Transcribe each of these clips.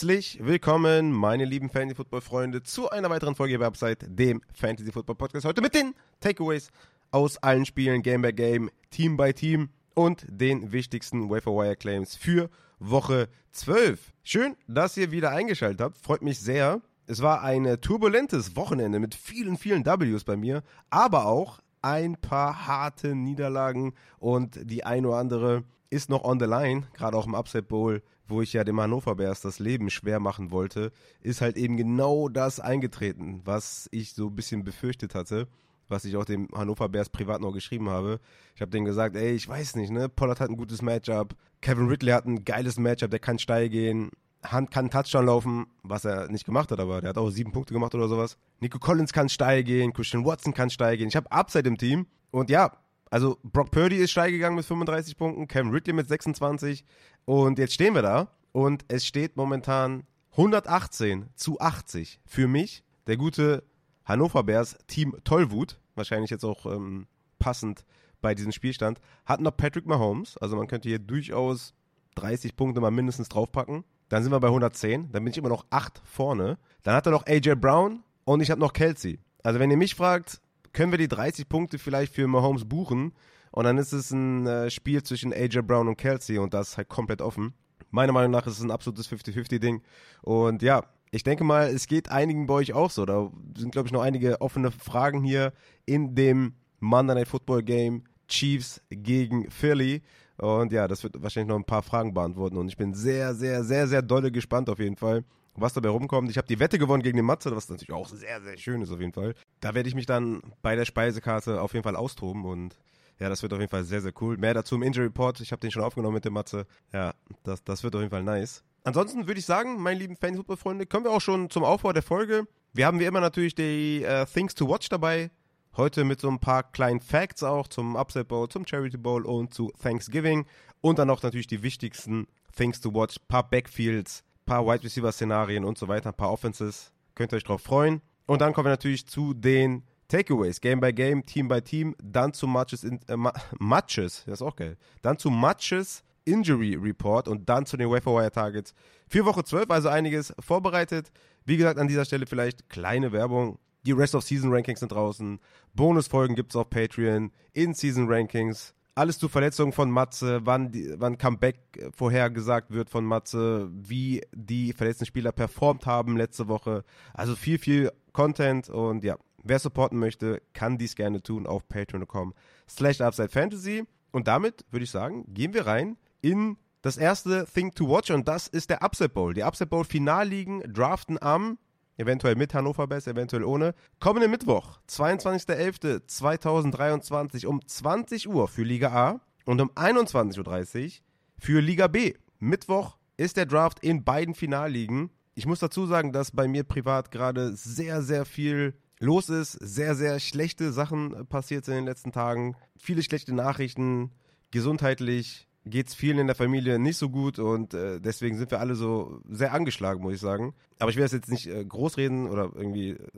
Herzlich willkommen, meine lieben Fantasy-Football-Freunde, zu einer weiteren Folge der Website, dem Fantasy-Football-Podcast. Heute mit den Takeaways aus allen Spielen, Game by Game, Team by Team und den wichtigsten Waiver-Wire-Claims für Woche 12. Schön, dass ihr wieder eingeschaltet habt. Freut mich sehr. Es war ein turbulentes Wochenende mit vielen, vielen Ws bei mir, aber auch ein paar harte Niederlagen und die ein oder andere ist noch on the line, gerade auch im Upset Bowl, wo ich ja dem Hannover Bears das Leben schwer machen wollte, ist halt eben genau das eingetreten, was ich so ein bisschen befürchtet hatte, was ich auch dem Hannover Bears privat noch geschrieben habe. Ich habe denen gesagt, ey, ich weiß nicht, ne, Pollard hat ein gutes Matchup, Kevin Ridley hat ein geiles Matchup, der kann steil gehen, Hunt kann Touchdown laufen, was er nicht gemacht hat, aber der hat auch sieben Punkte gemacht oder sowas. Nico Collins kann steil gehen, Christian Watson kann steil gehen. Ich habe Upside im Team und ja, also Brock Purdy ist steil gegangen mit 35 Punkten, Cam Ridley mit 26 und jetzt stehen wir da und es steht momentan 118 zu 80 für mich. Der gute Hannover Bears Team Tollwut, wahrscheinlich jetzt auch ähm, passend bei diesem Spielstand, hat noch Patrick Mahomes, also man könnte hier durchaus 30 Punkte mal mindestens draufpacken. Dann sind wir bei 110, dann bin ich immer noch 8 vorne. Dann hat er noch AJ Brown und ich habe noch Kelsey. Also wenn ihr mich fragt, können wir die 30 Punkte vielleicht für Mahomes buchen. Und dann ist es ein äh, Spiel zwischen AJ Brown und Kelsey und das ist halt komplett offen. Meiner Meinung nach ist es ein absolutes 50-50-Ding. Und ja, ich denke mal, es geht einigen bei euch auch so. Da sind, glaube ich, noch einige offene Fragen hier in dem Monday Night Football Game Chiefs gegen Philly. Und ja, das wird wahrscheinlich noch ein paar Fragen beantworten. Und ich bin sehr, sehr, sehr, sehr dolle gespannt auf jeden Fall was dabei rumkommt. Ich habe die Wette gewonnen gegen den Matze, was natürlich auch sehr, sehr schön ist auf jeden Fall. Da werde ich mich dann bei der Speisekarte auf jeden Fall austoben und ja, das wird auf jeden Fall sehr, sehr cool. Mehr dazu im Injury Report. Ich habe den schon aufgenommen mit dem Matze. Ja, das, das wird auf jeden Fall nice. Ansonsten würde ich sagen, meine lieben Fantasy-Football-Freunde, kommen wir auch schon zum Aufbau der Folge. Wir haben wie immer natürlich die uh, Things to Watch dabei. Heute mit so ein paar kleinen Facts auch zum Upset Bowl, zum Charity Bowl und zu Thanksgiving. Und dann auch natürlich die wichtigsten Things to Watch, paar Backfields, paar Wide Receiver Szenarien und so weiter, ein paar Offenses. Könnt ihr euch drauf freuen. Und dann kommen wir natürlich zu den Takeaways, Game by Game, Team by Team, dann zu Matches, in, äh, Matches, das ist auch geil, dann zu Matches Injury Report und dann zu den Wire Targets. Für Woche 12, also einiges vorbereitet. Wie gesagt, an dieser Stelle vielleicht kleine Werbung. Die Rest of Season Rankings sind draußen. Bonusfolgen gibt es auf Patreon. In-Season Rankings alles zu Verletzungen von Matze, wann, die, wann Comeback vorhergesagt wird von Matze, wie die verletzten Spieler performt haben letzte Woche. Also viel, viel Content und ja, wer supporten möchte, kann dies gerne tun auf patreon.com slash upsidefantasy. Und damit würde ich sagen, gehen wir rein in das erste Thing to Watch und das ist der Upset Bowl. Die Upset Bowl Finalligen draften am eventuell mit Hannover Best, eventuell ohne. Kommenden Mittwoch, 22.11.2023 um 20 Uhr für Liga A und um 21.30 Uhr für Liga B. Mittwoch ist der Draft in beiden Finalligen. Ich muss dazu sagen, dass bei mir privat gerade sehr, sehr viel los ist. Sehr, sehr schlechte Sachen passiert in den letzten Tagen. Viele schlechte Nachrichten, gesundheitlich, geht es vielen in der Familie nicht so gut und äh, deswegen sind wir alle so sehr angeschlagen, muss ich sagen. Aber ich will das jetzt nicht äh, großreden oder irgendwie äh,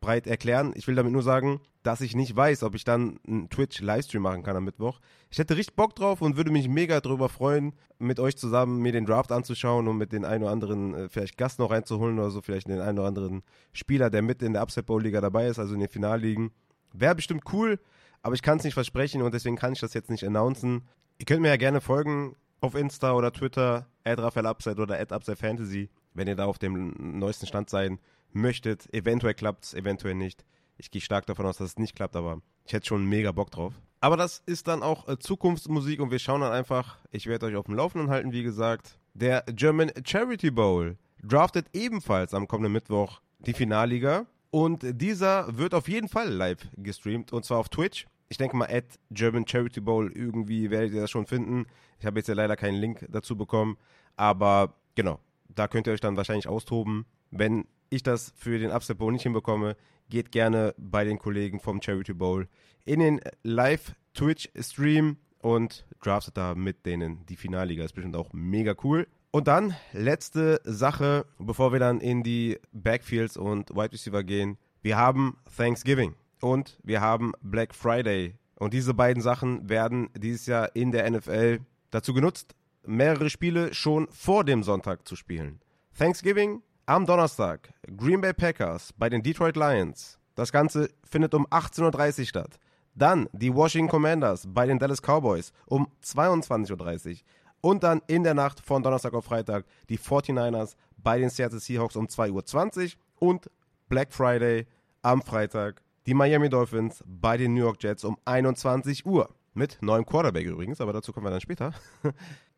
breit erklären. Ich will damit nur sagen, dass ich nicht weiß, ob ich dann einen Twitch-Livestream machen kann am Mittwoch. Ich hätte richtig Bock drauf und würde mich mega darüber freuen, mit euch zusammen mir den Draft anzuschauen und mit den ein oder anderen äh, vielleicht Gast noch reinzuholen oder so, vielleicht den einen oder anderen Spieler, der mit in der Upset Bowl Liga dabei ist, also in den Finalligen. Wäre bestimmt cool, aber ich kann es nicht versprechen und deswegen kann ich das jetzt nicht announcen. Ihr könnt mir ja gerne folgen auf Insta oder Twitter, @rafaelupside oder @upsidefantasy, wenn ihr da auf dem neuesten Stand sein möchtet. Eventuell klappt's, eventuell nicht. Ich gehe stark davon aus, dass es nicht klappt, aber ich hätte schon mega Bock drauf. Aber das ist dann auch äh, Zukunftsmusik und wir schauen dann einfach. Ich werde euch auf dem Laufenden halten, wie gesagt. Der German Charity Bowl draftet ebenfalls am kommenden Mittwoch die Finalliga. Und dieser wird auf jeden Fall live gestreamt und zwar auf Twitch ich denke mal, at German Charity Bowl, irgendwie werdet ihr das schon finden. Ich habe jetzt ja leider keinen Link dazu bekommen, aber genau, da könnt ihr euch dann wahrscheinlich austoben. Wenn ich das für den Upset Bowl nicht hinbekomme, geht gerne bei den Kollegen vom Charity Bowl in den Live-Twitch-Stream und draftet da mit denen die Finalliga. Ist bestimmt auch mega cool. Und dann letzte Sache, bevor wir dann in die Backfields und Wide Receiver gehen. Wir haben Thanksgiving und wir haben Black Friday. Und diese beiden Sachen werden dieses Jahr in der NFL dazu genutzt, mehrere Spiele schon vor dem Sonntag zu spielen. Thanksgiving am Donnerstag. Green Bay Packers bei den Detroit Lions. Das Ganze findet um 18.30 Uhr statt. Dann die Washington Commanders bei den Dallas Cowboys um 22.30 Uhr. Und dann in der Nacht von Donnerstag auf Freitag die 49ers bei den Seattle Seahawks um 2.20 Uhr. Und Black Friday am Freitag die Miami Dolphins bei den New York Jets um 21 Uhr. Mit neuem Quarterback übrigens, aber dazu kommen wir dann später.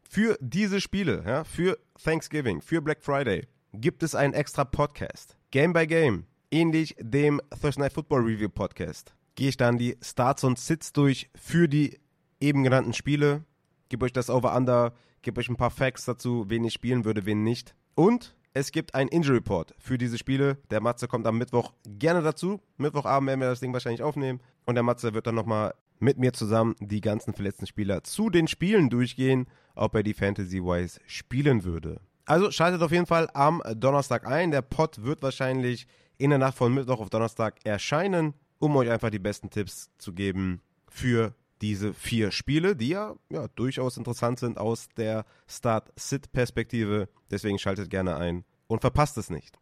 für diese Spiele, ja, für Thanksgiving, für Black Friday, gibt es einen extra Podcast. Game by Game, ähnlich dem Thursday Night Football Review Podcast. Gehe ich dann die Starts und Sits durch für die eben genannten Spiele, gebe euch das Over-Under, gebe euch ein paar Facts dazu, wen ich spielen würde, wen nicht. Und es gibt einen Injury Report für diese Spiele. Der Matze kommt am Mittwoch gerne dazu. Mittwochabend werden wir das Ding wahrscheinlich aufnehmen. Und der Matze wird dann nochmal mit mir zusammen die ganzen verletzten Spieler zu den Spielen durchgehen, ob er die Fantasy-Wise spielen würde. Also schaltet auf jeden Fall am Donnerstag ein. Der Pod wird wahrscheinlich in der Nacht von Mittwoch auf Donnerstag erscheinen, um euch einfach die besten Tipps zu geben für diese vier Spiele, die ja, ja durchaus interessant sind aus der Start-Sit-Perspektive. Deswegen schaltet gerne ein und verpasst es nicht.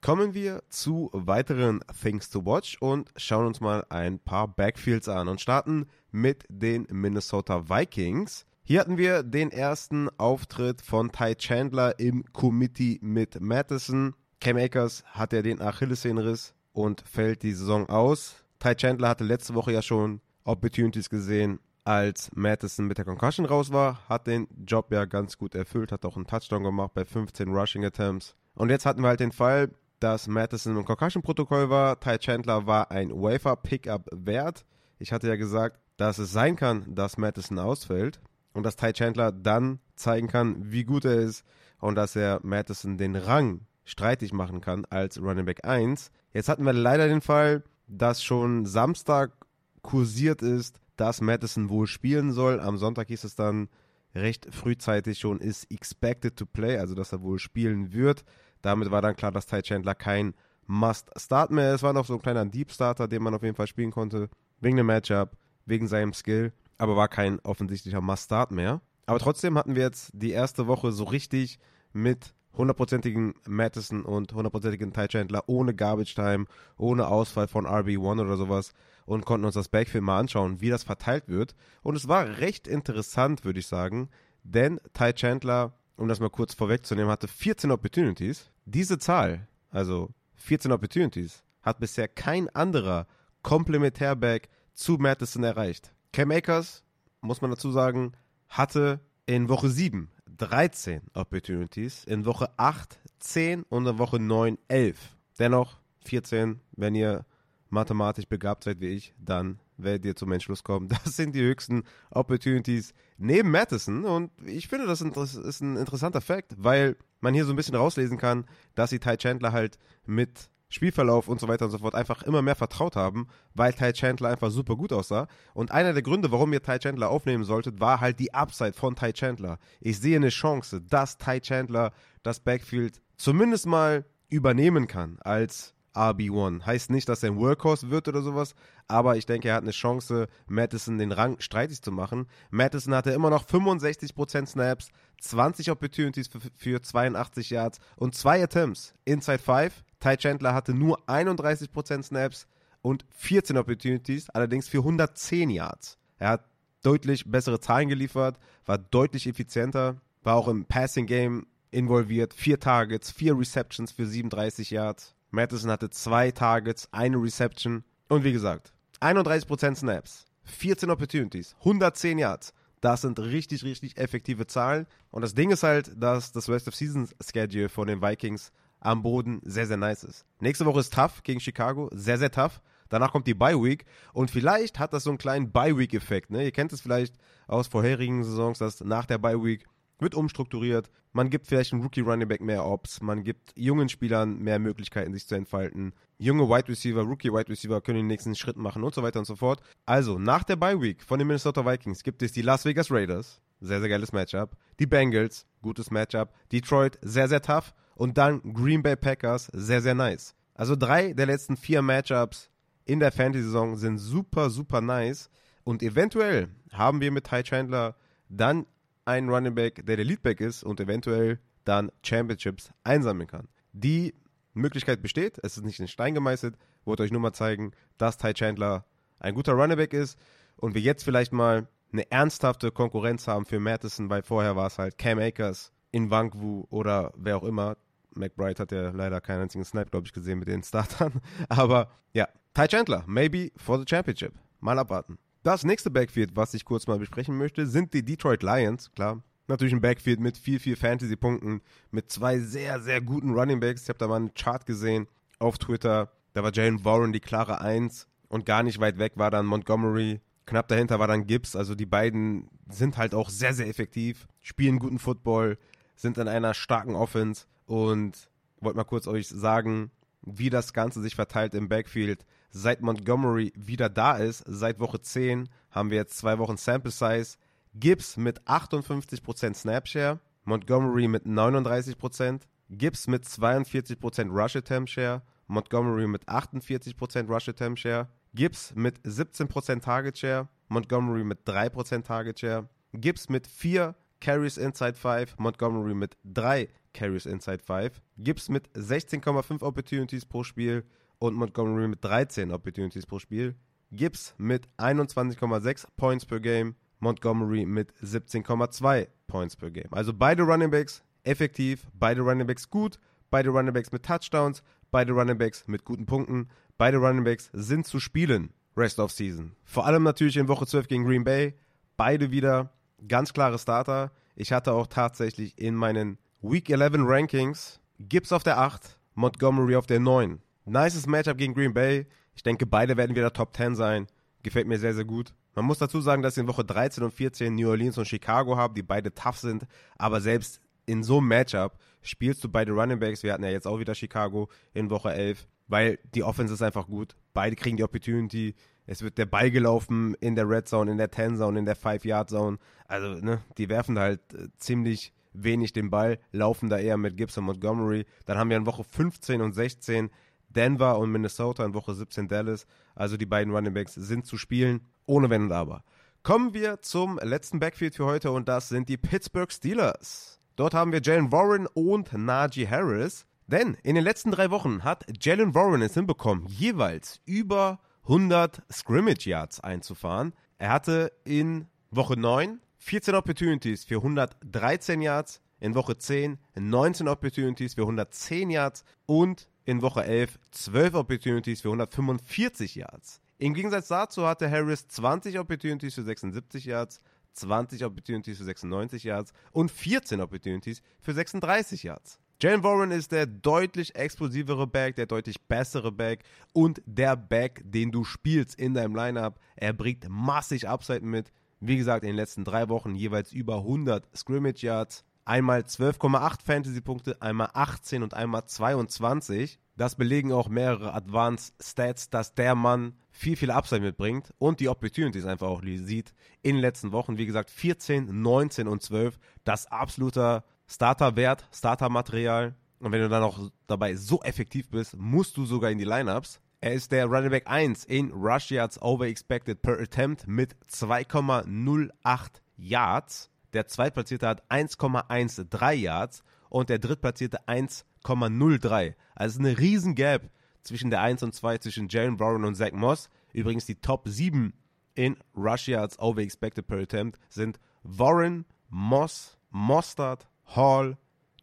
Kommen wir zu weiteren Things to Watch und schauen uns mal ein paar Backfields an und starten mit den Minnesota Vikings. Hier hatten wir den ersten Auftritt von Ty Chandler im Committee mit Madison. Cam Akers hat ja den Achillessehnenriss und fällt die Saison aus. Ty Chandler hatte letzte Woche ja schon Opportunities gesehen, als Madison mit der Concussion raus war, hat den Job ja ganz gut erfüllt, hat auch einen Touchdown gemacht bei 15 Rushing Attempts. Und jetzt hatten wir halt den Fall, dass Madison im Concussion-Protokoll war. Ty Chandler war ein Wafer-Pickup wert. Ich hatte ja gesagt, dass es sein kann, dass Madison ausfällt und dass Ty Chandler dann zeigen kann, wie gut er ist und dass er Madison den Rang streitig machen kann als Running Back 1. Jetzt hatten wir leider den Fall, dass schon Samstag kursiert ist, dass Madison wohl spielen soll. Am Sonntag hieß es dann recht frühzeitig schon, ist expected to play, also dass er wohl spielen wird. Damit war dann klar, dass Ty Chandler kein Must-Start mehr ist. War noch so ein kleiner Deep Starter, den man auf jeden Fall spielen konnte. Wegen dem Matchup, wegen seinem Skill. Aber war kein offensichtlicher Must-Start mehr. Aber trotzdem hatten wir jetzt die erste Woche so richtig mit hundertprozentigen Madison und hundertprozentigen Ty Chandler ohne Garbage Time, ohne Ausfall von RB1 oder sowas und konnten uns das Backfield mal anschauen, wie das verteilt wird. Und es war recht interessant, würde ich sagen, denn Ty Chandler, um das mal kurz vorwegzunehmen, hatte 14 Opportunities. Diese Zahl, also 14 Opportunities, hat bisher kein anderer Komplementärback zu Madison erreicht. Cam Akers, muss man dazu sagen, hatte in Woche 7 13 Opportunities, in Woche 8 10 und in Woche 9 11. Dennoch 14, wenn ihr mathematisch begabt seid wie ich, dann werdet ihr zum Entschluss kommen. Das sind die höchsten Opportunities neben Madison. Und ich finde, das ist ein interessanter Fakt, weil man hier so ein bisschen rauslesen kann, dass sie Ty Chandler halt mit Spielverlauf und so weiter und so fort einfach immer mehr vertraut haben, weil Ty Chandler einfach super gut aussah. Und einer der Gründe, warum ihr Ty Chandler aufnehmen solltet, war halt die Upside von Ty Chandler. Ich sehe eine Chance, dass Ty Chandler das Backfield zumindest mal übernehmen kann als RB1. Heißt nicht, dass er ein Workhorse wird oder sowas, aber ich denke, er hat eine Chance, Madison den Rang streitig zu machen. Madison hatte immer noch 65% Snaps, 20 Opportunities für, für 82 Yards und zwei Attempts inside 5. Ty Chandler hatte nur 31% Snaps und 14 Opportunities, allerdings für 110 Yards. Er hat deutlich bessere Zahlen geliefert, war deutlich effizienter, war auch im Passing Game involviert. Vier Targets, vier Receptions für 37 Yards. Madison hatte zwei Targets, eine Reception und wie gesagt, 31% Snaps, 14 Opportunities, 110 Yards. Das sind richtig, richtig effektive Zahlen. Und das Ding ist halt, dass das Rest of Season Schedule von den Vikings am Boden sehr, sehr nice ist. Nächste Woche ist tough gegen Chicago, sehr, sehr tough. Danach kommt die Bye Week und vielleicht hat das so einen kleinen Bye Week Effekt. Ne? Ihr kennt es vielleicht aus vorherigen Saisons, dass nach der Bye Week wird umstrukturiert. Man gibt vielleicht einem Rookie Running Back mehr Ops. Man gibt jungen Spielern mehr Möglichkeiten, sich zu entfalten. Junge Wide Receiver, Rookie Wide Receiver können den nächsten Schritt machen und so weiter und so fort. Also, nach der Bye Week von den Minnesota Vikings gibt es die Las Vegas Raiders. Sehr, sehr geiles Matchup. Die Bengals, gutes Matchup. Detroit, sehr, sehr tough. Und dann Green Bay Packers, sehr, sehr nice. Also drei der letzten vier Matchups in der Fantasy-Saison sind super, super nice. Und eventuell haben wir mit Ty Chandler dann einen Running Back, der der Leadback ist und eventuell dann Championships einsammeln kann. Die Möglichkeit besteht, es ist nicht in Stein gemeißelt, wollte euch nur mal zeigen, dass Ty Chandler ein guter Running Back ist und wir jetzt vielleicht mal eine ernsthafte Konkurrenz haben für Madison, weil vorher war es halt Cam Akers in Wangwu oder wer auch immer. McBride hat ja leider keinen einzigen Snap, glaube ich, gesehen mit den Startern. Aber ja, Ty Chandler, maybe for the championship. Mal abwarten. Das nächste Backfield, was ich kurz mal besprechen möchte, sind die Detroit Lions. Klar, natürlich ein Backfield mit viel, viel Fantasy-Punkten, mit zwei sehr, sehr guten Running Backs. Ich habe da mal einen Chart gesehen auf Twitter. Da war Jalen Warren die klare Eins und gar nicht weit weg war dann Montgomery. Knapp dahinter war dann Gibbs. Also die beiden sind halt auch sehr, sehr effektiv, spielen guten Football, sind in einer starken Offense und wollte mal kurz euch sagen, wie das Ganze sich verteilt im Backfield. Seit Montgomery wieder da ist, seit Woche 10, haben wir jetzt zwei Wochen Sample Size. Gibbs mit 58% Snapshare, Montgomery mit 39%, Gibbs mit 42% Rush Attempt Share, Montgomery mit 48% Rush Attempt Share, Gibbs mit 17% Target Share, Montgomery mit 3% Target Share, Gibbs mit 4 Carries inside 5, Montgomery mit 3 Carries inside 5, Gibbs mit 16,5 Opportunities pro Spiel und Montgomery mit 13 Opportunities pro Spiel, Gibbs mit 21,6 Points per Game, Montgomery mit 17,2 Points per Game. Also beide Running Backs effektiv, beide Running Backs gut, beide Running Backs mit Touchdowns, beide Running Backs mit guten Punkten, beide Running Backs sind zu spielen Rest of Season. Vor allem natürlich in Woche 12 gegen Green Bay, beide wieder ganz klare Starter. Ich hatte auch tatsächlich in meinen Week 11 Rankings Gibbs auf der 8, Montgomery auf der 9. Nices Matchup gegen Green Bay. Ich denke, beide werden wieder Top 10 sein. Gefällt mir sehr, sehr gut. Man muss dazu sagen, dass sie in Woche 13 und 14 New Orleans und Chicago haben, die beide tough sind. Aber selbst in so einem Matchup spielst du beide Running Backs. Wir hatten ja jetzt auch wieder Chicago in Woche 11, weil die Offense ist einfach gut. Beide kriegen die Opportunity. Es wird der Ball gelaufen in der Red Zone, in der 10 Zone, in der 5-Yard-Zone. Also, ne, die werfen da halt äh, ziemlich wenig den Ball, laufen da eher mit Gibson Montgomery. Dann haben wir in Woche 15 und 16 Denver und Minnesota, in Woche 17 Dallas. Also die beiden Running Backs sind zu spielen, ohne Wenn und Aber. Kommen wir zum letzten Backfield für heute und das sind die Pittsburgh Steelers. Dort haben wir Jalen Warren und Najee Harris. Denn in den letzten drei Wochen hat Jalen Warren es hinbekommen, jeweils über 100 Scrimmage Yards einzufahren. Er hatte in Woche 9 14 Opportunities für 113 Yards, in Woche 10 19 Opportunities für 110 Yards und in Woche 11 12 Opportunities für 145 Yards. Im Gegensatz dazu hatte Harris 20 Opportunities für 76 Yards, 20 Opportunities für 96 Yards und 14 Opportunities für 36 Yards. Jalen Warren ist der deutlich explosivere Back, der deutlich bessere Back und der Back, den du spielst in deinem Lineup. Er bringt massig Upside mit. Wie gesagt, in den letzten drei Wochen jeweils über 100 Scrimmage Yards. Einmal 12,8 Fantasy-Punkte, einmal 18 und einmal 22. Das belegen auch mehrere Advanced Stats, dass der Mann viel, viel Upside mitbringt und die Opportunities einfach auch sieht in den letzten Wochen. Wie gesagt, 14, 19 und 12. Das absoluter Starter-Wert, Starter-Material. Und wenn du dann auch dabei so effektiv bist, musst du sogar in die Lineups. Er ist der Running Back 1 in Rush Yards Over Expected per Attempt mit 2,08 Yards. Der Zweitplatzierte hat 1,13 Yards und der Drittplatzierte 1,03. Also eine riesen Gap zwischen der 1 und 2, zwischen Jalen Brown und Zach Moss. Übrigens die Top 7 in Rush Yards Over Expected per Attempt sind Warren, Moss, Mostard, Hall,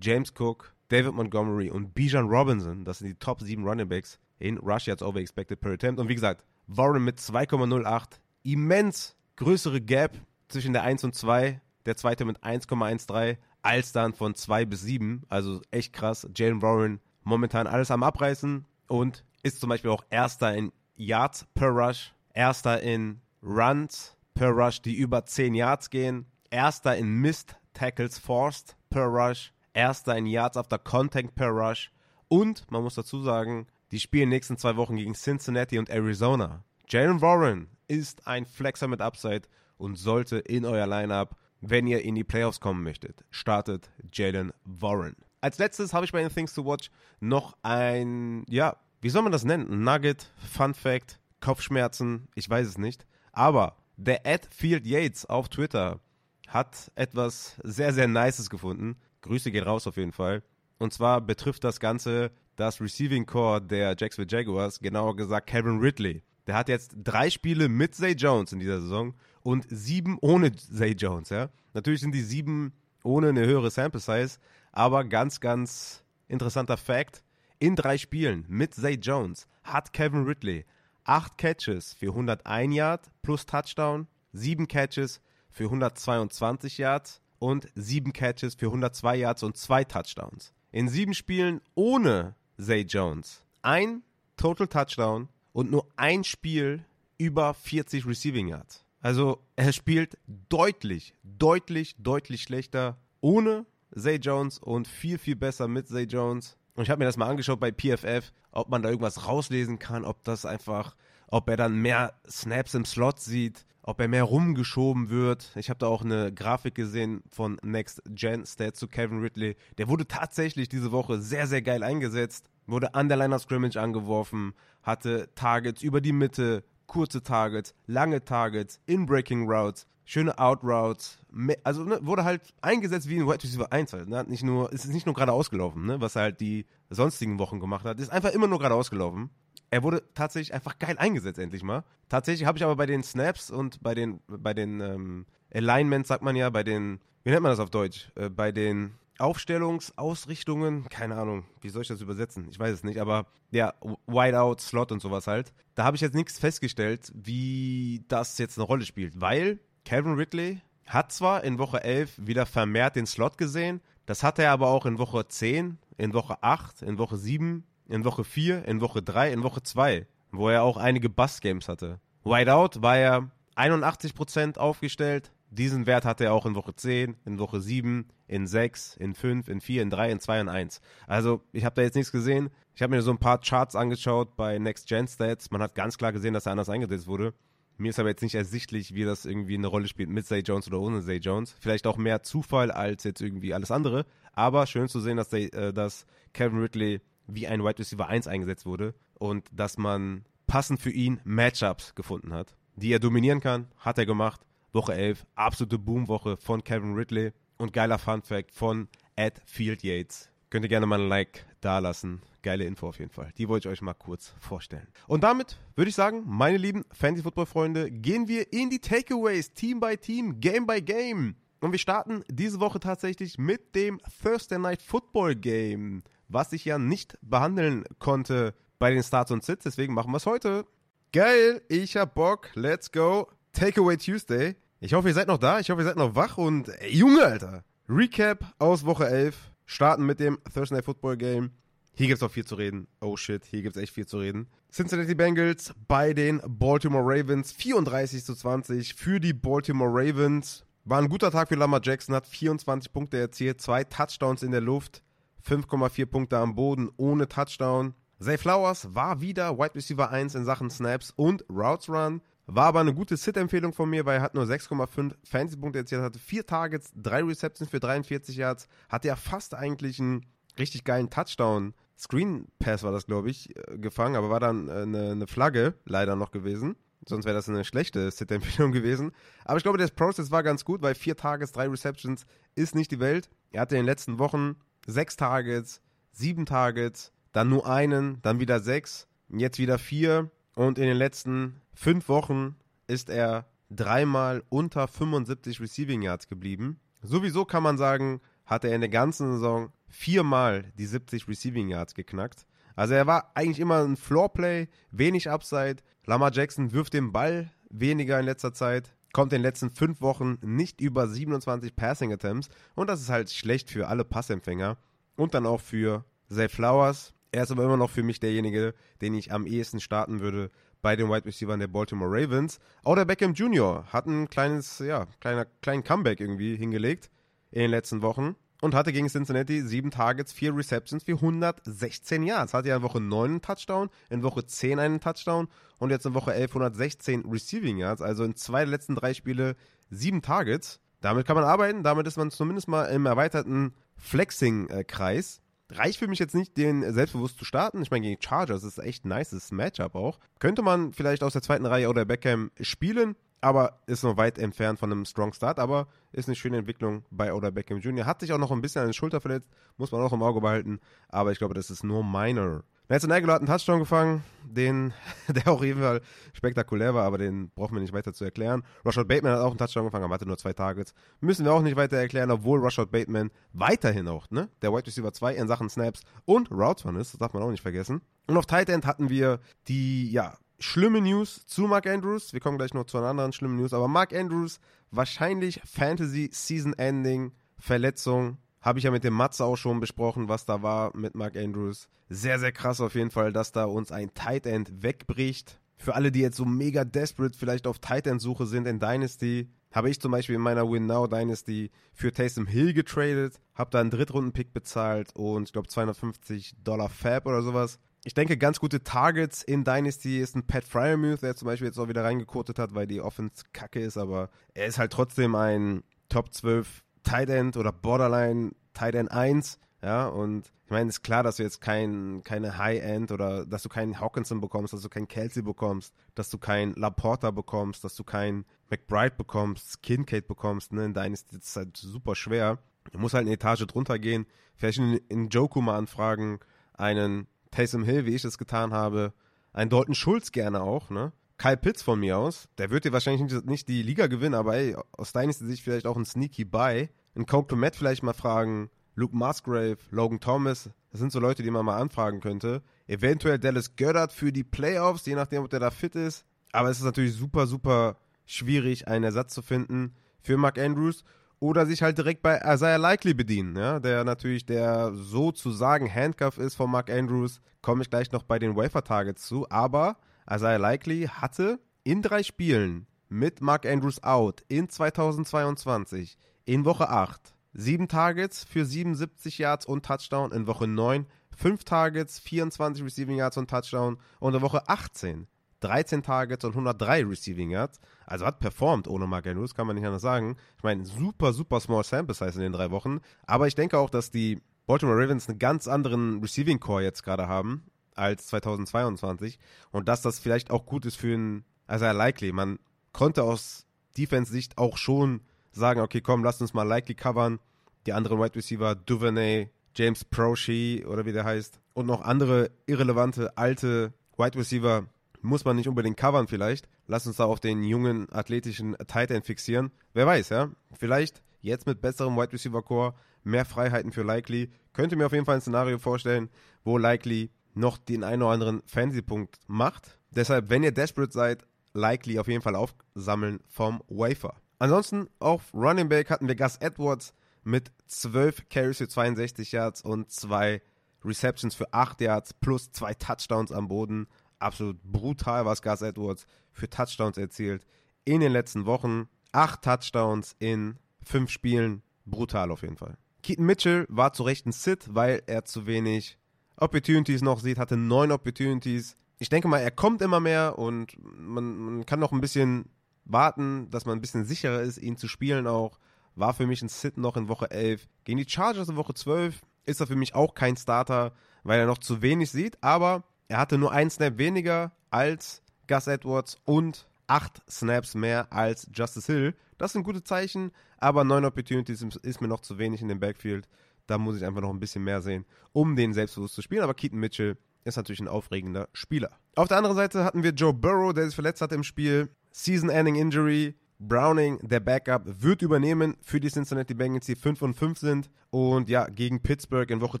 James Cook, David Montgomery und Bijan Robinson. Das sind die Top 7 Running Backs in Rush Yards Over Expected per Attempt. Und wie gesagt, Warren mit 2,08. Immens größere Gap zwischen der 1 und 2. Der zweite mit 1,13 als dann von 2 bis 7. Also echt krass. Jalen Warren momentan alles am Abreißen und ist zum Beispiel auch Erster in Yards per Rush, Erster in Runs per Rush, die über 10 Yards gehen, Erster in Missed Tackles Forced per Rush, Erster in Yards after Contact per Rush und man muss dazu sagen, die spielen nächsten zwei Wochen gegen Cincinnati und Arizona. Jalen Warren ist ein Flexer mit Upside und sollte in euer Lineup, wenn ihr in die Playoffs kommen möchtet, startet Jalen Warren. Als letztes habe ich bei den Things to Watch noch ein, ja, wie soll man das nennen? Nugget, Fun Fact, Kopfschmerzen, ich weiß es nicht. Aber der Ed Field Yates auf Twitter hat etwas sehr, sehr Nices gefunden. Grüße geht raus auf jeden Fall. Und zwar betrifft das Ganze das Receiving Core der Jacksonville Jaguars, genauer gesagt Kevin Ridley. Der hat jetzt drei Spiele mit Zay Jones in dieser Saison und sieben ohne Zay Jones. Ja? Natürlich sind die sieben ohne eine höhere Sample Size, aber ganz, ganz interessanter Fact. In drei Spielen mit Zay Jones hat Kevin Ridley acht Catches für 101 Yard plus Touchdown, sieben Catches für 122 Yards und sieben Catches für 102 Yards und zwei Touchdowns. In sieben Spielen ohne Zay Jones ein Total Touchdown und nur ein Spiel über 40 Receiving Yards. Also er spielt deutlich, deutlich, deutlich schlechter ohne Zay Jones und viel, viel besser mit Zay Jones. Und ich habe mir das mal angeschaut bei PFF, ob man da irgendwas rauslesen kann, ob das einfach, ob er dann mehr Snaps im Slot sieht, ob er mehr rumgeschoben wird. Ich habe da auch eine Grafik gesehen von Next Gen Stats zu Kevin Ridley. Der wurde tatsächlich diese Woche sehr, sehr geil eingesetzt. Wurde an der Line of Scrimmage angeworfen, hatte Targets über die Mitte, kurze Targets, lange Targets, In-Breaking Routes, schöne Out-Routes. Also ne, wurde halt eingesetzt wie ein Wide Receiver 1 halt. Ne? Nicht nur, es ist nicht nur gerade ausgelaufen, ne? was er halt die sonstigen Wochen gemacht hat. Ist einfach immer nur gerade ausgelaufen. Er wurde tatsächlich einfach geil eingesetzt, endlich mal. Tatsächlich habe ich aber bei den Snaps und bei den, bei den ähm, Alignments, sagt man ja, bei den, wie nennt man das auf Deutsch? Äh, bei den Aufstellungsausrichtungen, keine Ahnung, wie soll ich das übersetzen? Ich weiß es nicht, aber ja, Wideout, Slot und sowas halt. Da habe ich jetzt nichts festgestellt, wie das jetzt eine Rolle spielt, weil Calvin Ridley hat zwar in Woche 11 wieder vermehrt den Slot gesehen, das hat er aber auch in Woche 10, in Woche 8, in Woche 7, in Woche 4, in Woche 3, in Woche 2, wo er auch einige Bust-Games hatte. Wideout war er 81% aufgestellt, diesen Wert hatte er auch in Woche 10, in Woche 7, in 6, in 5, in 4, in 3, in 2 und 1. Also ich habe da jetzt nichts gesehen. Ich habe mir so ein paar Charts angeschaut bei Next Gen Stats. Man hat ganz klar gesehen, dass er anders eingesetzt wurde. Mir ist aber jetzt nicht ersichtlich, wie das irgendwie eine Rolle spielt mit Zay Jones oder ohne Zay Jones. Vielleicht auch mehr Zufall als jetzt irgendwie alles andere. Aber schön zu sehen, dass, Zay, äh, dass Kevin Ridley wie ein Wide Receiver 1 eingesetzt wurde und dass man passend für ihn Matchups gefunden hat, die er dominieren kann. Hat er gemacht. Woche 11, absolute Boomwoche von Kevin Ridley und geiler Fun Fact von Ed Field Yates. Könnt ihr gerne mal ein Like dalassen. Geile Info auf jeden Fall. Die wollte ich euch mal kurz vorstellen. Und damit würde ich sagen, meine lieben Fantasy-Football-Freunde, gehen wir in die Takeaways, Team by Team, Game by Game. Und wir starten diese Woche tatsächlich mit dem Thursday Night Football Game, was ich ja nicht behandeln konnte bei den Starts und Sits. Deswegen machen wir es heute. Geil, ich hab Bock. Let's go. Takeaway Tuesday. Ich hoffe, ihr seid noch da. Ich hoffe, ihr seid noch wach und ey, Junge, Alter. Recap aus Woche 11. Starten mit dem Thursday Night Football Game. Hier gibt's auch viel zu reden. Oh shit, hier gibt's echt viel zu reden. Cincinnati Bengals bei den Baltimore Ravens 34 zu 20 für die Baltimore Ravens. War ein guter Tag für Lamar Jackson, hat 24 Punkte erzielt, zwei Touchdowns in der Luft, 5,4 Punkte am Boden ohne Touchdown. Zay Flowers war wieder Wide Receiver 1 in Sachen Snaps und Routes Run. War aber eine gute Sit-Empfehlung von mir, weil er hat nur 6,5 Fantasy-Punkte erzielt, hatte vier Targets, drei Receptions für 43 Yards, hatte ja fast eigentlich einen richtig geilen Touchdown. Screen Pass war das, glaube ich, äh, gefangen, aber war dann eine, äh, eine Flagge leider noch gewesen. Sonst wäre das eine schlechte Sit-Empfehlung gewesen. Aber ich glaube, der Prozess war ganz gut, weil vier Targets, drei Receptions ist nicht die Welt. Er hatte in den letzten Wochen sechs Targets, sieben Targets, dann nur einen, dann wieder sechs, jetzt wieder vier. Und in den letzten fünf Wochen ist er dreimal unter 75 Receiving Yards geblieben. Sowieso kann man sagen, hat er in der ganzen Saison viermal die 70 Receiving Yards geknackt. Also er war eigentlich immer ein Floorplay, wenig Upside. Lamar Jackson wirft den Ball weniger in letzter Zeit, kommt in den letzten fünf Wochen nicht über 27 Passing Attempts und das ist halt schlecht für alle Passempfänger und dann auch für Zay Flowers. Er ist aber immer noch für mich derjenige, den ich am ehesten starten würde bei den Wide Receivers der Baltimore Ravens. Auch der Beckham Jr. hat ein kleines, ja, kleiner, kleinen Comeback irgendwie hingelegt in den letzten Wochen und hatte gegen Cincinnati sieben Targets, vier Receptions für 116 Yards. Hatte ja in Woche 9 einen Touchdown, in Woche 10 einen Touchdown und jetzt in Woche 11 116 Receiving Yards. Also in zwei der letzten drei Spiele sieben Targets. Damit kann man arbeiten, damit ist man zumindest mal im erweiterten Flexing-Kreis. Reicht für mich jetzt nicht, den selbstbewusst zu starten. Ich meine, gegen Chargers ist echt ein nices Matchup auch. Könnte man vielleicht aus der zweiten Reihe oder Beckham spielen. aber ist noch weit entfernt von einem Strong Start, aber ist eine schöne Entwicklung bei Oda Beckham Jr. Hat sich auch noch ein bisschen an die Schulter verletzt, muss man auch im Auge behalten, aber ich glaube, das ist nur minor. Nelson Aguilar hat einen Touchdown gefangen, den, der auch jeden Fall spektakulär war, aber den brauchen wir nicht weiter zu erklären. Rashad Bateman hat auch einen Touchdown gefangen, aber hatte nur zwei Targets. Müssen wir auch nicht weiter erklären, obwohl Rashad Bateman weiterhin auch, ne, der Wide Receiver 2 in Sachen Snaps und Routes Run ist, das darf man auch nicht vergessen. Und auf Tight End hatten wir die, ja, schlimme News zu Mark Andrews. Wir kommen gleich noch zu einer anderen schlimmen News, aber Mark Andrews, wahrscheinlich Fantasy Season Ending, Verletzung, habe ich ja mit dem Matze auch schon besprochen, was da war mit Mark Andrews. Sehr, sehr krass auf jeden Fall, dass da uns ein Tight End wegbricht. Für alle, die jetzt so mega desperate vielleicht auf Tight End Suche sind in Dynasty, habe ich zum Beispiel in meiner Win Now Dynasty für Taysom Hill getradet, habe da einen Drittrunden-Pick bezahlt und ich glaube 250 Dollar Fab oder sowas. Ich denke, ganz gute Targets in Dynasty ist ein Pat Fryermuth, der zum Beispiel jetzt auch wieder reingekotet hat, weil die Offense kacke ist, aber er ist halt trotzdem ein Top 12 Tight End oder Borderline Tight End 1. Ja, und ich meine, ist klar, dass du jetzt kein, keine High-End oder dass du keinen Hawkinson bekommst, dass du keinen Kelsey bekommst, dass du keinen Laporta bekommst, dass du keinen McBride bekommst, Kincaid bekommst, ne, in Dynasty ist halt super schwer. Du musst halt eine Etage drunter gehen, vielleicht in, in Joku mal anfragen, einen Taysom Hill, wie ich es getan habe, einen Dalton Schulz gerne auch, ne, Kyle Pitts von mir aus. Der wird dir wahrscheinlich nicht die Liga gewinnen, aber ey, aus deiner Sicht vielleicht auch ein Sneaky Buy. Ein Matt vielleicht mal fragen. Luke Musgrave, Logan Thomas. Das sind so Leute, die man mal anfragen könnte. Eventuell Dallas Goddard für die Playoffs, je nachdem, ob der da fit ist. Aber es ist natürlich super, super schwierig, einen Ersatz zu finden für Mark Andrews. Oder sich halt direkt bei Isaiah Likely bedienen, ja, der natürlich der sozusagen Handcuff ist von Mark Andrews. Komme ich gleich noch bei den Wafer-Targets zu. Aber Isaiah Likely hatte in drei Spielen mit Mark Andrews out in 2022 in Woche 8 sieben Targets für 77 Yards und Touchdown, in Woche 9 fünf Targets, 24 Receiving Yards und Touchdown und in Woche 18 13 Targets und 103 Receiving Yards. Also hat performt ohne Mark Andrews, kann man nicht anders sagen. Ich meine, super, super small sample size in den drei Wochen. Aber ich denke auch, dass die Baltimore Ravens einen ganz anderen Receiving Core jetzt gerade haben als 2022 und dass das vielleicht auch gut ist für einen Isaiah Likely. Man konnte aus Defense-Sicht auch schon sagen, okay, komm, lass uns mal Likely covern. Die anderen Wide Receiver, Duvernay, James Proshi oder wie der heißt und noch andere irrelevante alte Wide Receiver muss man nicht unbedingt covern vielleicht. Lass uns da auf den jungen athletischen Tight End fixieren. Wer weiß, ja? Vielleicht jetzt mit besserem Wide Receiver Core, mehr Freiheiten für Likely. Könnte mir auf jeden Fall ein Szenario vorstellen, wo Likely noch den einen oder anderen Fantasy-Punkt macht. Deshalb, wenn ihr desperate seid, likely auf jeden Fall aufsammeln vom Wafer. Ansonsten auf Running Back hatten wir Gus Edwards mit 12 Carries für 62 Yards und zwei Receptions für 8 Yards plus zwei Touchdowns am Boden. Absolut brutal, was Gus Edwards für Touchdowns erzielt in den letzten Wochen. Acht Touchdowns in fünf Spielen. Brutal auf jeden Fall. Keaton Mitchell war zu Recht ein Sit, weil er zu wenig Opportunities noch sieht, hatte neun Opportunities. Ich denke mal, er kommt immer mehr und man, man kann noch ein bisschen warten, dass man ein bisschen sicherer ist, ihn zu spielen auch. War für mich ein Sit noch in Woche 11. Gegen die Chargers in Woche 12 ist er für mich auch kein Starter, weil er noch zu wenig sieht, aber er hatte nur einen Snap weniger als Gus Edwards und acht Snaps mehr als Justice Hill. Das sind gute Zeichen, aber neun Opportunities ist mir noch zu wenig in dem Backfield. Da muss ich einfach noch ein bisschen mehr sehen, um den selbstbewusst zu spielen. Aber Keaton Mitchell ist natürlich ein aufregender Spieler. Auf der anderen Seite hatten wir Joe Burrow, der sich verletzt hat im Spiel. Season-Ending Injury. Browning, der Backup, wird übernehmen für die Cincinnati Bengals, die 5 und 5 sind und ja, gegen Pittsburgh in Woche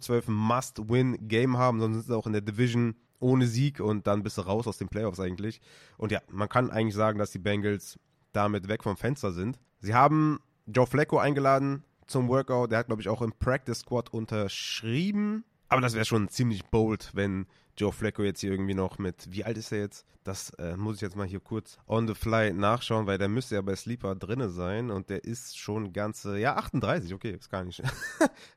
12 ein Must-Win-Game haben, sonst sind sie auch in der Division ohne Sieg und dann bist du raus aus den Playoffs eigentlich. Und ja, man kann eigentlich sagen, dass die Bengals damit weg vom Fenster sind. Sie haben Joe Flacco eingeladen, zum Workout. Der hat, glaube ich, auch im Practice Squad unterschrieben. Aber das wäre schon ziemlich bold, wenn Joe Flacco jetzt hier irgendwie noch mit, wie alt ist er jetzt? Das äh, muss ich jetzt mal hier kurz on the fly nachschauen, weil der müsste ja bei Sleeper drinne sein und der ist schon ganze, ja 38, okay, ist gar nicht.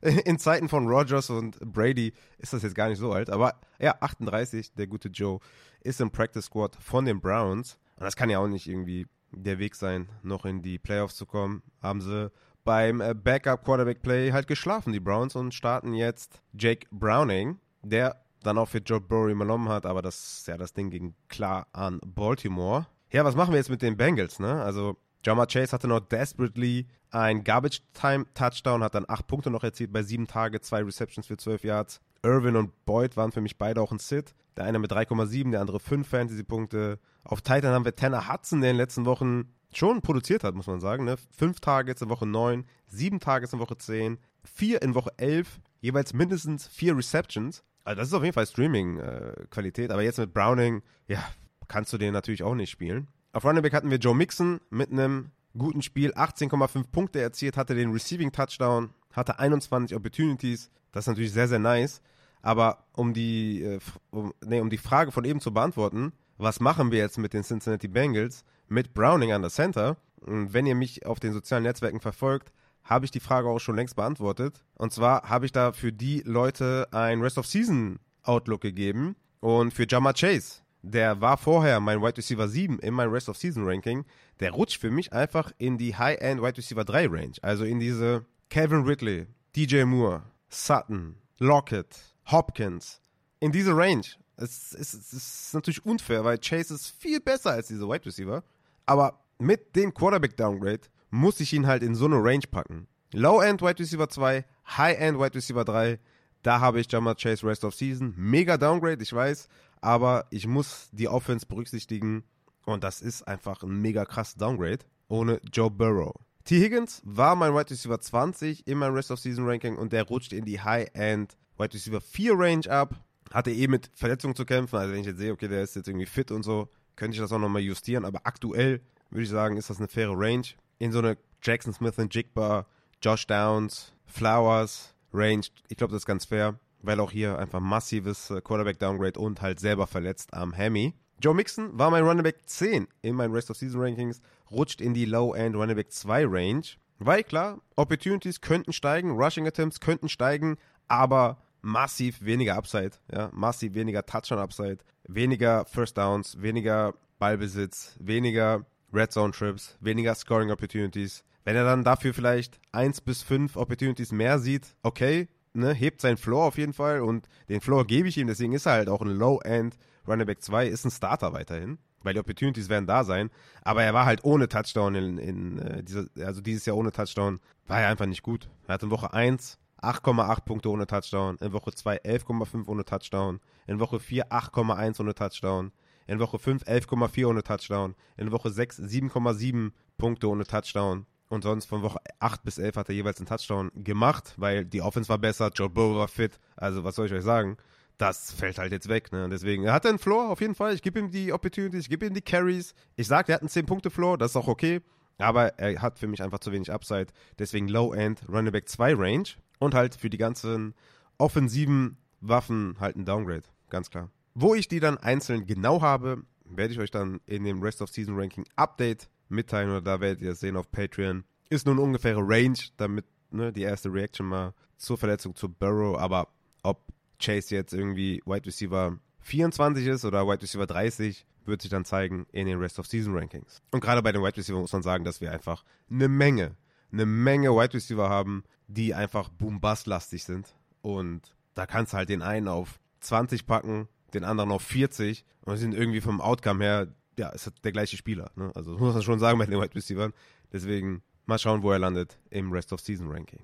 In Zeiten von Rogers und Brady ist das jetzt gar nicht so alt, aber ja 38, der gute Joe ist im Practice Squad von den Browns und das kann ja auch nicht irgendwie der Weg sein, noch in die Playoffs zu kommen. Haben sie beim äh, Backup Quarterback Play halt geschlafen, die Browns, und starten jetzt Jake Browning, der dann auch für Joe Burrow übernommen hat, aber das ja das Ding ging klar an Baltimore. Ja, was machen wir jetzt mit den Bengals, ne? Also, Jama Chase hatte noch desperately ein Garbage-Time-Touchdown, hat dann acht Punkte noch erzielt bei sieben Tagen, zwei Receptions für zwölf Yards. Irvin und Boyd waren für mich beide auch ein Sit. Der eine mit 3,7, der andere 5 Fantasy-Punkte. Auf Titan haben wir Tanner Hudson, der in den letzten Wochen schon produziert hat, muss man sagen. Ne? Fünf Targets in Woche 9, sieben Targets in Woche 10, vier in Woche 11, jeweils mindestens vier Receptions. Also das ist auf jeden Fall Streaming-Qualität. Aber jetzt mit Browning, ja, kannst du den natürlich auch nicht spielen. Auf Running Back hatten wir Joe Mixon mit einem guten Spiel, 18,5 Punkte erzielt, hatte den Receiving Touchdown, hatte 21 Opportunities. Das ist natürlich sehr, sehr nice. Aber um die, äh, um, nee, um die Frage von eben zu beantworten, was machen wir jetzt mit den Cincinnati Bengals mit Browning an der Center? Und wenn ihr mich auf den sozialen Netzwerken verfolgt, habe ich die Frage auch schon längst beantwortet. Und zwar habe ich da für die Leute ein Rest of Season Outlook gegeben und für Jama Chase. Der war vorher mein Wide Receiver 7 in meinem Rest of Season Ranking. Der rutscht für mich einfach in die High-End Wide Receiver 3 Range. Also in diese Kevin Ridley, DJ Moore, Sutton, Lockett, Hopkins. In diese Range. Es, es, es ist natürlich unfair, weil Chase ist viel besser als diese Wide Receiver. Aber mit dem Quarterback Downgrade muss ich ihn halt in so eine Range packen. Low-End Wide Receiver 2, High-End Wide Receiver 3. Da habe ich Jammer Chase Rest of Season. Mega Downgrade, ich weiß. Aber ich muss die Offense berücksichtigen. Und das ist einfach ein mega krass Downgrade ohne Joe Burrow. T. Higgins war mein Wide Receiver 20 in meinem Rest of Season Ranking und der rutscht in die High-End Wide Receiver 4 Range ab. Hatte eh mit Verletzungen zu kämpfen. Also wenn ich jetzt sehe, okay, der ist jetzt irgendwie fit und so, könnte ich das auch nochmal justieren. Aber aktuell würde ich sagen, ist das eine faire Range. In so eine Jackson Smith und Jigba, Josh Downs, Flowers Range. Ich glaube, das ist ganz fair, weil auch hier einfach massives äh, Quarterback-Downgrade und halt selber verletzt am Hammy. Joe Mixon war mein Running Back 10 in meinen Rest of Season Rankings, rutscht in die Low-End Running Back 2 Range. Weil klar, Opportunities könnten steigen, Rushing Attempts könnten steigen, aber massiv weniger Upside, ja, massiv weniger Touchdown-Upside, weniger First Downs, weniger Ballbesitz, weniger Red Zone Trips, weniger Scoring Opportunities. Wenn er dann dafür vielleicht eins bis fünf Opportunities mehr sieht, okay, ne, hebt seinen Floor auf jeden Fall und den Floor gebe ich ihm, deswegen ist er halt auch ein Low-End Running Back 2, ist ein Starter weiterhin, weil die Opportunities werden da sein, aber er war halt ohne Touchdown in, in äh, dieser, also dieses Jahr ohne Touchdown, war er einfach nicht gut. Er hatte in Woche 1 8,8 Punkte ohne Touchdown, in Woche 2 11,5 ohne Touchdown, in Woche 4 8,1 ohne Touchdown, in Woche 5 11,4 ohne Touchdown, in Woche 6 7,7 Punkte ohne Touchdown. Und sonst von Woche 8 bis 11 hat er jeweils einen Touchdown gemacht, weil die Offense war besser, Joe Burrow war fit. Also was soll ich euch sagen? Das fällt halt jetzt weg. Ne? Deswegen, er hat einen Floor auf jeden Fall. Ich gebe ihm die Opportunities, ich gebe ihm die Carries. Ich sage, er hat einen 10-Punkte-Floor, das ist auch okay. Aber er hat für mich einfach zu wenig Upside. Deswegen Low-End, Running Back 2 Range. Und halt für die ganzen offensiven Waffen halt ein Downgrade. Ganz klar. Wo ich die dann einzeln genau habe, werde ich euch dann in dem Rest of Season Ranking Update mitteilen oder da werdet ihr es sehen auf Patreon. Ist nur eine ungefähre Range, damit ne, die erste Reaction mal zur Verletzung zu Burrow, aber ob Chase jetzt irgendwie Wide Receiver 24 ist oder Wide Receiver 30, wird sich dann zeigen in den Rest of Season Rankings. Und gerade bei den Wide Receiver muss man sagen, dass wir einfach eine Menge, eine Menge Wide Receiver haben, die einfach boom-bust-lastig sind. Und da kannst du halt den einen auf 20 packen, den anderen auf 40 und sind irgendwie vom Outcome her, ja, ist der gleiche Spieler. Ne? Also muss man schon sagen bei den Wide Receivers. Deswegen mal schauen, wo er landet im Rest of Season Ranking.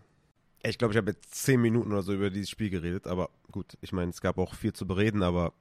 Ich glaube, ich habe jetzt 10 Minuten oder so über dieses Spiel geredet, aber gut, ich meine, es gab auch viel zu bereden, aber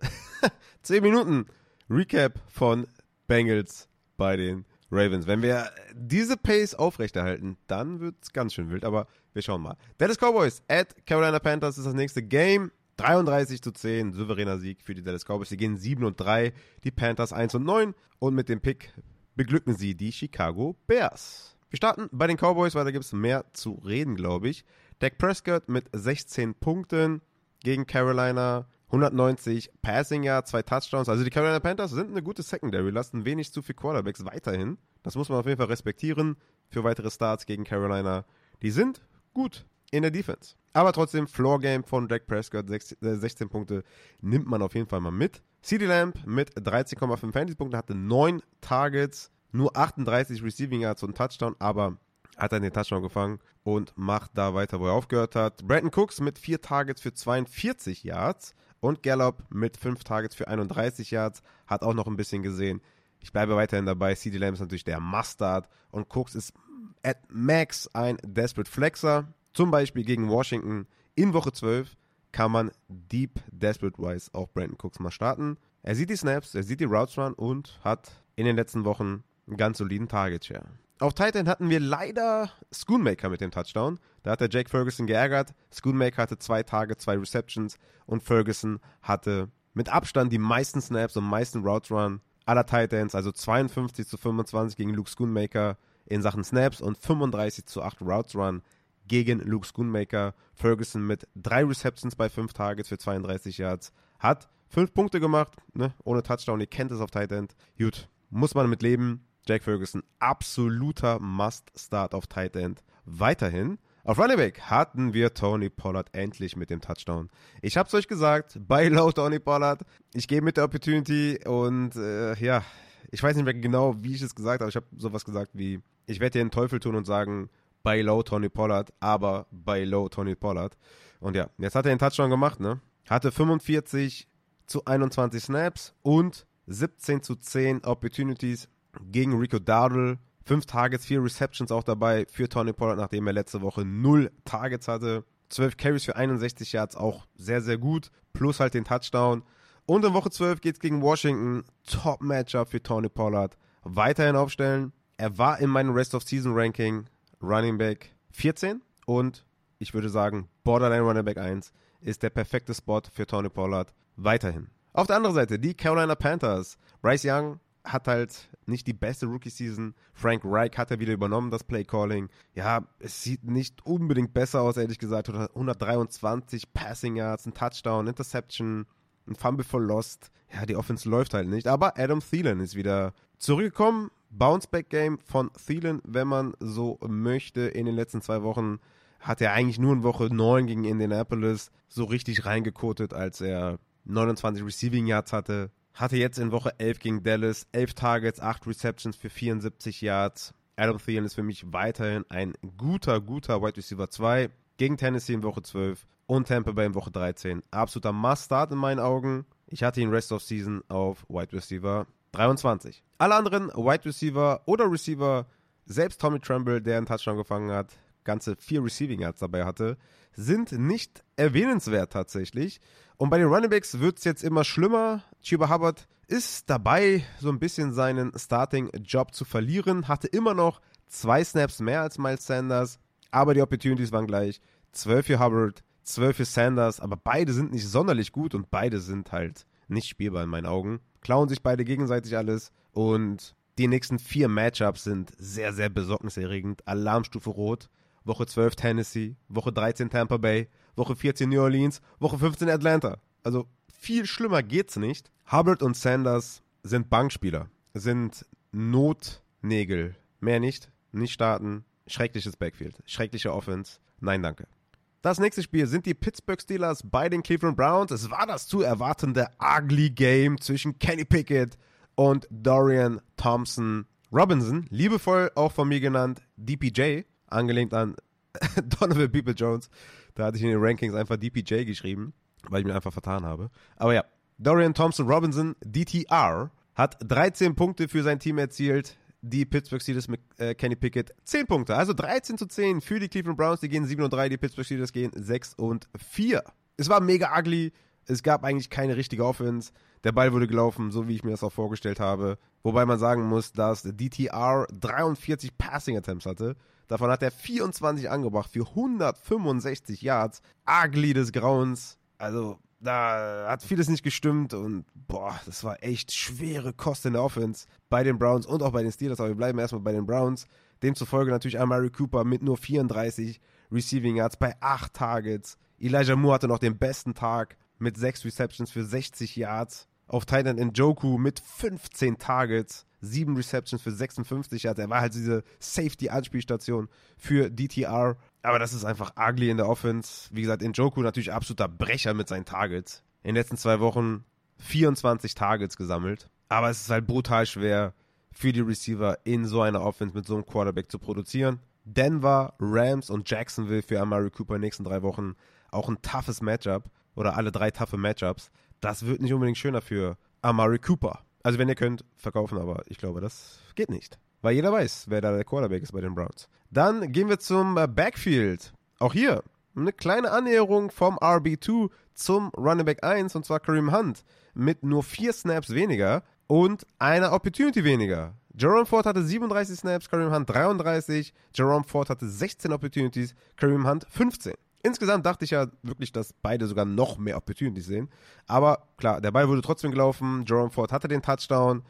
10 Minuten Recap von Bengals bei den Ravens. Wenn wir diese Pace aufrechterhalten, dann wird es ganz schön wild, aber wir schauen mal. Dallas Cowboys at Carolina Panthers ist das nächste Game. 33 zu 10, souveräner Sieg für die Dallas Cowboys. Sie gehen 7 und 3, die Panthers 1 und 9 und mit dem Pick beglücken sie die Chicago Bears. Wir starten bei den Cowboys, weil da gibt es mehr zu reden, glaube ich. Dak Prescott mit 16 Punkten gegen Carolina, 190 Passing Yard, zwei Touchdowns. Also die Carolina Panthers sind eine gute Secondary, lassen wenig zu viel Quarterbacks weiterhin. Das muss man auf jeden Fall respektieren für weitere Starts gegen Carolina. Die sind gut in der Defense. Aber trotzdem, Floor Game von Dak Prescott, 16 äh, Punkte, nimmt man auf jeden Fall mal mit. CD Lamp mit 13,5 Fantasy-Punkten hatte 9 Targets, nur 38 Receiving Yards und Touchdown, aber hat dann den Touchdown gefangen und macht da weiter, wo er aufgehört hat. Brandon Cooks mit 4 Targets für 42 Yards und Gallup mit 5 Targets für 31 Yards hat auch noch ein bisschen gesehen. Ich bleibe weiterhin dabei. CD Lamb ist natürlich der Mustard und Cooks ist at max ein Desperate Flexer. Zum Beispiel gegen Washington in Woche 12 kann man deep desperate wise auch Brandon Cooks mal starten. Er sieht die Snaps, er sieht die Routes run und hat in den letzten Wochen einen ganz soliden Target Share. Auf Titan hatten wir leider Schoonmaker mit dem Touchdown. Da hat der Jake Ferguson geärgert. Schoonmaker hatte zwei Tage, zwei Receptions und Ferguson hatte mit Abstand die meisten Snaps und meisten Routes Run aller Titans, also 52 zu 25 gegen Luke Schoonmaker in Sachen Snaps und 35 zu 8 Routes Run gegen Luke Schoonmaker. Ferguson mit drei Receptions bei fünf Targets für 32 Yards hat fünf Punkte gemacht, ne? ohne Touchdown. Ihr kennt es auf Tight End. Gut, muss man mit leben. Jack Ferguson, absoluter Must-Start auf Tight End. Weiterhin auf Running Back hatten wir Tony Pollard endlich mit dem Touchdown. Ich hab's euch gesagt, bei Low Tony Pollard. Ich gehe mit der Opportunity und äh, ja, ich weiß nicht mehr genau, wie ich es gesagt habe. Ich habe sowas gesagt wie, ich werde dir den Teufel tun und sagen, bei Low Tony Pollard, aber bei Low Tony Pollard. Und ja, jetzt hat er den Touchdown gemacht, ne? Hatte 45 zu 21 Snaps und 17 zu 10 Opportunities gegen Rico Dowdle. Fünf Targets, vier Receptions auch dabei für Tony Pollard, nachdem er letzte Woche null Targets hatte. 12 Carries für 61 Yards, auch sehr, sehr gut. Plus halt den Touchdown. Und in Woche 12 geht es gegen Washington. Top-Matchup für Tony Pollard. Weiterhin aufstellen. Er war in meinem Rest-of-Season-Ranking Running Back 14 und ich würde sagen, Borderline Running Back 1 ist der perfekte Spot für Tony Pollard weiterhin. Auf der anderen Seite die Carolina Panthers. Bryce Young hat halt nicht die beste Rookie-Season. Frank Reich hat er wieder übernommen, das Play-Calling. Ja, es sieht nicht unbedingt besser aus, ehrlich gesagt. 123 Passing Yards, ein Touchdown, Interception, ein Fumble for Lost. Ja, die Offense läuft halt nicht. Aber Adam Thielen ist wieder zurückgekommen. Bounce-Back-Game von Thielen, wenn man so möchte. In den letzten zwei Wochen hat er eigentlich nur in Woche 9 gegen Indianapolis so richtig reingekotet, als er 29 Receiving Yards hatte, hatte jetzt in Woche 11 gegen Dallas 11 Targets, 8 Receptions für 74 Yards. Adam Thielen ist für mich weiterhin ein guter, guter Wide Receiver 2. Gegen Tennessee in Woche 12 und Tampa Bay in Woche 13. Absoluter Must-Start in meinen Augen. Ich hatte ihn Rest of Season auf Wide Receiver 23. Alle anderen Wide Receiver oder Receiver, selbst Tommy Tremble, der einen Touchdown gefangen hat, ganze vier Receiving Yards dabei hatte, sind nicht erwähnenswert tatsächlich. Und bei den Running Backs wird es jetzt immer schlimmer. Chuba Hubbard ist dabei, so ein bisschen seinen Starting-Job zu verlieren. Hatte immer noch zwei Snaps mehr als Miles Sanders, aber die Opportunities waren gleich. 12 für Hubbard, 12 für Sanders, aber beide sind nicht sonderlich gut und beide sind halt nicht spielbar in meinen Augen. Klauen sich beide gegenseitig alles und die nächsten vier Matchups sind sehr, sehr besorgniserregend. Alarmstufe Rot. Woche 12 Tennessee, Woche 13 Tampa Bay, Woche 14 New Orleans, Woche 15 Atlanta. Also viel schlimmer geht's nicht. Hubbard und Sanders sind Bankspieler, sind Notnägel. Mehr nicht, nicht starten. Schreckliches Backfield, schreckliche Offense. Nein, danke. Das nächste Spiel sind die Pittsburgh Steelers bei den Cleveland Browns. Es war das zu erwartende Ugly Game zwischen Kenny Pickett und Dorian Thompson Robinson, liebevoll auch von mir genannt DPJ, angelehnt an Donovan People Jones. Da hatte ich in den Rankings einfach DPJ geschrieben, weil ich mir einfach vertan habe. Aber ja, Dorian Thompson Robinson, DTR, hat 13 Punkte für sein Team erzielt. Die Pittsburgh Steelers mit äh, Kenny Pickett 10 Punkte. Also 13 zu 10 für die Cleveland Browns. Die gehen 7 und 3, die Pittsburgh Steelers gehen 6 und 4. Es war mega ugly. Es gab eigentlich keine richtige Offense. Der Ball wurde gelaufen, so wie ich mir das auch vorgestellt habe. Wobei man sagen muss, dass DTR 43 Passing Attempts hatte. Davon hat er 24 angebracht für 165 Yards. Ugly des Grauens. Also, da hat vieles nicht gestimmt und boah, das war echt schwere Kosten in der Offense bei den Browns und auch bei den Steelers. Aber wir bleiben erstmal bei den Browns. Demzufolge natürlich Amari Cooper mit nur 34 Receiving Yards bei 8 Targets. Elijah Moore hatte noch den besten Tag mit 6 Receptions für 60 Yards. Auf Titan Njoku mit 15 Targets, 7 Receptions für 56 Yards. Er war halt diese Safety-Anspielstation für DTR. Aber das ist einfach ugly in der Offense. Wie gesagt, Njoku natürlich absoluter Brecher mit seinen Targets. In den letzten zwei Wochen 24 Targets gesammelt. Aber es ist halt brutal schwer für die Receiver in so einer Offense mit so einem Quarterback zu produzieren. Denver, Rams und Jacksonville für Amari Cooper in den nächsten drei Wochen auch ein toughes Matchup oder alle drei toughe Matchups. Das wird nicht unbedingt schöner für Amari Cooper. Also wenn ihr könnt, verkaufen, aber ich glaube, das geht nicht. Weil jeder weiß, wer da der Quarterback ist bei den Browns. Dann gehen wir zum äh, Backfield. Auch hier eine kleine Annäherung vom RB2 zum Running Back 1 und zwar Kareem Hunt mit nur vier Snaps weniger und einer Opportunity weniger. Jerome Ford hatte 37 Snaps, Kareem Hunt 33. Jerome Ford hatte 16 Opportunities, Kareem Hunt 15. Insgesamt dachte ich ja wirklich, dass beide sogar noch mehr Opportunities sehen. Aber klar, der Ball wurde trotzdem gelaufen. Jerome Ford hatte den Touchdown,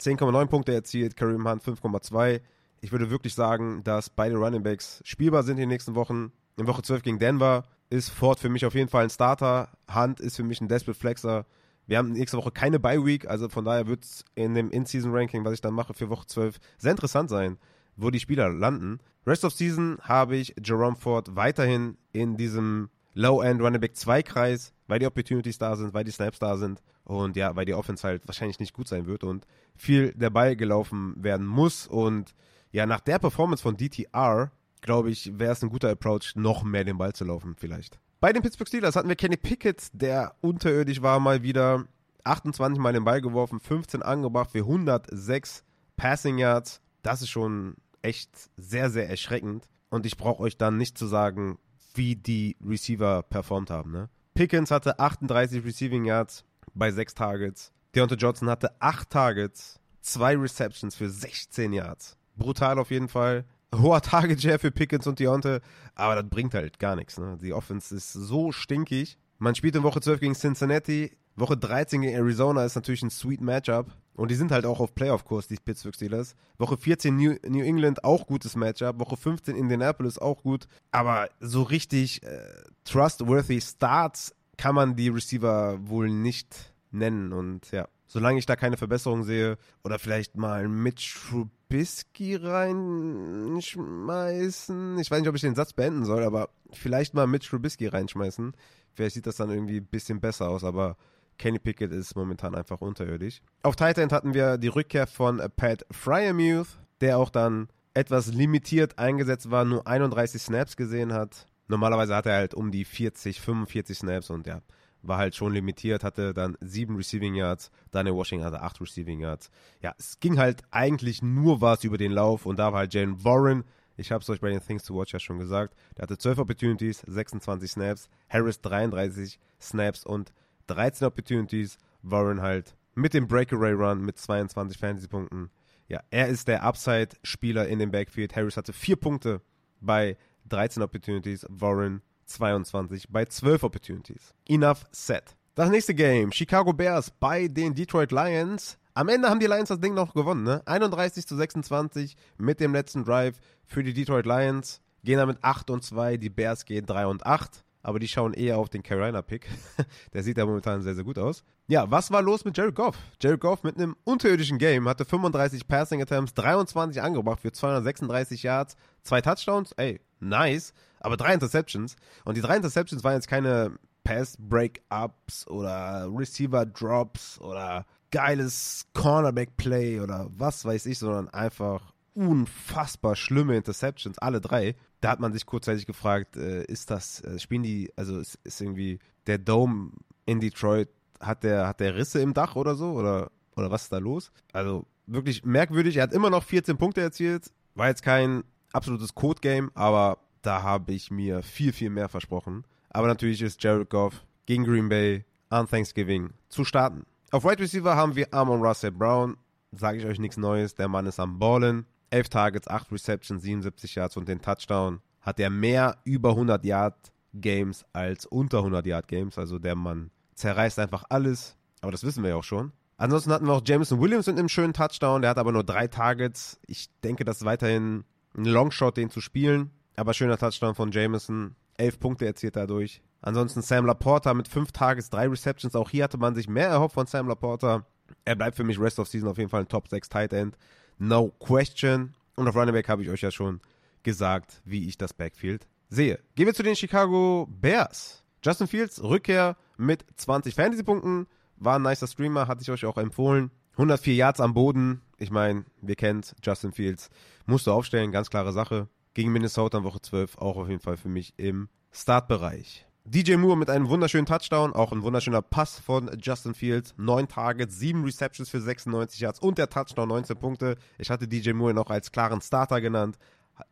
10,9 Punkte erzielt, Kareem Hunt 5,2. Ich würde wirklich sagen, dass beide Running Backs spielbar sind in den nächsten Wochen. In Woche 12 gegen Denver ist Ford für mich auf jeden Fall ein Starter. Hunt ist für mich ein Desperate Flexer. Wir haben nächste Woche keine Bye Week, also von daher wird es in dem In-Season-Ranking, was ich dann mache für Woche 12, sehr interessant sein, wo die Spieler landen. Rest of Season habe ich Jerome Ford weiterhin in diesem Low-End Running Back 2 Kreis, weil die Opportunities da sind, weil die Snaps da sind und ja, weil die Offense halt wahrscheinlich nicht gut sein wird und viel der Ball gelaufen werden muss und ja, nach der Performance von DTR, glaube ich, wäre es ein guter Approach, noch mehr den Ball zu laufen vielleicht. Bei den Pittsburgh Steelers hatten wir Kenny Pickett, der unterirdisch war, mal wieder 28 Mal den Ball geworfen, 15 angebracht für 106 Passing Yards. Das ist schon echt sehr, sehr erschreckend. Und ich brauche euch dann nicht zu sagen, wie die Receiver performt haben. Ne? Pickens hatte 38 Receiving Yards bei 6 Targets. Deontay Johnson hatte 8 Targets, 2 Receptions für 16 Yards. Brutal auf jeden Fall hoher Target Share für Pickens und Deontay, aber das bringt halt gar nichts. Ne? Die Offense ist so stinkig. Man spielt in Woche 12 gegen Cincinnati, Woche 13 gegen Arizona ist natürlich ein sweet Matchup. Und die sind halt auch auf Playoff-Kurs, die Pittsburgh Steelers. Woche 14 New, New, England auch gutes Matchup. Woche 15 Indianapolis auch gut. Aber so richtig äh, trustworthy Starts kann man die Receiver wohl nicht nennen. Und ja, solange ich da keine Verbesserung sehe oder vielleicht mal Mitch Trubisky reinschmeißen. Ich weiß nicht, ob ich den Satz beenden soll, aber vielleicht mal Mitch Trubisky reinschmeißen. Vielleicht sieht das dann irgendwie ein bisschen besser aus, aber Kenny Pickett ist momentan einfach unterirdisch. Auf Tight End hatten wir die Rückkehr von Pat Fryermuth, der auch dann etwas limitiert eingesetzt war, nur 31 Snaps gesehen hat. Normalerweise hat er halt um die 40, 45 Snaps und ja, war halt schon limitiert, hatte dann sieben Receiving Yards, Daniel Washington hatte acht Receiving Yards. Ja, es ging halt eigentlich nur was über den Lauf und da war halt Jalen Warren, ich habe es euch bei den Things to Watch ja schon gesagt, der hatte 12 Opportunities, 26 Snaps, Harris 33 Snaps und 13 Opportunities, Warren halt mit dem Breakaway Run mit 22 Fantasy-Punkten. Ja, er ist der Upside-Spieler in dem Backfield. Harris hatte vier Punkte bei 13 Opportunities, Warren 22 bei 12 Opportunities. Enough set. Das nächste Game, Chicago Bears bei den Detroit Lions. Am Ende haben die Lions das Ding noch gewonnen, ne? 31 zu 26 mit dem letzten Drive für die Detroit Lions. Gehen damit 8 und 2, die Bears gehen 3 und 8 aber die schauen eher auf den Carolina-Pick. Der sieht ja momentan sehr, sehr gut aus. Ja, was war los mit Jared Goff? Jared Goff mit einem unterirdischen Game hatte 35 Passing Attempts, 23 angebracht für 236 Yards, zwei Touchdowns, ey, nice, aber drei Interceptions. Und die drei Interceptions waren jetzt keine Pass-Break-Ups oder Receiver-Drops oder geiles Cornerback-Play oder was weiß ich, sondern einfach unfassbar schlimme Interceptions, alle drei. Da hat man sich kurzzeitig gefragt, äh, ist das, äh, spielen die, also ist, ist, irgendwie der Dome in Detroit, hat der, hat der Risse im Dach oder so? Oder, oder was ist da los? Also wirklich merkwürdig. Er hat immer noch 14 Punkte erzielt. War jetzt kein absolutes Code-Game, aber da habe ich mir viel, viel mehr versprochen. Aber natürlich ist Jared Goff gegen Green Bay an Thanksgiving zu starten. Auf Right Receiver haben wir Amon Russell Brown. Sage ich euch nichts Neues. Der Mann ist am Ballen. 11 Targets, 8 Receptions, 77 Yards und den Touchdown hat er mehr über 100 Yard Games als unter 100 Yard Games. Also der Mann zerreißt einfach alles. Aber das wissen wir ja auch schon. Ansonsten hatten wir auch Jameson Williams mit einem schönen Touchdown. Der hat aber nur drei Targets. Ich denke, das ist weiterhin ein Longshot, den zu spielen. Aber schöner Touchdown von Jameson. Elf Punkte erzielt dadurch. Ansonsten Sam Laporta mit fünf Targets, drei Receptions. Auch hier hatte man sich mehr erhofft von Sam Laporta. Er bleibt für mich Rest of Season auf jeden Fall ein Top 6 Tight End. No question. Und auf Running Back habe ich euch ja schon gesagt, wie ich das Backfield sehe. Gehen wir zu den Chicago Bears. Justin Fields, Rückkehr mit 20 Fantasy-Punkten. War ein nicer Streamer, hatte ich euch auch empfohlen. 104 Yards am Boden. Ich meine, wir kennen Justin Fields. Musste aufstellen, ganz klare Sache. Gegen Minnesota in Woche 12 auch auf jeden Fall für mich im Startbereich. DJ Moore mit einem wunderschönen Touchdown, auch ein wunderschöner Pass von Justin Fields. Neun Targets, sieben Receptions für 96 Yards und der Touchdown 19 Punkte. Ich hatte DJ Moore noch als klaren Starter genannt.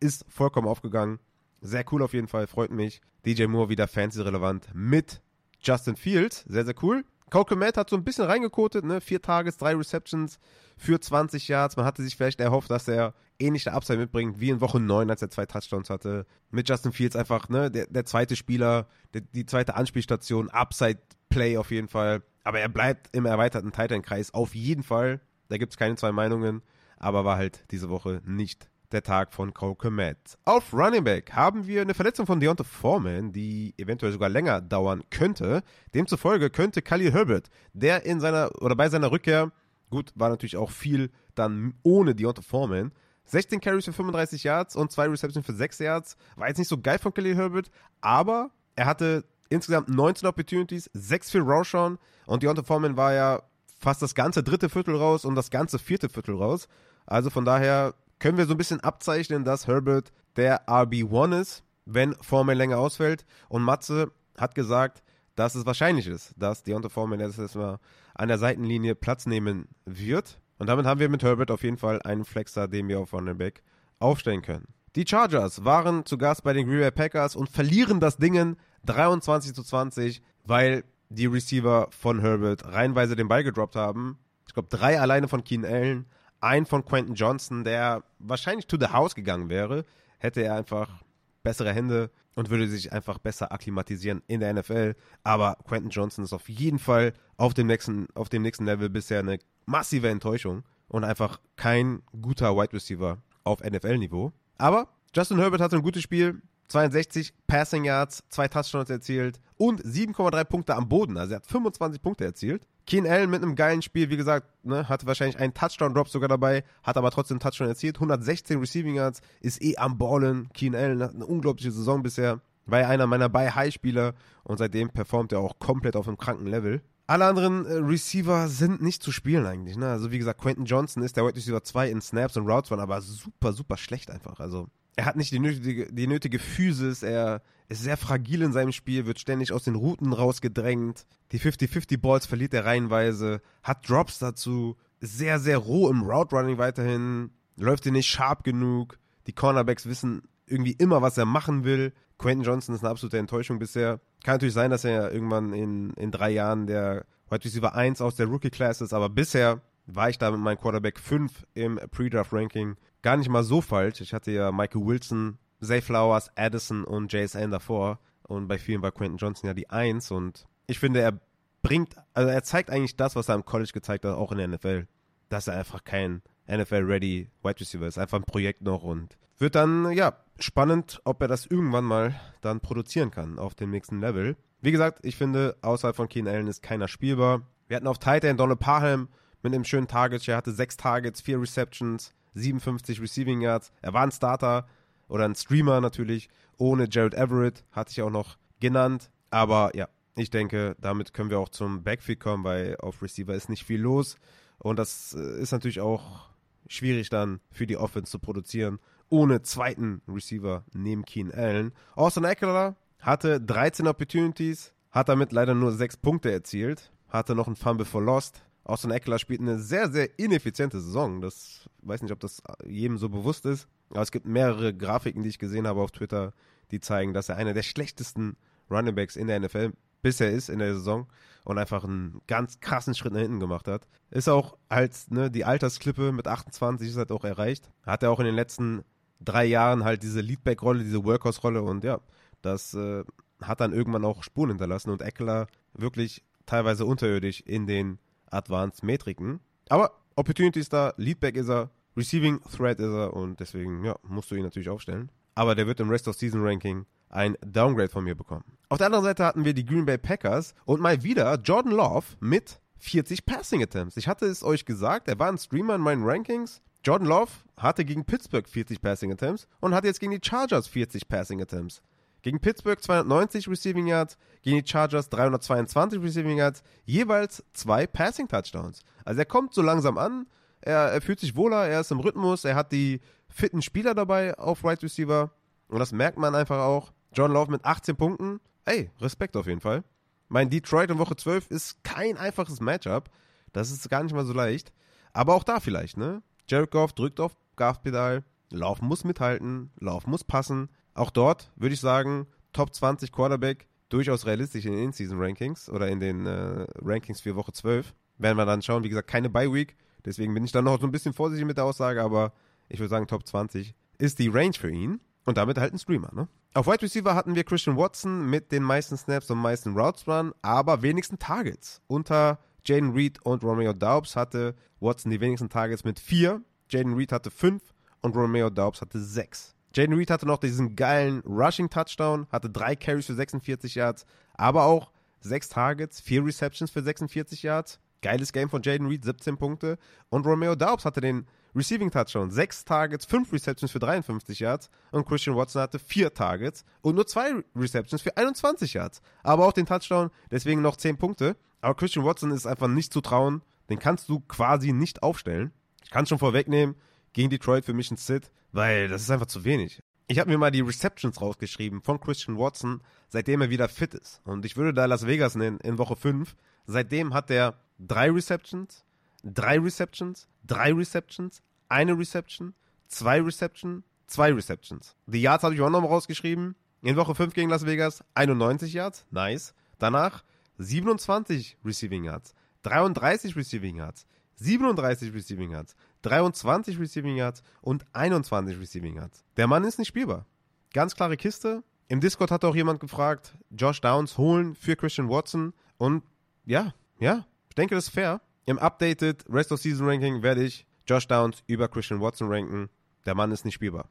Ist vollkommen aufgegangen. Sehr cool auf jeden Fall, freut mich. DJ Moore wieder fancy-relevant mit Justin Fields. Sehr, sehr cool. Cole Komet hat so ein bisschen reingekotet, ne? Vier Tages, drei Receptions für 20 Yards. Man hatte sich vielleicht erhofft, dass er ähnliche Upside mitbringt wie in Woche 9, als er zwei Touchdowns hatte. Mit Justin Fields einfach, ne? Der, der zweite Spieler, der, die zweite Anspielstation, Upside-Play auf jeden Fall. Aber er bleibt im erweiterten Titan-Kreis auf jeden Fall. Da gibt es keine zwei Meinungen. Aber war halt diese Woche nicht der Tag von Cole Komet. Auf Running Back haben wir eine Verletzung von Deontay Foreman, die eventuell sogar länger dauern könnte. Demzufolge könnte Khalil Herbert, der in seiner oder bei seiner Rückkehr, gut, war natürlich auch viel dann ohne Deontay Foreman, 16 Carries für 35 Yards und 2 Receptions für 6 Yards. War jetzt nicht so geil von Khalil Herbert, aber er hatte insgesamt 19 Opportunities, 6 für Roshan und Deontay Foreman war ja fast das ganze dritte Viertel raus und das ganze vierte Viertel raus. Also von daher können wir so ein bisschen abzeichnen, dass Herbert der RB1 ist, wenn Foreman länger ausfällt. Und Matze hat gesagt, dass es wahrscheinlich ist, dass Deontay Foreman jetzt Mal an der Seitenlinie Platz nehmen wird. Und damit haben wir mit Herbert auf jeden Fall einen Flexer, den wir auf Running Back aufstellen können. Die Chargers waren zu Gast bei den Green Bay Packers und verlieren das Ding 23 zu 20, weil die Receiver von Herbert reihenweise den Ball gedroppt haben. Ich glaube, drei alleine von Keen Allen, ein von Quentin Johnson, der wahrscheinlich to the house gegangen wäre, hätte er einfach bessere Hände und würde sich einfach besser akklimatisieren in der NFL. Aber Quentin Johnson ist auf jeden Fall auf dem nächsten, auf dem nächsten Level bisher eine massive Enttäuschung und einfach kein guter Wide Receiver auf NFL-Niveau. Aber Justin Herbert hatte ein gutes Spiel. 62 Passing Yards, zwei Touchdowns erzielt und 7,3 Punkte am Boden. Also er hat 25 Punkte erzielt. Keen Allen mit einem geilen Spiel, wie gesagt, ne, hatte wahrscheinlich einen Touchdown-Drop sogar dabei, hat aber trotzdem einen Touchdown erzielt. 116 Receiving Yards, ist eh am Ballen. Keen Allen hat eine unglaubliche Saison bisher. War ja einer meiner Buy-High-Spieler und seitdem performt er auch komplett auf einem kranken Level. Alle anderen äh, Receiver sind nicht zu spielen eigentlich. Ne? Also wie gesagt, Quentin Johnson ist der Wide Receiver 2 in Snaps und Routes, waren aber super, super schlecht einfach. Also er hat nicht die nötige, die nötige Physis, er ist sehr fragil in seinem Spiel, wird ständig aus den Routen rausgedrängt. Die 50-50 Balls verliert er reihenweise, hat Drops dazu, sehr, sehr roh im Route Running weiterhin, läuft er nicht sharp genug. Die Cornerbacks wissen irgendwie immer, was er machen will. Quentin Johnson ist eine absolute Enttäuschung bisher. Kann natürlich sein, dass er irgendwann in, in drei Jahren der Wide Receiver 1 aus der Rookie Class ist, aber bisher war ich da mit meinem Quarterback 5 im Pre-Draft-Ranking gar nicht mal so falsch. Ich hatte ja Michael Wilson, Zay Flowers, Addison und JSN davor. Und bei vielen war Quentin Johnson ja die 1. Und ich finde, er bringt, also er zeigt eigentlich das, was er im College gezeigt hat, auch in der NFL. Dass er einfach kein NFL-ready Wide Receiver ist. Einfach ein Projekt noch und wird dann, ja, spannend, ob er das irgendwann mal dann produzieren kann auf dem nächsten Level. Wie gesagt, ich finde, außerhalb von Keen Allen ist keiner spielbar. Wir hatten auf Titan Donald Parham mit einem schönen Target. Er hatte sechs Targets, vier Receptions, 57 Receiving Yards. Er war ein Starter oder ein Streamer natürlich. Ohne Jared Everett hatte ich auch noch genannt. Aber ja, ich denke, damit können wir auch zum Backfield kommen, weil auf Receiver ist nicht viel los. Und das äh, ist natürlich auch schwierig dann für die Offense zu produzieren, ohne zweiten Receiver neben Keen Allen. Austin Eckler hatte 13 Opportunities, hat damit leider nur 6 Punkte erzielt, hatte noch ein Fumble for Lost, Austin Eckler spielt eine sehr, sehr ineffiziente Saison. Das weiß nicht, ob das jedem so bewusst ist. Aber es gibt mehrere Grafiken, die ich gesehen habe auf Twitter, die zeigen, dass er einer der schlechtesten Runningbacks in der NFL bisher ist in der Saison und einfach einen ganz krassen Schritt nach hinten gemacht hat. Ist auch halt, ne, die Altersklippe mit 28 ist halt auch erreicht. Hat er auch in den letzten drei Jahren halt diese Leadback-Rolle, diese Workhorse-Rolle und ja, das äh, hat dann irgendwann auch Spuren hinterlassen und Eckler wirklich teilweise unterirdisch in den Advanced Metriken. Aber Opportunity ist da, Leadback ist er, Receiving Threat ist er und deswegen ja, musst du ihn natürlich aufstellen. Aber der wird im Rest of Season Ranking ein Downgrade von mir bekommen. Auf der anderen Seite hatten wir die Green Bay Packers und mal wieder Jordan Love mit 40 Passing Attempts. Ich hatte es euch gesagt, er war ein Streamer in meinen Rankings. Jordan Love hatte gegen Pittsburgh 40 Passing Attempts und hat jetzt gegen die Chargers 40 Passing Attempts. Gegen Pittsburgh 290 Receiving Yards, gegen die Chargers 322 Receiving Yards, jeweils zwei Passing Touchdowns. Also er kommt so langsam an, er, er fühlt sich wohler, er ist im Rhythmus, er hat die fitten Spieler dabei auf Right Receiver und das merkt man einfach auch. John Love mit 18 Punkten, ey, Respekt auf jeden Fall. Mein Detroit in Woche 12 ist kein einfaches Matchup. Das ist gar nicht mal so leicht. Aber auch da vielleicht, ne? Jared Goff drückt auf Gaspedal. Lauf muss mithalten. Lauf muss passen. Auch dort würde ich sagen, Top 20 Quarterback durchaus realistisch in den In-Season-Rankings oder in den äh, Rankings für Woche 12. Werden wir dann schauen. Wie gesagt, keine Bye-Week. Deswegen bin ich dann noch so ein bisschen vorsichtig mit der Aussage, aber ich würde sagen, Top 20 ist die Range für ihn. Und damit halt ein Streamer, ne? Auf Wide Receiver hatten wir Christian Watson mit den meisten Snaps und meisten Routes Run, aber wenigsten Targets. Unter Jaden Reed und Romeo Daubs hatte Watson die wenigsten Targets mit vier. Jaden Reed hatte fünf und Romeo Daubs hatte sechs. Jaden Reed hatte noch diesen geilen Rushing Touchdown, hatte drei Carries für 46 Yards, aber auch sechs Targets, vier Receptions für 46 Yards. Geiles Game von Jaden Reed, 17 Punkte. Und Romeo Daubs hatte den Receiving Touchdown, 6 Targets, 5 Receptions für 53 Yards. Und Christian Watson hatte 4 Targets und nur 2 Receptions für 21 Yards. Aber auch den Touchdown, deswegen noch 10 Punkte. Aber Christian Watson ist einfach nicht zu trauen. Den kannst du quasi nicht aufstellen. Ich kann es schon vorwegnehmen, gegen Detroit für mich ein Sit, weil das ist einfach zu wenig. Ich habe mir mal die Receptions rausgeschrieben von Christian Watson, seitdem er wieder fit ist. Und ich würde da Las Vegas nennen in Woche 5. Seitdem hat er drei Receptions, drei Receptions, drei Receptions, eine Reception, zwei Receptions, zwei Receptions. Die Yards habe ich auch nochmal rausgeschrieben. In Woche 5 gegen Las Vegas 91 Yards, nice. Danach 27 Receiving Yards, 33 Receiving Yards, 37 Receiving Yards, 23 Receiving Yards und 21 Receiving Yards. Der Mann ist nicht spielbar. Ganz klare Kiste. Im Discord hat auch jemand gefragt, Josh Downs holen für Christian Watson. Und ja, ja, ich denke, das ist fair. Im Updated Rest of Season Ranking werde ich Josh Downs über Christian Watson ranken. Der Mann ist nicht spielbar.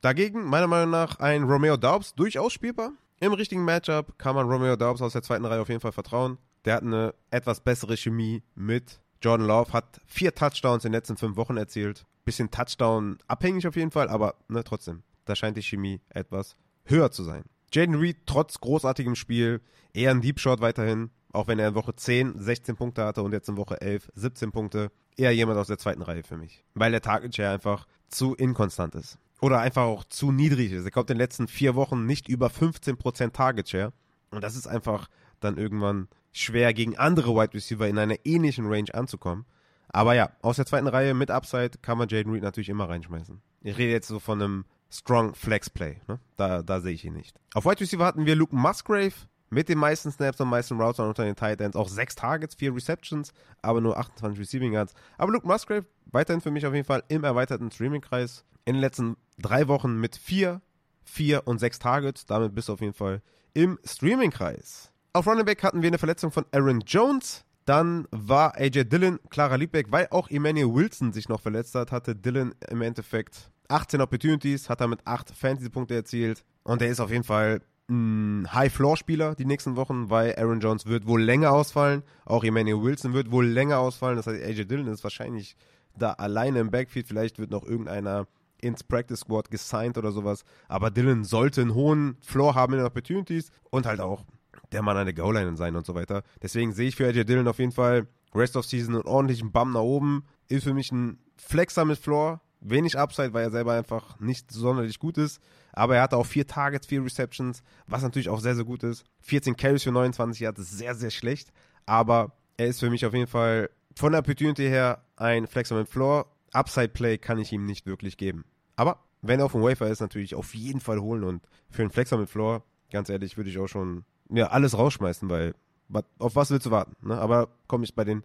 Dagegen, meiner Meinung nach, ein Romeo Daubs durchaus spielbar. Im richtigen Matchup kann man Romeo Daubs aus der zweiten Reihe auf jeden Fall vertrauen. Der hat eine etwas bessere Chemie mit Jordan Love, hat vier Touchdowns in den letzten fünf Wochen erzielt. Bisschen Touchdown abhängig auf jeden Fall, aber ne, trotzdem, da scheint die Chemie etwas höher zu sein. Jaden Reed trotz großartigem Spiel, eher ein Deep Shot weiterhin, auch wenn er in Woche 10 16 Punkte hatte und jetzt in Woche 11 17 Punkte. Eher jemand aus der zweiten Reihe für mich. Weil der Target Share einfach zu inkonstant ist. Oder einfach auch zu niedrig ist. Er kommt in den letzten vier Wochen nicht über 15% Target Share. Und das ist einfach dann irgendwann schwer gegen andere Wide Receiver in einer ähnlichen Range anzukommen. Aber ja, aus der zweiten Reihe mit Upside kann man Jaden Reed natürlich immer reinschmeißen. Ich rede jetzt so von einem Strong Flex Play. Ne? Da, da sehe ich ihn nicht. Auf Wide Receiver hatten wir Luke Musgrave mit den meisten Snaps und meisten Routes unter den Tight Ends. Auch sechs Targets, vier Receptions, aber nur 28 Receiving Yards. Aber Luke Musgrave weiterhin für mich auf jeden Fall im erweiterten Streaming-Kreis. In den letzten drei Wochen mit vier, vier und sechs Targets. Damit bist du auf jeden Fall im Streaming-Kreis. Auf Running Back hatten wir eine Verletzung von Aaron Jones. Dann war AJ Dillon klarer Leadback, weil auch Emmanuel Wilson sich noch verletzt hat, hatte Dillon im Endeffekt 18 Opportunities, hat damit 8 Fantasy-Punkte erzielt. Und er ist auf jeden Fall ein High-Floor-Spieler die nächsten Wochen, weil Aaron Jones wird wohl länger ausfallen. Auch Emmanuel Wilson wird wohl länger ausfallen. Das heißt, AJ Dillon ist wahrscheinlich da alleine im Backfield. Vielleicht wird noch irgendeiner ins Practice Squad gesigned oder sowas. Aber Dillon sollte einen hohen Floor haben in den Opportunities und halt auch der Mann an der Goal-Line sein und so weiter. Deswegen sehe ich für AJ Dillon auf jeden Fall Rest of Season einen ordentlichen Bum nach oben. Ist für mich ein Flexer mit Floor. Wenig Upside, weil er selber einfach nicht sonderlich gut ist. Aber er hatte auch vier Targets, vier Receptions, was natürlich auch sehr, sehr gut ist. 14 Carries für 29 Yards ist sehr, sehr schlecht. Aber er ist für mich auf jeden Fall von der Opportunity her ein Flexer mit Floor. Upside Play kann ich ihm nicht wirklich geben. Aber wenn er auf dem Wafer ist, natürlich auf jeden Fall holen. Und für einen Flexer mit Floor, ganz ehrlich, würde ich auch schon ja, alles rausschmeißen, weil auf was willst du warten? Ne? Aber komme ich bei den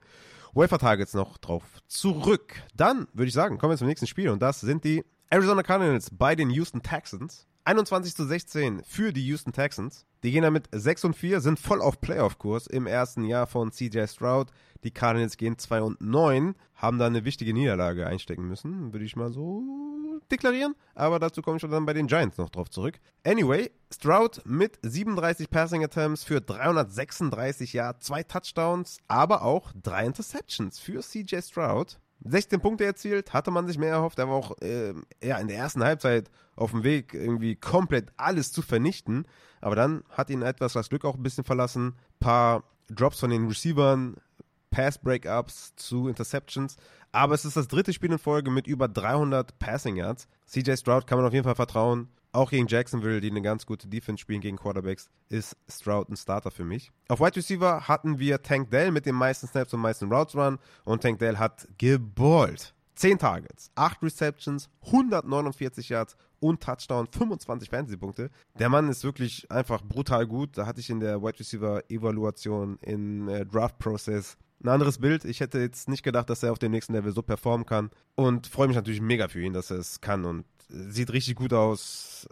Wafer Targets noch drauf zurück. Dann würde ich sagen, kommen wir zum nächsten Spiel und das sind die Arizona Cardinals bei den Houston Texans. 21 zu 16 für die Houston Texans. Die gehen damit 6 und 4, sind voll auf Playoff-Kurs im ersten Jahr von CJ Stroud. Die Cardinals gehen 2 und 9, haben da eine wichtige Niederlage einstecken müssen, würde ich mal so deklarieren. Aber dazu komme ich schon dann bei den Giants noch drauf zurück. Anyway, Stroud mit 37 Passing Attempts für 336 Yards, zwei Touchdowns, aber auch drei Interceptions für CJ Stroud. 16 Punkte erzielt, hatte man sich mehr erhofft. Er war auch äh, ja, in der ersten Halbzeit auf dem Weg, irgendwie komplett alles zu vernichten. Aber dann hat ihn etwas das Glück auch ein bisschen verlassen. Paar Drops von den Receivern, Pass-Breakups zu Interceptions. Aber es ist das dritte Spiel in Folge mit über 300 Passing Yards. CJ Stroud kann man auf jeden Fall vertrauen. Auch gegen Jacksonville, die eine ganz gute Defense spielen gegen Quarterbacks, ist Stroud ein Starter für mich. Auf Wide Receiver hatten wir Tank Dell mit den meisten Snaps und meisten Routes Run und Tank Dell hat geballt. 10 Targets, 8 Receptions, 149 Yards und Touchdown, 25 Fantasy-Punkte. Der Mann ist wirklich einfach brutal gut. Da hatte ich in der Wide Receiver-Evaluation in äh, Draft-Process ein anderes Bild. Ich hätte jetzt nicht gedacht, dass er auf dem nächsten Level so performen kann. Und freue mich natürlich mega für ihn, dass er es kann. Und sieht richtig gut aus.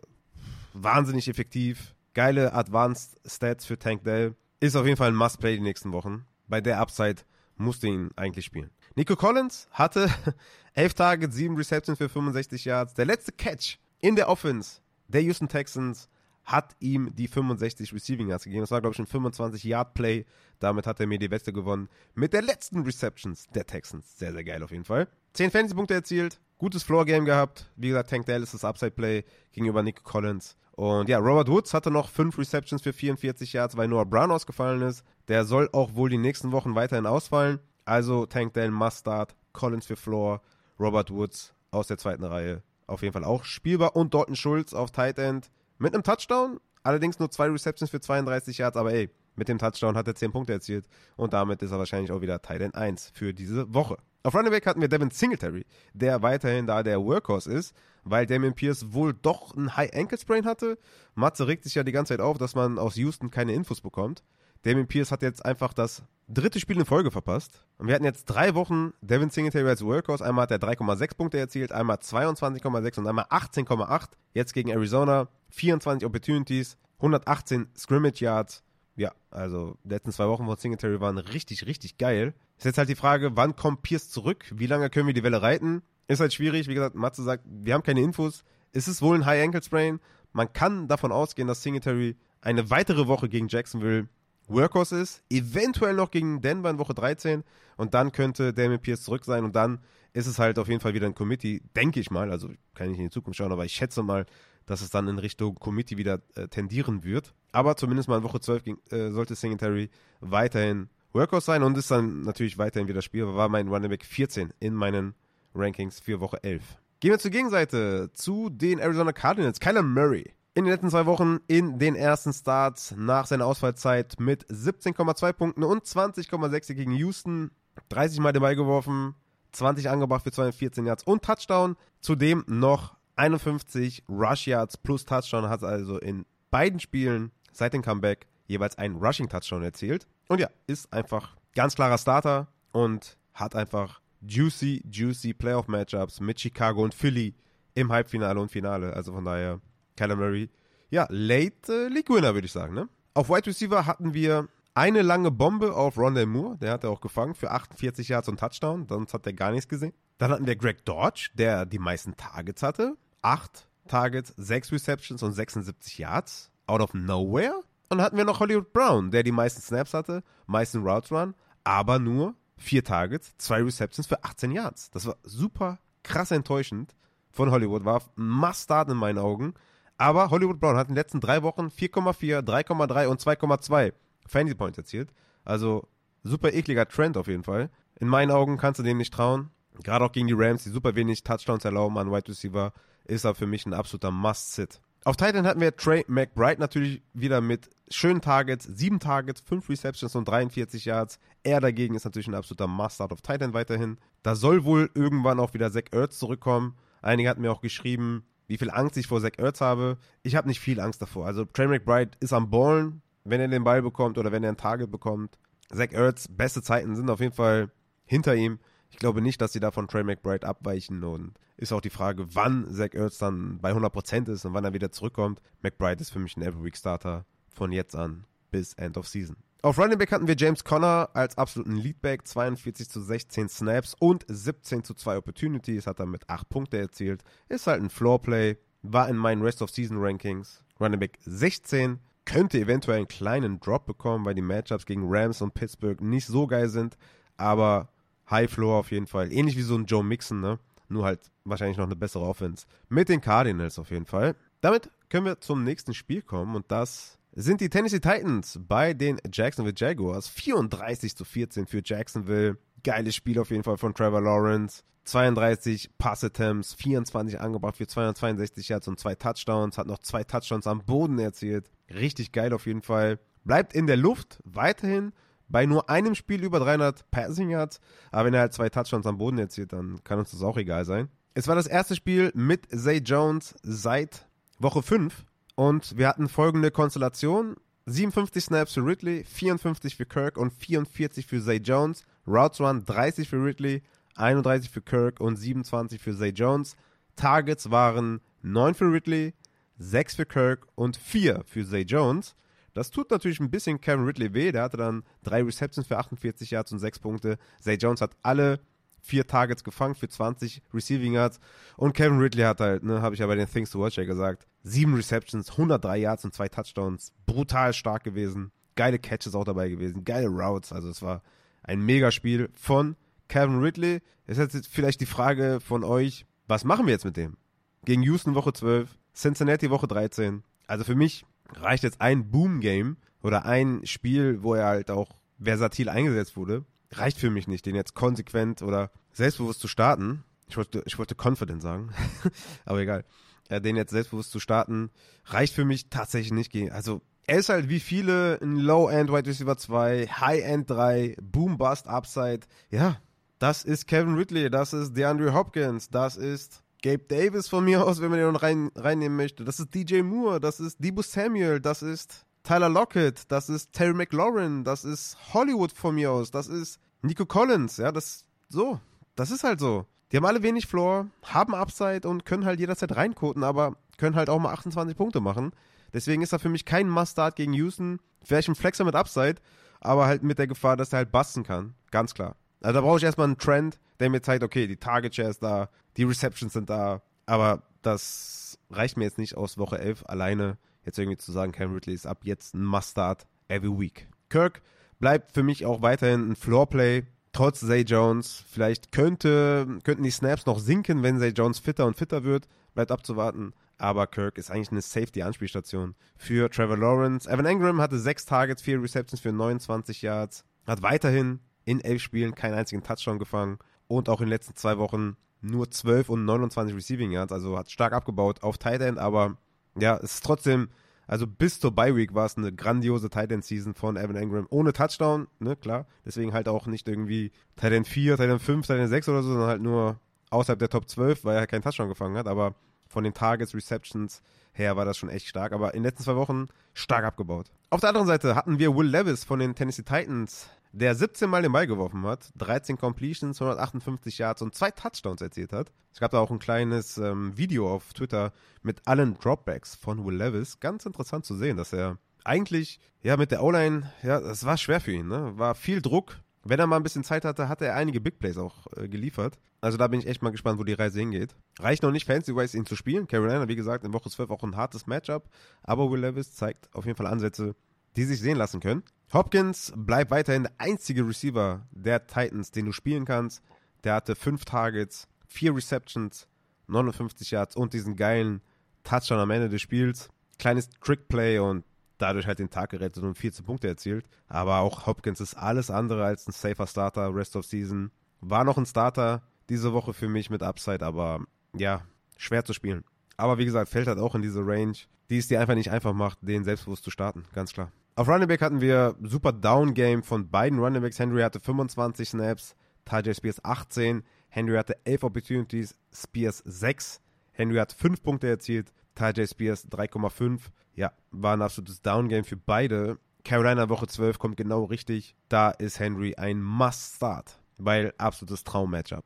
Wahnsinnig effektiv. Geile Advanced Stats für Tank Dell. Ist auf jeden Fall ein Must-Play die nächsten Wochen. Bei der Upside musste ihn eigentlich spielen. Nico Collins hatte 11 Targets, 7 Receptions für 65 Yards. Der letzte Catch in der Offense der Houston Texans hat ihm die 65 Receiving Yards gegeben. Das war, glaube ich, ein 25-Yard-Play. Damit hat er mir die Weste gewonnen. Mit der letzten Receptions der Texans. Sehr, sehr geil auf jeden Fall. 10 Fantasy-Punkte erzielt. Gutes Floor-Game gehabt. Wie gesagt, Tank Dell ist das Upside-Play gegenüber Nick Collins. Und ja, Robert Woods hatte noch 5 Receptions für 44 Yards, weil Noah Brown ausgefallen ist. Der soll auch wohl die nächsten Wochen weiterhin ausfallen. Also Tank Dell must start. Collins für Floor. Robert Woods aus der zweiten Reihe. Auf jeden Fall auch spielbar. Und Dalton Schulz auf Tight End mit einem Touchdown, allerdings nur zwei Receptions für 32 Yards, aber ey, mit dem Touchdown hat er 10 Punkte erzielt und damit ist er wahrscheinlich auch wieder Tight End 1 für diese Woche. Auf Running Back hatten wir Devin Singletary, der weiterhin da der Workhorse ist, weil Damien Pierce wohl doch ein High Ankle Sprain hatte. Matze regt sich ja die ganze Zeit auf, dass man aus Houston keine Infos bekommt. Damien Pierce hat jetzt einfach das dritte Spiel in Folge verpasst. Und wir hatten jetzt drei Wochen Devin Singletary als Workhorse. Einmal hat er 3,6 Punkte erzielt, einmal 22,6 und einmal 18,8. Jetzt gegen Arizona 24 Opportunities, 118 Scrimmage Yards. Ja, also die letzten zwei Wochen von Singletary waren richtig, richtig geil. Ist jetzt halt die Frage, wann kommt Pierce zurück? Wie lange können wir die Welle reiten? Ist halt schwierig. Wie gesagt, Matze sagt, wir haben keine Infos. Ist es wohl ein High Ankle Sprain? Man kann davon ausgehen, dass Singletary eine weitere Woche gegen Jacksonville Workhorse ist, eventuell noch gegen Denver in Woche 13 und dann könnte Damien Pierce zurück sein und dann ist es halt auf jeden Fall wieder ein Committee, denke ich mal, also kann ich in die Zukunft schauen, aber ich schätze mal, dass es dann in Richtung Committee wieder äh, tendieren wird. Aber zumindest mal in Woche 12 ging, äh, sollte Singletary weiterhin Workhorse sein und ist dann natürlich weiterhin wieder spielbar, war mein Running Back 14 in meinen Rankings für Woche 11. Gehen wir zur Gegenseite, zu den Arizona Cardinals. Kyler Murray in den letzten zwei Wochen in den ersten Starts nach seiner Ausfallzeit mit 17,2 Punkten und 20,6 gegen Houston. 30 Mal den Ball geworfen, 20 angebracht für 214 Yards und Touchdown. Zudem noch 51 Rush Yards plus Touchdown hat also in beiden Spielen seit dem Comeback jeweils einen Rushing Touchdown erzielt. Und ja, ist einfach ganz klarer Starter und hat einfach juicy, juicy Playoff Matchups mit Chicago und Philly im Halbfinale und Finale. Also von daher Kyler Murray. Ja, late äh, League Winner, würde ich sagen. Ne? Auf Wide Receiver hatten wir eine lange Bombe auf Rondell Moore, der hat er auch gefangen für 48 Yards und Touchdown, sonst hat er gar nichts gesehen. Dann hatten wir Greg Dodge, der die meisten Targets hatte. Acht Targets, sechs Receptions und 76 Yards. Out of nowhere. Und dann hatten wir noch Hollywood Brown, der die meisten Snaps hatte, meisten Routes run, aber nur vier Targets, zwei Receptions für 18 Yards. Das war super krass enttäuschend von Hollywood, war Must-Start in meinen Augen. Aber Hollywood Brown hat in den letzten drei Wochen 4,4, 3,3 und 2,2 Fantasy Points erzielt. Also super ekliger Trend auf jeden Fall. In meinen Augen kannst du dem nicht trauen. Gerade auch gegen die Rams, die super wenig Touchdowns erlauben an Wide Receiver, ist er für mich ein absoluter Must-Sit. Auf Titan hatten wir Trey McBride natürlich wieder mit schönen Targets, sieben Targets, fünf Receptions und 43 Yards. Er dagegen ist natürlich ein absoluter Must-Start auf Titan weiterhin. Da soll wohl irgendwann auch wieder Zach Ertz zurückkommen. Einige hatten mir auch geschrieben, wie viel Angst ich vor Zach Ertz habe. Ich habe nicht viel Angst davor. Also Trey McBride ist am Ballen, wenn er den Ball bekommt oder wenn er ein Target bekommt. Zach Ertz, beste Zeiten sind auf jeden Fall hinter ihm. Ich glaube nicht, dass sie da von Trey McBride abweichen und ist auch die Frage, wann Zach Ertz dann bei 100% ist und wann er wieder zurückkommt. McBride ist für mich ein Every-Week-Starter von jetzt an bis End of Season. Auf Running Back hatten wir James Conner als absoluten Leadback, 42 zu 16 Snaps und 17 zu 2 Opportunities, hat damit 8 Punkte erzielt. Ist halt ein Floorplay, war in meinen Rest of Season Rankings. Running Back 16 könnte eventuell einen kleinen Drop bekommen, weil die Matchups gegen Rams und Pittsburgh nicht so geil sind, aber High Floor auf jeden Fall. Ähnlich wie so ein Joe Mixon, ne? Nur halt wahrscheinlich noch eine bessere Offense. Mit den Cardinals auf jeden Fall. Damit können wir zum nächsten Spiel kommen und das sind die Tennessee Titans bei den Jacksonville Jaguars. 34 zu 14 für Jacksonville. Geiles Spiel auf jeden Fall von Trevor Lawrence. 32 Pass-Attempts, 24 angebracht für 262 Yards und zwei Touchdowns, hat noch zwei Touchdowns am Boden erzielt. Richtig geil auf jeden Fall. Bleibt in der Luft weiterhin bei nur einem Spiel über 300 Passing Yards, aber wenn er halt zwei Touchdowns am Boden erzielt, dann kann uns das auch egal sein. Es war das erste Spiel mit Zay Jones seit Woche 5 und wir hatten folgende Konstellation. 57 Snaps für Ridley, 54 für Kirk und 44 für Zay Jones. Routes Run 30 für Ridley, 31 für Kirk und 27 für Zay Jones. Targets waren 9 für Ridley, 6 für Kirk und 4 für Zay Jones. Das tut natürlich ein bisschen Kevin Ridley weh. Der hatte dann drei Receptions für 48 Yards und 6 Punkte. Zay Jones hat alle vier Targets gefangen für 20 Receiving Yards. Und Kevin Ridley hat halt, ne, habe ich ja bei den Things to Watch ja gesagt, sieben Receptions, 103 Yards und zwei Touchdowns. Brutal stark gewesen. Geile Catches auch dabei gewesen. Geile Routes. Also es war ein Megaspiel von Kevin Ridley. Es ist jetzt vielleicht die Frage von euch, was machen wir jetzt mit dem? Gegen Houston Woche 12, Cincinnati Woche 13. Also für mich reicht jetzt ein Boom-Game oder ein Spiel, wo er halt auch versatil eingesetzt wurde, reicht für mich nicht, den jetzt konsequent oder selbstbewusst zu starten. Ich wollte, ich wollte confident sagen, aber egal. Ja, den jetzt selbstbewusst zu starten, reicht für mich tatsächlich nicht. Also, er ist halt wie viele ein Low-End Wide Receiver 2, High-End 3, Boom-Bust Upside. Ja, das ist Kevin Ridley, das ist DeAndre Hopkins, das ist Gabe Davis von mir aus, wenn man den noch rein, reinnehmen möchte. Das ist DJ Moore, das ist Debo Samuel, das ist Tyler Lockett, das ist Terry McLaurin, das ist Hollywood von mir aus, das ist Nico Collins, ja, das so, das ist halt so. Die haben alle wenig Floor, haben Upside und können halt jederzeit reinkoten, aber können halt auch mal 28 Punkte machen. Deswegen ist er für mich kein Must-Start gegen Houston. Vielleicht ein Flexer mit Upside, aber halt mit der Gefahr, dass er halt basten kann. Ganz klar. Also da brauche ich erstmal einen Trend, der mir zeigt, okay, die Target Share ist da, die Receptions sind da, aber das reicht mir jetzt nicht aus Woche 11 alleine jetzt irgendwie zu sagen, Cam Ridley ist ab jetzt ein Must-Start every week. Kirk bleibt für mich auch weiterhin ein Floorplay, trotz Zay Jones. Vielleicht könnte, könnten die Snaps noch sinken, wenn Zay Jones fitter und fitter wird. Bleibt abzuwarten. Aber Kirk ist eigentlich eine Safety-Anspielstation für Trevor Lawrence. Evan Engram hatte sechs Targets, vier Receptions für 29 Yards. Hat weiterhin in elf Spielen keinen einzigen Touchdown gefangen. Und auch in den letzten zwei Wochen nur 12 und 29 Receiving Yards. Also hat stark abgebaut auf Tight End, aber ja, es ist trotzdem, also bis zur Bye Week war es eine grandiose Tight End Season von Evan Engram. Ohne Touchdown, ne, klar. Deswegen halt auch nicht irgendwie Tight End 4, Tight End 5, Tight End 6 oder so, sondern halt nur außerhalb der Top 12, weil er keinen Touchdown gefangen hat. Aber von den Targets, Receptions her war das schon echt stark. Aber in den letzten zwei Wochen stark abgebaut. Auf der anderen Seite hatten wir Will Levis von den Tennessee Titans der 17 Mal den Ball geworfen hat, 13 Completions, 158 Yards und zwei Touchdowns erzielt hat. Es gab da auch ein kleines ähm, Video auf Twitter mit allen Dropbacks von Will Levis. Ganz interessant zu sehen, dass er eigentlich, ja, mit der O-Line, ja, das war schwer für ihn, ne? War viel Druck. Wenn er mal ein bisschen Zeit hatte, hatte er einige Big Plays auch äh, geliefert. Also da bin ich echt mal gespannt, wo die Reise hingeht. Reicht noch nicht fancy-wise, ihn zu spielen. Carolina, wie gesagt, in Woche 12 auch ein hartes Matchup. Aber Will Levis zeigt auf jeden Fall Ansätze, die sich sehen lassen können. Hopkins bleibt weiterhin der einzige Receiver der Titans, den du spielen kannst. Der hatte fünf Targets, vier Receptions, 59 Yards und diesen geilen Touchdown am Ende des Spiels. Kleines Trickplay und dadurch halt den Tag gerettet und 14 Punkte erzielt. Aber auch Hopkins ist alles andere als ein safer Starter, Rest of Season. War noch ein Starter diese Woche für mich mit Upside, aber ja, schwer zu spielen. Aber wie gesagt, fällt halt auch in diese Range, die es dir einfach nicht einfach macht, den selbstbewusst zu starten, ganz klar. Auf Running Back hatten wir super Down-Game von beiden Running Backs. Henry hatte 25 Snaps, Tajay Spears 18. Henry hatte 11 Opportunities, Spears 6. Henry hat 5 Punkte erzielt, Tajay Spears 3,5. Ja, war ein absolutes Down-Game für beide. Carolina Woche 12 kommt genau richtig. Da ist Henry ein Must-Start, weil absolutes Traum-Matchup.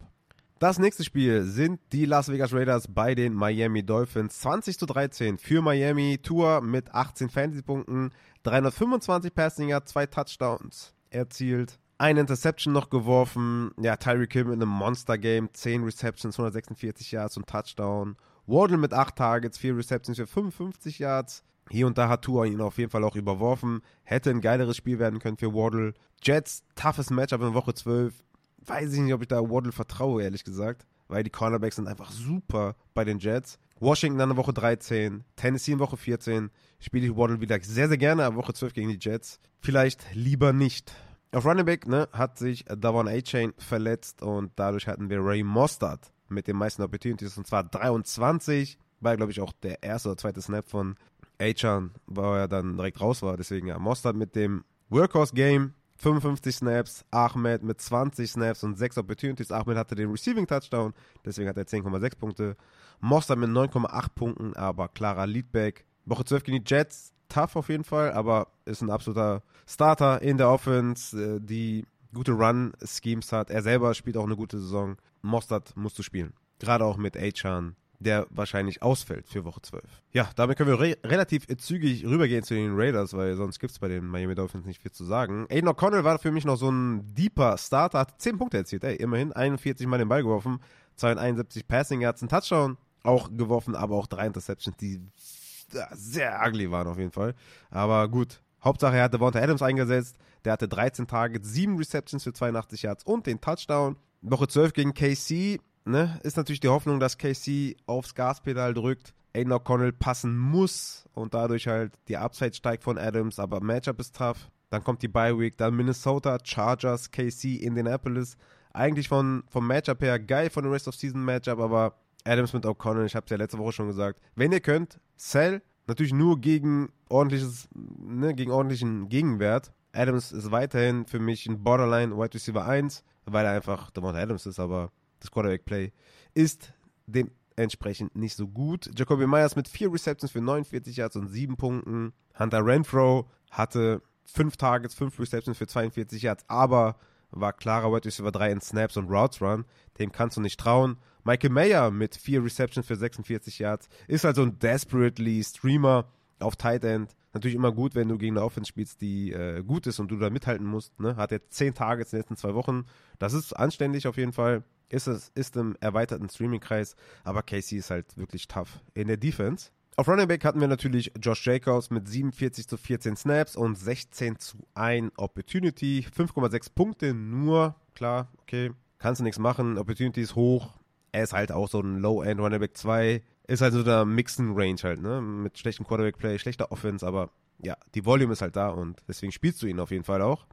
Das nächste Spiel sind die Las Vegas Raiders bei den Miami Dolphins. 20 zu 13 für Miami. Tour mit 18 Fantasy-Punkten, 325 Passing Yards, zwei Touchdowns erzielt. Eine Interception noch geworfen. Ja, Tyreek Hill mit einem Monster-Game. 10 Receptions, 146 Yards und Touchdown. Waddle mit 8 Targets, 4 Receptions für 55 Yards. Hier und da hat Tua ihn auf jeden Fall auch überworfen. Hätte ein geileres Spiel werden können für Waddle. Jets, toughes Matchup in Woche 12 weiß ich nicht, ob ich da Waddle vertraue, ehrlich gesagt. Weil die Cornerbacks sind einfach super bei den Jets. Washington in Woche 13, Tennessee in Woche 14. Spiele ich Waddle wieder sehr, sehr gerne, aber Woche 12 gegen die Jets. Vielleicht lieber nicht. Auf Running Back ne, hat sich Davon A-Chain verletzt und dadurch hatten wir Ray Mostard mit den meisten Opportunities und zwar 23. War, glaube ich, auch der erste oder zweite Snap von A-Chan, wo er dann direkt raus war. Deswegen ja, Mostard mit dem Workhorse-Game 55 Snaps, Ahmed mit 20 Snaps und 6 Opportunities. Ahmed hatte den Receiving Touchdown, deswegen hat er 10,6 Punkte. Mostard mit 9,8 Punkten, aber klarer Leadback. Woche 12 gegen die Jets, tough auf jeden Fall, aber ist ein absoluter Starter in der Offense, äh, die gute Run-Schemes hat. Er selber spielt auch eine gute Saison. Mostard musst du spielen. Gerade auch mit Achan, der wahrscheinlich ausfällt für Woche 12. Ja, damit können wir re relativ zügig rübergehen zu den Raiders, weil sonst gibt es bei den Miami Dolphins nicht viel zu sagen. Aiden O'Connell war für mich noch so ein deeper Starter, hat 10 Punkte erzielt, ey, immerhin 41 Mal den Ball geworfen, 271 Passing Yards, ein Touchdown auch geworfen, aber auch drei Interceptions, die sehr ugly waren auf jeden Fall. Aber gut, Hauptsache er hatte Devonta Adams eingesetzt, der hatte 13 Targets, 7 Receptions für 82 Yards und den Touchdown. Woche 12 gegen KC, ne, ist natürlich die Hoffnung, dass KC aufs Gaspedal drückt. Aiden O'Connell passen muss und dadurch halt die Upside steigt von Adams, aber Matchup ist tough. Dann kommt die Bye Week, dann Minnesota, Chargers, KC, Indianapolis. Eigentlich von, vom Matchup her geil von dem Rest of Season Matchup, aber Adams mit O'Connell, ich habe es ja letzte Woche schon gesagt. Wenn ihr könnt, sell. Natürlich nur gegen ordentliches, ne, gegen ordentlichen Gegenwert. Adams ist weiterhin für mich ein Borderline Wide Receiver 1, weil er einfach Devonta Adams ist, aber das Quarterback Play ist dementsprechend nicht so gut. Jacoby Myers mit vier Receptions für 49 Yards und sieben Punkten. Hunter Renfro hatte fünf Targets, fünf Receptions für 42 Yards, aber war klarer Wide Receiver 3 in Snaps und Routes Run. Dem kannst du nicht trauen. Michael Mayer mit vier Receptions für 46 Yards ist also ein desperately Streamer auf Tight End. Natürlich immer gut, wenn du gegen eine Offense spielst, die äh, gut ist und du da mithalten musst. Ne? Hat jetzt 10 Targets in den letzten zwei Wochen. Das ist anständig auf jeden Fall. Ist es ist im erweiterten Streaming-Kreis, aber Casey ist halt wirklich tough in der Defense. Auf Running Back hatten wir natürlich Josh Jacobs mit 47 zu 14 Snaps und 16 zu 1 Opportunity. 5,6 Punkte nur. Klar, okay, kannst du nichts machen. Opportunity ist hoch er ist halt auch so ein Low-End Running Back 2. Ist halt so der Mixen Range halt, ne? Mit schlechtem Quarterback-Play, schlechter Offense, aber ja, die Volume ist halt da und deswegen spielst du ihn auf jeden Fall auch.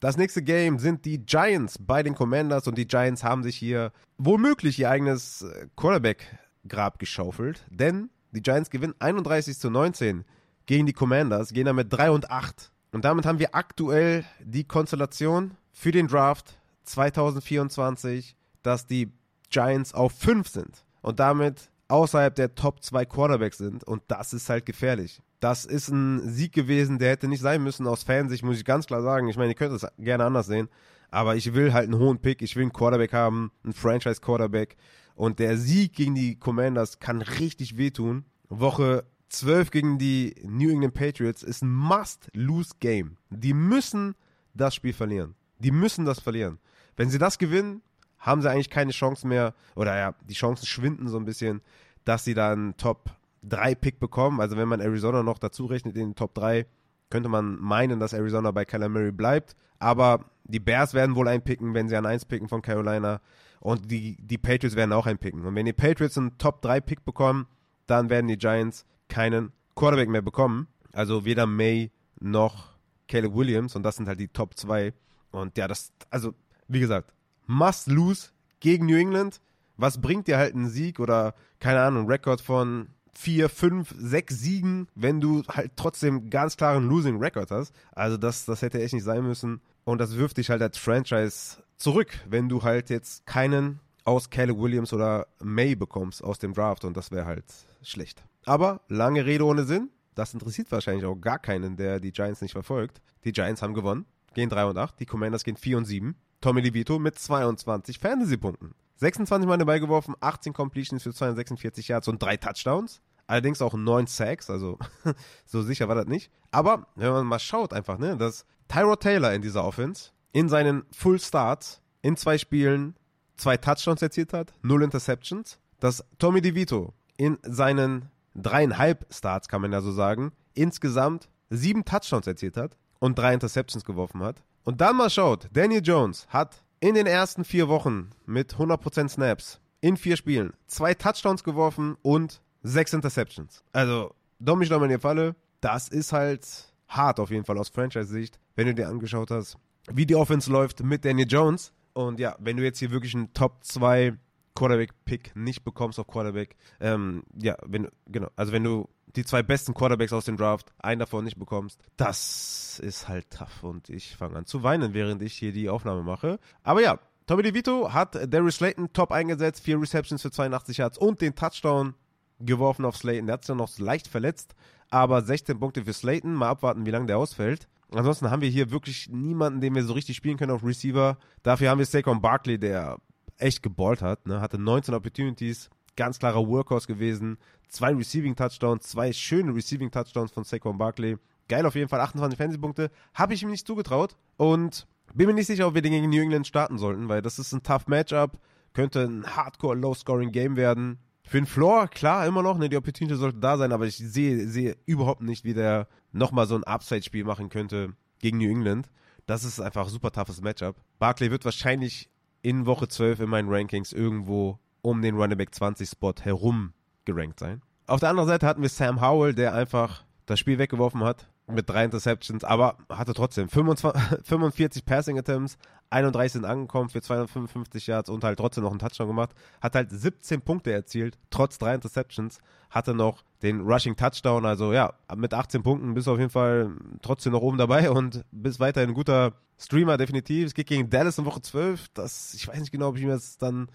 Das nächste Game sind die Giants bei den Commanders und die Giants haben sich hier womöglich ihr eigenes äh, Quarterback-Grab geschaufelt, denn die Giants gewinnen 31 zu 19 gegen die Commanders, gehen damit 3 und 8. Und damit haben wir aktuell die Konstellation für den Draft 2024, dass die Giants auf 5 sind und damit außerhalb der Top 2 Quarterbacks sind und das ist halt gefährlich. Das ist ein Sieg gewesen, der hätte nicht sein müssen aus Fansicht, muss ich ganz klar sagen. Ich meine, ihr könnt es gerne anders sehen, aber ich will halt einen hohen Pick, ich will einen Quarterback haben, einen Franchise Quarterback und der Sieg gegen die Commanders kann richtig wehtun. Woche 12 gegen die New England Patriots ist ein Must-Lose-Game. Die müssen das Spiel verlieren. Die müssen das verlieren. Wenn sie das gewinnen, haben sie eigentlich keine Chance mehr, oder ja, die Chancen schwinden so ein bisschen, dass sie dann Top 3 Pick bekommen. Also wenn man Arizona noch dazu rechnet in den Top 3, könnte man meinen, dass Arizona bei Kyler Murray bleibt. Aber die Bears werden wohl einpicken, wenn sie an 1 picken von Carolina. Und die, die Patriots werden auch einpicken. Und wenn die Patriots einen Top 3 Pick bekommen, dann werden die Giants keinen Quarterback mehr bekommen. Also weder May noch Caleb Williams. Und das sind halt die Top 2. Und ja, das, also, wie gesagt, must lose gegen New England. Was bringt dir halt ein Sieg oder, keine Ahnung, Rekord von vier, fünf, sechs Siegen, wenn du halt trotzdem ganz klaren Losing Record hast? Also das, das hätte echt nicht sein müssen. Und das wirft dich halt als Franchise zurück, wenn du halt jetzt keinen aus Caleb Williams oder May bekommst aus dem Draft und das wäre halt schlecht. Aber lange Rede ohne Sinn. Das interessiert wahrscheinlich auch gar keinen, der die Giants nicht verfolgt. Die Giants haben gewonnen, gehen 3 und 8, die Commanders gehen 4 und 7. Tommy DeVito mit 22 Fantasy-Punkten. 26 Mal dabei geworfen, 18 Completions für 246 Yards und 3 Touchdowns. Allerdings auch 9 Sacks, also so sicher war das nicht. Aber wenn man mal schaut einfach, ne, dass Tyrod Taylor in dieser Offense in seinen Full Starts in zwei Spielen zwei Touchdowns erzielt hat, null Interceptions, dass Tommy DeVito in seinen dreieinhalb Starts, kann man ja so sagen, insgesamt sieben Touchdowns erzielt hat und drei Interceptions geworfen hat. Und dann mal schaut, Daniel Jones hat in den ersten vier Wochen mit 100% Snaps in vier Spielen zwei Touchdowns geworfen und sechs Interceptions. Also, mich nochmal in die Falle. Das ist halt hart auf jeden Fall aus Franchise-Sicht, wenn du dir angeschaut hast, wie die Offense läuft mit Daniel Jones. Und ja, wenn du jetzt hier wirklich einen Top 2 Quarterback-Pick nicht bekommst auf Quarterback, ähm, ja, wenn genau, also wenn du die zwei besten Quarterbacks aus dem Draft, einen davon nicht bekommst, das ist halt tough. Und ich fange an zu weinen, während ich hier die Aufnahme mache. Aber ja, Tommy DeVito hat Darius Slayton top eingesetzt, vier Receptions für 82 Yards und den Touchdown geworfen auf Slayton. Der hat sich dann noch leicht verletzt, aber 16 Punkte für Slayton. Mal abwarten, wie lange der ausfällt. Ansonsten haben wir hier wirklich niemanden, den wir so richtig spielen können auf Receiver. Dafür haben wir Saquon Barkley, der echt geballt hat. Ne? Hatte 19 Opportunities, ganz klarer Workhorse gewesen. Zwei Receiving Touchdowns, zwei schöne Receiving Touchdowns von Saquon Barkley. Geil auf jeden Fall, 28 Fantasy-Punkte. Habe ich ihm nicht zugetraut und bin mir nicht sicher, ob wir den gegen New England starten sollten, weil das ist ein tough Matchup. Könnte ein Hardcore Low-Scoring-Game werden. Für den Floor, klar, immer noch, ne, die Opportunity sollte da sein, aber ich sehe, sehe überhaupt nicht, wie der nochmal so ein Upside-Spiel machen könnte gegen New England. Das ist einfach ein super toughes Matchup. Barkley wird wahrscheinlich in Woche 12 in meinen Rankings irgendwo um den Running Back 20 Spot herum gerankt sein. Auf der anderen Seite hatten wir Sam Howell, der einfach das Spiel weggeworfen hat mit drei Interceptions, aber hatte trotzdem 25, 45 Passing Attempts, 31 sind angekommen für 255 Yards und halt trotzdem noch einen Touchdown gemacht. Hat halt 17 Punkte erzielt, trotz drei Interceptions. Hatte noch den Rushing Touchdown, also ja, mit 18 Punkten bist du auf jeden Fall trotzdem noch oben dabei und bist weiterhin ein guter Streamer, definitiv. Es geht gegen Dallas in Woche 12. Das, ich weiß nicht genau, ob ich mir das dann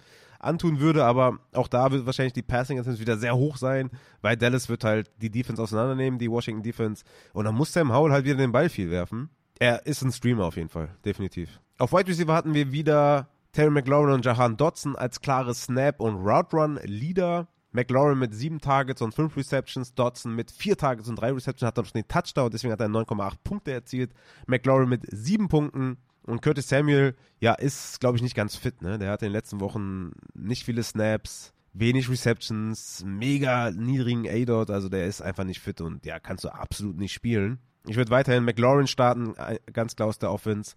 antun würde, aber auch da wird wahrscheinlich die Passing Attempts wieder sehr hoch sein, weil Dallas wird halt die Defense auseinandernehmen, die Washington Defense. Und dann muss Sam Howell halt wieder den Ball viel werfen. Er ist ein Streamer auf jeden Fall, definitiv. Auf Wide Receiver hatten wir wieder Terry McLaurin und Jahan Dodson als klare Snap- und Route-Run-Leader. McLaurin mit sieben Targets und fünf Receptions, Dodson mit vier Targets und drei Receptions hat dann schon den Touchdown, deswegen hat er 9,8 Punkte erzielt. McLaurin mit sieben Punkten und Curtis Samuel, ja, ist, glaube ich, nicht ganz fit. Ne? Der hat in den letzten Wochen nicht viele Snaps, wenig Receptions, mega niedrigen A-Dot, also der ist einfach nicht fit und ja, kannst du absolut nicht spielen. Ich würde weiterhin McLaurin starten, äh, ganz klar aus der Offense.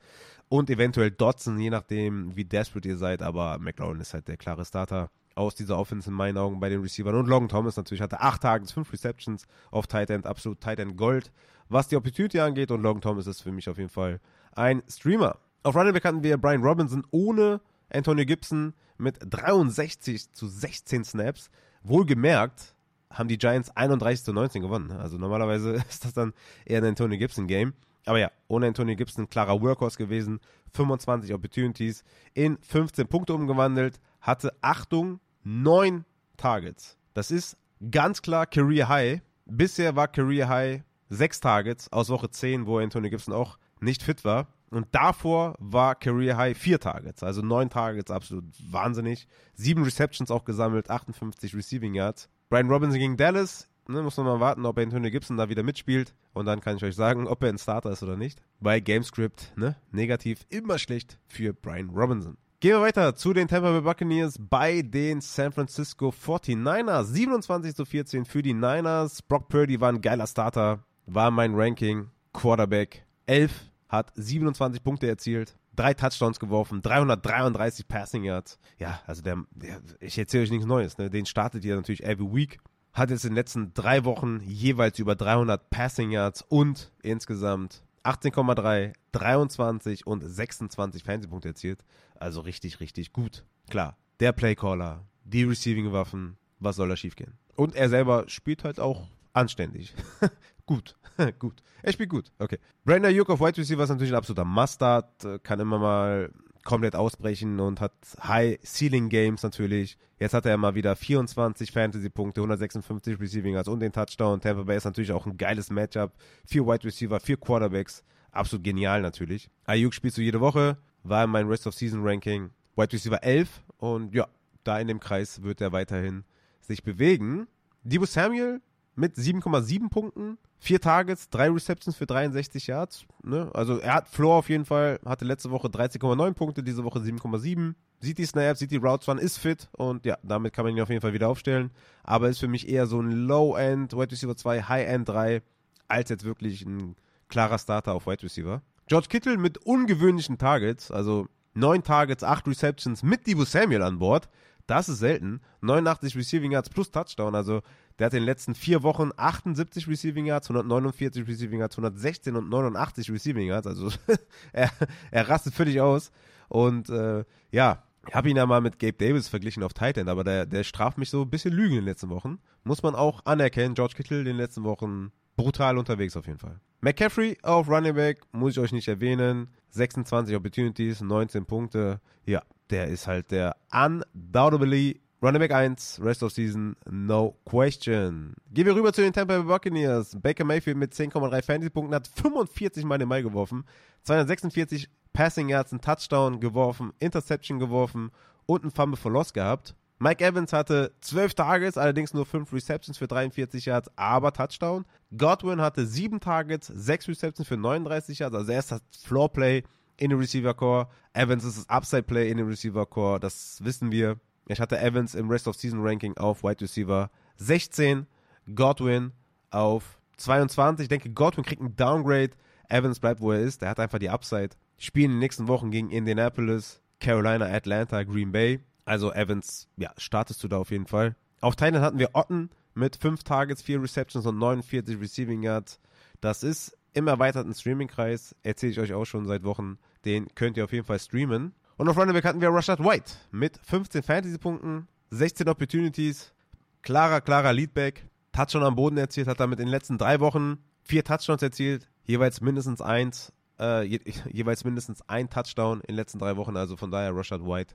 Und eventuell Dodson, je nachdem, wie desperate ihr seid. Aber McLaurin ist halt der klare Starter aus dieser Offense in meinen Augen bei den Receivern. Und Logan Thomas natürlich hatte acht Tages, fünf Receptions auf Tight End, absolut Tight End Gold, was die Opportunity angeht. Und Logan Thomas ist für mich auf jeden Fall ein Streamer. Auf Running Back hatten wir Brian Robinson ohne Antonio Gibson mit 63 zu 16 Snaps. Wohlgemerkt haben die Giants 31 zu 19 gewonnen. Also normalerweise ist das dann eher ein Antonio Gibson Game. Aber ja, ohne Antonio Gibson klarer Workhorse gewesen. 25 Opportunities in 15 Punkte umgewandelt. Hatte, Achtung, 9 Targets. Das ist ganz klar Career High. Bisher war Career High 6 Targets aus Woche 10, wo Antonio Gibson auch nicht fit war. Und davor war Career High vier Targets, also neun Targets, absolut wahnsinnig. Sieben Receptions auch gesammelt, 58 Receiving Yards. Brian Robinson gegen Dallas, ne, muss man mal warten, ob Antonio Gibson da wieder mitspielt. Und dann kann ich euch sagen, ob er ein Starter ist oder nicht. Bei Gamescript, ne, negativ, immer schlecht für Brian Robinson. Gehen wir weiter zu den Tampa Bay Buccaneers bei den San Francisco 49ers. 27 zu 14 für die Niners. Brock Purdy war ein geiler Starter, war mein Ranking. Quarterback 11 hat 27 Punkte erzielt, drei Touchdowns geworfen, 333 Passing Yards. Ja, also der, der ich erzähle euch nichts Neues. Ne? Den startet ihr natürlich every week. Hat jetzt in den letzten drei Wochen jeweils über 300 Passing Yards und insgesamt 18,3, 23 und 26 Fantasy-Punkte erzielt. Also richtig, richtig gut. Klar, der Playcaller, die Receiving-Waffen, was soll da schiefgehen? Und er selber spielt halt auch anständig. gut, gut. Er spielt gut, okay. Brandon Ayuk auf Wide Receiver ist natürlich ein absoluter Mustard, äh, kann immer mal komplett ausbrechen und hat High Ceiling Games natürlich. Jetzt hat er mal wieder 24 Fantasy Punkte, 156 Receiving Yards und den Touchdown. Tampa Bay ist natürlich auch ein geiles Matchup. Vier Wide Receiver, vier Quarterbacks. Absolut genial natürlich. Ayuk spielst du jede Woche, war in meinem Rest of Season Ranking Wide Receiver 11 und ja, da in dem Kreis wird er weiterhin sich bewegen. Debo Samuel mit 7,7 Punkten, vier Targets, drei Receptions für 63 Yards. Ne? Also er hat Floor auf jeden Fall, hatte letzte Woche 13,9 Punkte, diese Woche 7,7. Sieht die Snaps, sieht die Routes Run, ist fit und ja, damit kann man ihn auf jeden Fall wieder aufstellen. Aber ist für mich eher so ein Low-End, Wide Receiver 2, High-End 3, als jetzt wirklich ein klarer Starter auf Wide Receiver. George Kittle mit ungewöhnlichen Targets, also 9 Targets, 8 Receptions mit Divo Samuel an Bord. Das ist selten. 89 Receiving Yards plus Touchdown. Also der hat in den letzten vier Wochen 78 Receiving Yards, 149 Receiving Yards, 116 und 89 Receiving Yards. Also er, er rastet völlig aus. Und äh, ja, ich habe ihn ja mal mit Gabe Davis verglichen auf Titan, aber der, der straft mich so ein bisschen Lügen in den letzten Wochen. Muss man auch anerkennen. George Kittle in den letzten Wochen brutal unterwegs auf jeden Fall. McCaffrey auf Running Back, muss ich euch nicht erwähnen. 26 Opportunities, 19 Punkte. Ja, der ist halt der undoubtedly Running Back 1, Rest of Season, no question. Gehen wir rüber zu den Tampa Bay Buccaneers. Baker Mayfield mit 10,3 Fantasy-Punkten hat 45 Mal den Ball geworfen, 246 Passing Yards, einen Touchdown geworfen, Interception geworfen und ein Fumble for Loss gehabt. Mike Evans hatte 12 Targets, allerdings nur 5 Receptions für 43 Yards, aber Touchdown. Godwin hatte 7 Targets, 6 Receptions für 39 Yards, also er ist das Floor-Play in den Receiver Core. Evans ist das Upside Play in den Receiver Core, das wissen wir. Ich hatte Evans im Rest of Season Ranking auf Wide Receiver 16, Godwin auf 22. Ich denke, Godwin kriegt ein Downgrade. Evans bleibt, wo er ist. Er hat einfach die Upside. Spielen in den nächsten Wochen gegen Indianapolis, Carolina, Atlanta, Green Bay. Also Evans, ja, startest du da auf jeden Fall. Auf Thailand hatten wir Otten mit 5 Targets, 4 Receptions und 49 Receiving Yards. Das ist im erweiterten Streaming-Kreis. Erzähle ich euch auch schon seit Wochen. Den könnt ihr auf jeden Fall streamen. Und auf Running Back hatten wir Rashad White mit 15 Fantasy-Punkten, 16 Opportunities, klarer, klarer Leadback, Touchdown am Boden erzielt, hat damit in den letzten drei Wochen vier Touchdowns erzielt, jeweils mindestens eins, äh, je, jeweils mindestens ein Touchdown in den letzten drei Wochen, also von daher Rashad White,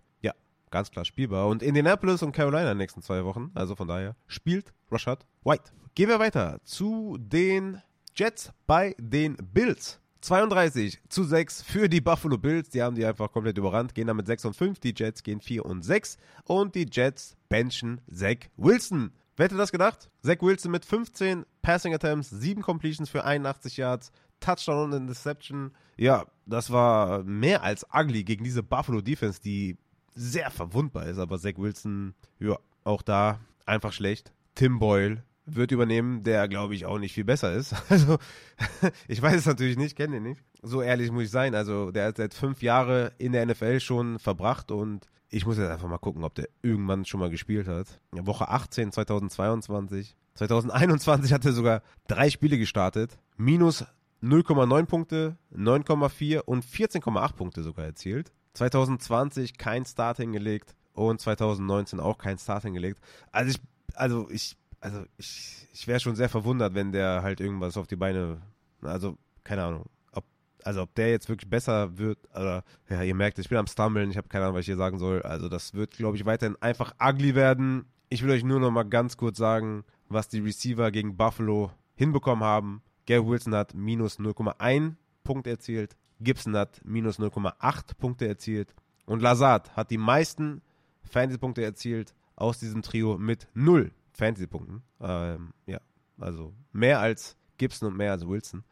ganz klar spielbar. Und Indianapolis und Carolina in den nächsten zwei Wochen, also von daher spielt Rashad White. Gehen wir weiter zu den Jets bei den Bills. 32 zu 6 für die Buffalo Bills. Die haben die einfach komplett überrannt, gehen damit 6 und 5. Die Jets gehen 4 und 6. Und die Jets benchen Zach Wilson. Wer hätte das gedacht? Zach Wilson mit 15 Passing Attempts, 7 Completions für 81 Yards, Touchdown und Interception. Ja, das war mehr als ugly gegen diese Buffalo Defense, die sehr verwundbar ist. Aber Zach Wilson, ja, auch da einfach schlecht. Tim Boyle wird übernehmen, der glaube ich auch nicht viel besser ist. Also, ich weiß es natürlich nicht, kenne ihn nicht. So ehrlich muss ich sein. Also, der hat seit fünf Jahren in der NFL schon verbracht und ich muss jetzt einfach mal gucken, ob der irgendwann schon mal gespielt hat. Woche 18 2022. 2021 hat er sogar drei Spiele gestartet. Minus 0,9 Punkte, 9,4 und 14,8 Punkte sogar erzielt. 2020 kein Start hingelegt und 2019 auch kein Start hingelegt. Also ich, also ich also ich, ich wäre schon sehr verwundert, wenn der halt irgendwas auf die Beine, also keine Ahnung, ob, also ob der jetzt wirklich besser wird, oder, ja, ihr merkt, ich bin am Stummeln, ich habe keine Ahnung, was ich hier sagen soll, also das wird, glaube ich, weiterhin einfach ugly werden. Ich will euch nur noch mal ganz kurz sagen, was die Receiver gegen Buffalo hinbekommen haben. Gary Wilson hat minus 0,1 Punkt erzielt, Gibson hat minus 0,8 Punkte erzielt und Lazard hat die meisten Fantasy-Punkte erzielt aus diesem Trio mit 0 Fantasy-Punkten. Ähm, ja, also mehr als Gibson und mehr als Wilson.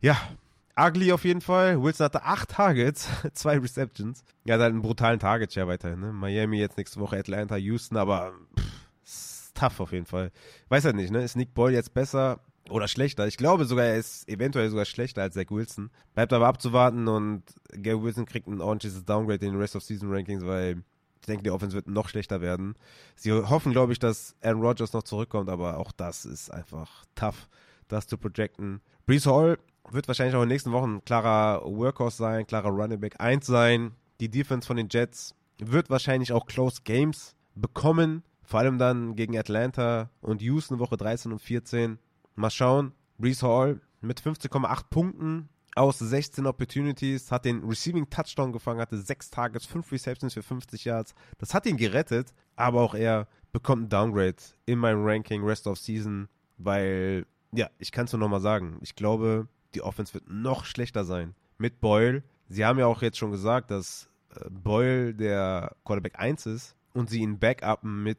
Ja, ugly auf jeden Fall. Wilson hatte acht Targets, zwei Receptions. Er hat halt einen brutalen Target-Share weiterhin. Ne? Miami jetzt nächste Woche, Atlanta, Houston, aber pff, tough auf jeden Fall. Weiß halt nicht, ne? Ist Nick Boyle jetzt besser oder schlechter? Ich glaube sogar, er ist eventuell sogar schlechter als Zach Wilson. Bleibt aber abzuwarten und Gary Wilson kriegt ein ordentliches Downgrade in den Rest of Season Rankings, weil ich denke, die Offense wird noch schlechter werden. Sie hoffen, glaube ich, dass Aaron Rodgers noch zurückkommt, aber auch das ist einfach tough, das zu projecten. Brees Hall wird wahrscheinlich auch in den nächsten Wochen ein klarer Workhorse sein, klarer Running Back 1 sein. Die Defense von den Jets wird wahrscheinlich auch Close Games bekommen, vor allem dann gegen Atlanta und Houston Woche 13 und 14. Mal schauen. Brees Hall mit 15,8 Punkten aus 16 Opportunities, hat den Receiving Touchdown gefangen, hatte 6 Targets, 5 Receptions für 50 Yards. Das hat ihn gerettet, aber auch er bekommt ein Downgrade in meinem Ranking Rest of Season, weil, ja, ich kann es nur nochmal sagen, ich glaube, die Offense wird noch schlechter sein mit Boyle. Sie haben ja auch jetzt schon gesagt, dass äh, Boyle der Quarterback 1 ist und sie ihn backuppen mit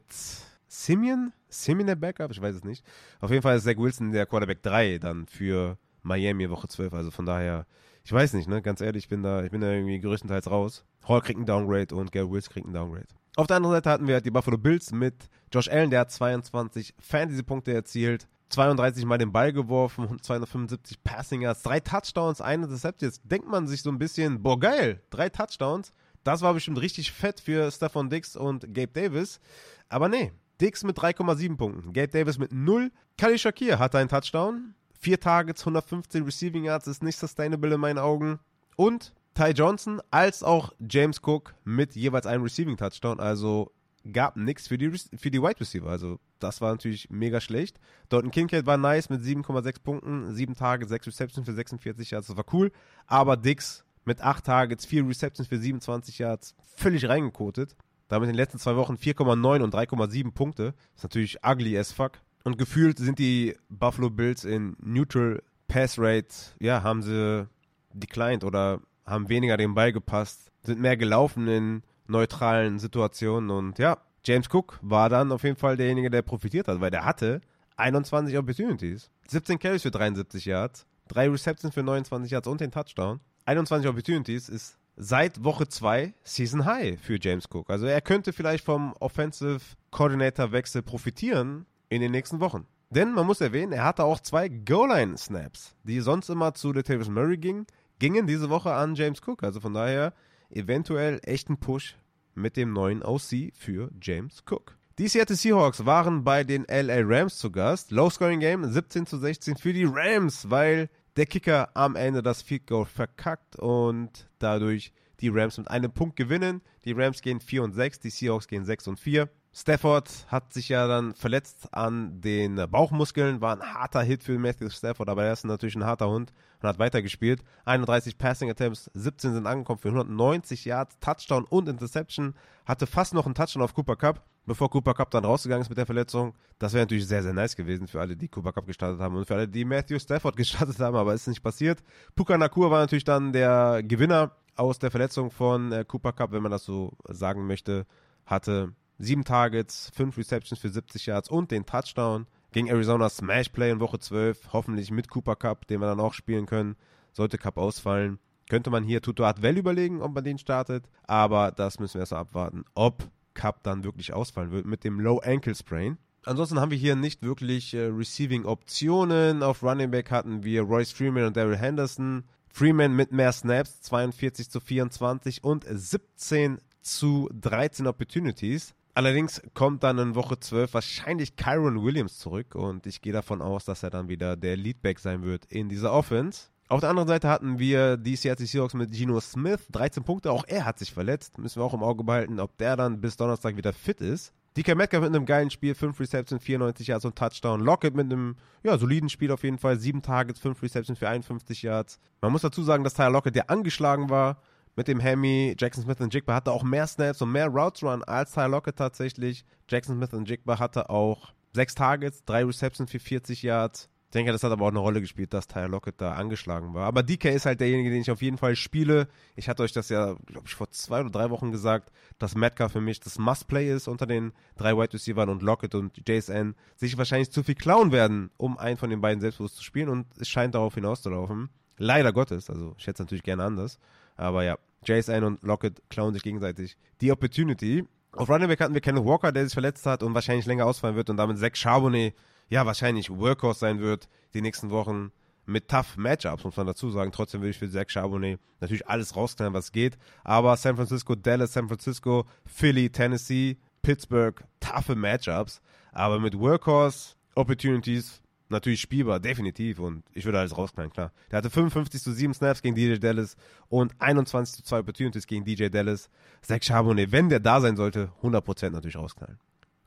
Simeon? Simeon der Backup? Ich weiß es nicht. Auf jeden Fall ist Zach Wilson der Quarterback 3 dann für Miami Woche 12. Also von daher, ich weiß nicht, ne? Ganz ehrlich, ich bin da, ich bin da irgendwie größtenteils raus. Hall kriegt einen Downgrade und Gary Wills kriegt einen Downgrade. Auf der anderen Seite hatten wir die Buffalo Bills mit Josh Allen, der hat 22 Fantasy-Punkte erzielt, 32 Mal den Ball geworfen, 275 Passing Yards, drei Touchdowns, eine Interception. Jetzt denkt man sich so ein bisschen, boah geil, drei Touchdowns. Das war bestimmt richtig fett für Stefan Dix und Gabe Davis. Aber nee, Dix mit 3,7 Punkten, Gabe Davis mit 0. Kali Shakir hatte einen Touchdown. Vier Targets, 115 Receiving Yards ist nicht sustainable in meinen Augen. Und Ty Johnson als auch James Cook mit jeweils einem Receiving Touchdown. Also gab nichts für die, für die Wide Receiver. Also das war natürlich mega schlecht. Dalton Kincaid war nice mit 7,6 Punkten, 7 Tage, 6 Receptions für 46 Yards, das war cool. Aber Dix mit 8 Targets, 4 Receptions für 27 Yards, völlig reingekotet. Damit in den letzten zwei Wochen 4,9 und 3,7 Punkte. Ist natürlich ugly as fuck. Und gefühlt sind die Buffalo Bills in Neutral Pass Rate, ja, haben sie declined oder haben weniger den Ball gepasst, sind mehr gelaufen in neutralen Situationen und ja, James Cook war dann auf jeden Fall derjenige, der profitiert hat, weil der hatte 21 Opportunities, 17 Carries für 73 Yards, 3 Receptions für 29 Yards und den Touchdown. 21 Opportunities ist seit Woche 2 Season High für James Cook. Also er könnte vielleicht vom Offensive Coordinator Wechsel profitieren in den nächsten Wochen. Denn man muss erwähnen, er hatte auch zwei Goal-Line-Snaps, die sonst immer zu Latavius Murray gingen, gingen diese Woche an James Cook. Also von daher eventuell echt ein Push mit dem neuen OC für James Cook. Die Seattle Seahawks waren bei den LA Rams zu Gast. Low-Scoring Game 17 zu 16 für die Rams, weil der Kicker am Ende das Field Goal verkackt und dadurch die Rams mit einem Punkt gewinnen. Die Rams gehen 4 und 6, die Seahawks gehen 6 und 4. Stafford hat sich ja dann verletzt an den Bauchmuskeln, war ein harter Hit für Matthew Stafford, aber er ist natürlich ein harter Hund und hat weitergespielt. 31 Passing Attempts, 17 sind angekommen für 190 Yards, Touchdown und Interception. Hatte fast noch einen Touchdown auf Cooper Cup, bevor Cooper Cup dann rausgegangen ist mit der Verletzung. Das wäre natürlich sehr, sehr nice gewesen für alle, die Cooper Cup gestartet haben und für alle, die Matthew Stafford gestartet haben, aber ist nicht passiert. Puka Nakur war natürlich dann der Gewinner aus der Verletzung von äh, Cooper Cup, wenn man das so sagen möchte, hatte Sieben Targets, fünf Receptions für 70 Yards und den Touchdown. Gegen Arizona Smash Play in Woche 12, hoffentlich mit Cooper Cup, den wir dann auch spielen können. Sollte Cup ausfallen, könnte man hier Tuto Adwell überlegen, ob man den startet. Aber das müssen wir erst abwarten, ob Cup dann wirklich ausfallen wird mit dem Low Ankle Sprain. Ansonsten haben wir hier nicht wirklich äh, Receiving Optionen. Auf Running Back hatten wir Royce Freeman und Daryl Henderson. Freeman mit mehr Snaps, 42 zu 24 und 17 zu 13 Opportunities. Allerdings kommt dann in Woche 12 wahrscheinlich Kyron Williams zurück und ich gehe davon aus, dass er dann wieder der Leadback sein wird in dieser Offense. Auf der anderen Seite hatten wir die Seattle Seahawks mit Geno Smith, 13 Punkte, auch er hat sich verletzt. Müssen wir auch im Auge behalten, ob der dann bis Donnerstag wieder fit ist. DK Metcalf mit einem geilen Spiel, 5 Receptions, 94 Yards und Touchdown. Lockett mit einem ja, soliden Spiel auf jeden Fall, 7 Targets, 5 Receptions für 51 Yards. Man muss dazu sagen, dass Tyler Lockett, der angeschlagen war, mit dem Hemi. Jackson Smith und Jigba hatte auch mehr Snaps und mehr Routes Run als Tyler Lockett tatsächlich. Jackson Smith und Jigba hatte auch sechs Targets, drei Receptions für 40 Yards. Ich denke, das hat aber auch eine Rolle gespielt, dass Tyler Lockett da angeschlagen war. Aber DK ist halt derjenige, den ich auf jeden Fall spiele. Ich hatte euch das ja, glaube ich, vor zwei oder drei Wochen gesagt, dass Metcalf für mich das Must-Play ist unter den drei Wide Receivers und Lockett und JSN sich wahrscheinlich zu viel klauen werden, um einen von den beiden selbstbewusst zu spielen und es scheint darauf hinauszulaufen. Leider Gottes, also ich hätte es natürlich gerne anders. Aber ja, JSN und Lockett klauen sich gegenseitig die Opportunity. Auf Running Back hatten wir Kenneth Walker, der sich verletzt hat und wahrscheinlich länger ausfallen wird und damit Zach Charbonnet, ja, wahrscheinlich Workhorse sein wird die nächsten Wochen mit tough Matchups, muss man dazu sagen. Trotzdem würde ich für Zach Charbonnet natürlich alles rausklären, was geht. Aber San Francisco, Dallas, San Francisco, Philly, Tennessee, Pittsburgh, toughe Matchups. Aber mit Workhorse Opportunities natürlich spielbar, definitiv. Und ich würde alles rausknallen, klar. Der hatte 55 zu 7 Snaps gegen DJ Dallas und 21 zu 2 Opportunities gegen DJ Dallas. Zach Charbonnet, wenn der da sein sollte, 100% natürlich rausknallen.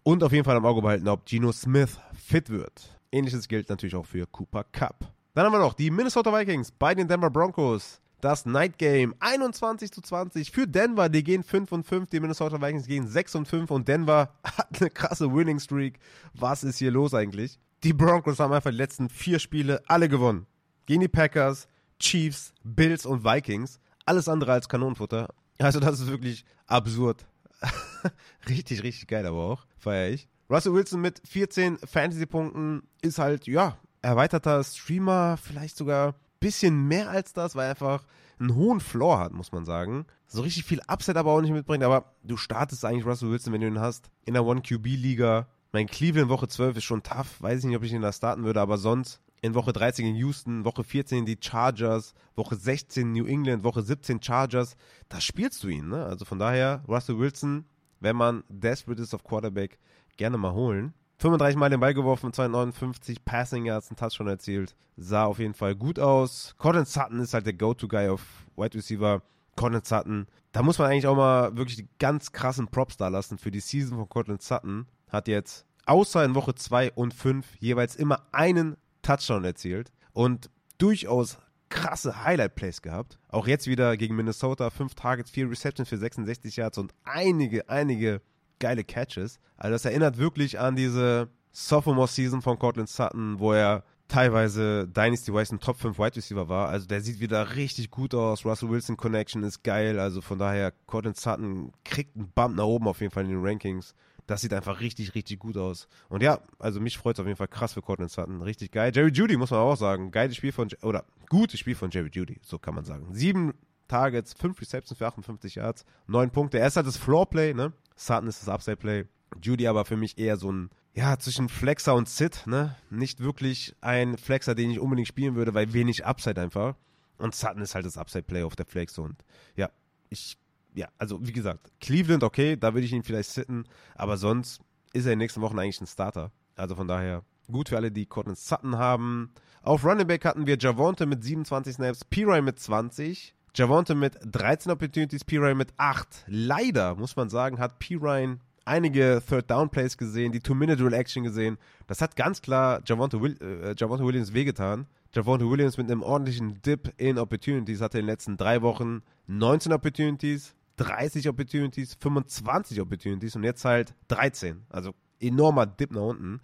Und auf jeden Fall im Auge behalten, ob Geno Smith fit wird. Ähnliches gilt natürlich auch für Cooper Cup. Dann haben wir noch die Minnesota Vikings bei den Denver Broncos. Das Night Game 21 zu 20 für Denver. Die gehen 5 und 5. Die Minnesota Vikings gehen 6 und 5 und Denver hat eine krasse Winning Streak. Was ist hier los eigentlich? Die Broncos haben einfach die letzten vier Spiele alle gewonnen. Gegen die Packers, Chiefs, Bills und Vikings. Alles andere als Kanonenfutter. Also das ist wirklich absurd. richtig, richtig geil aber auch. Feier ich. Russell Wilson mit 14 Fantasy-Punkten ist halt, ja, erweiterter Streamer, vielleicht sogar ein bisschen mehr als das, weil er einfach einen hohen Floor hat, muss man sagen. So richtig viel Upset aber auch nicht mitbringt, aber du startest eigentlich Russell Wilson, wenn du ihn hast, in der One-QB-Liga mein Cleveland Woche 12 ist schon tough. Weiß ich nicht, ob ich ihn da starten würde, aber sonst in Woche 13 in Houston, Woche 14 die Chargers, Woche 16 New England, Woche 17 Chargers. Da spielst du ihn. Ne? Also von daher, Russell Wilson, wenn man desperate ist auf Quarterback, gerne mal holen. 35 Mal den Ball geworfen, 259 Passing Yards, einen Touchdown erzielt. Sah auf jeden Fall gut aus. Cortland Sutton ist halt der Go-To-Guy auf Wide Receiver. Cortland Sutton, da muss man eigentlich auch mal wirklich die ganz krassen Props da lassen für die Season von Cortland Sutton. Hat jetzt außer in Woche 2 und 5 jeweils immer einen Touchdown erzielt und durchaus krasse Highlight-Plays gehabt. Auch jetzt wieder gegen Minnesota, 5 Targets, 4 Receptions für 66 Yards und einige, einige geile Catches. Also das erinnert wirklich an diese Sophomore-Season von Cortland Sutton, wo er teilweise Dynasty-wise ein Top 5 Wide Receiver war. Also der sieht wieder richtig gut aus. Russell Wilson Connection ist geil. Also von daher, Cortland Sutton kriegt einen Bump nach oben auf jeden Fall in den Rankings. Das sieht einfach richtig, richtig gut aus. Und ja, also mich freut es auf jeden Fall krass für Cortland Sutton. Richtig geil. Jerry Judy muss man auch sagen. Geiles Spiel von, oder gutes Spiel von Jerry Judy, so kann man sagen. Sieben Targets, fünf Receptions für 58 Yards, neun Punkte. Er ist halt das Floor-Play, ne? Sutton ist das Upside-Play. Judy aber für mich eher so ein, ja, zwischen Flexer und Sit, ne? Nicht wirklich ein Flexer, den ich unbedingt spielen würde, weil wenig Upside einfach. Und Sutton ist halt das Upside-Play auf der Flex und ja, ich ja, also wie gesagt, Cleveland, okay, da würde ich ihn vielleicht sitten, aber sonst ist er in den nächsten Wochen eigentlich ein Starter. Also von daher gut für alle, die Cortland Sutton haben. Auf Running Back hatten wir Javonte mit 27 Snaps, P-Ryan mit 20, Javonte mit 13 Opportunities, P-Ryan mit 8. Leider, muss man sagen, hat P-Ryan einige Third-Down-Plays gesehen, die Two-Minute-Drill-Action gesehen. Das hat ganz klar Javonte, Will äh, Javonte Williams wehgetan. Javonte Williams mit einem ordentlichen Dip in Opportunities hatte in den letzten drei Wochen 19 Opportunities, 30 Opportunities, 25 Opportunities und jetzt halt 13. Also enormer Dip nach unten.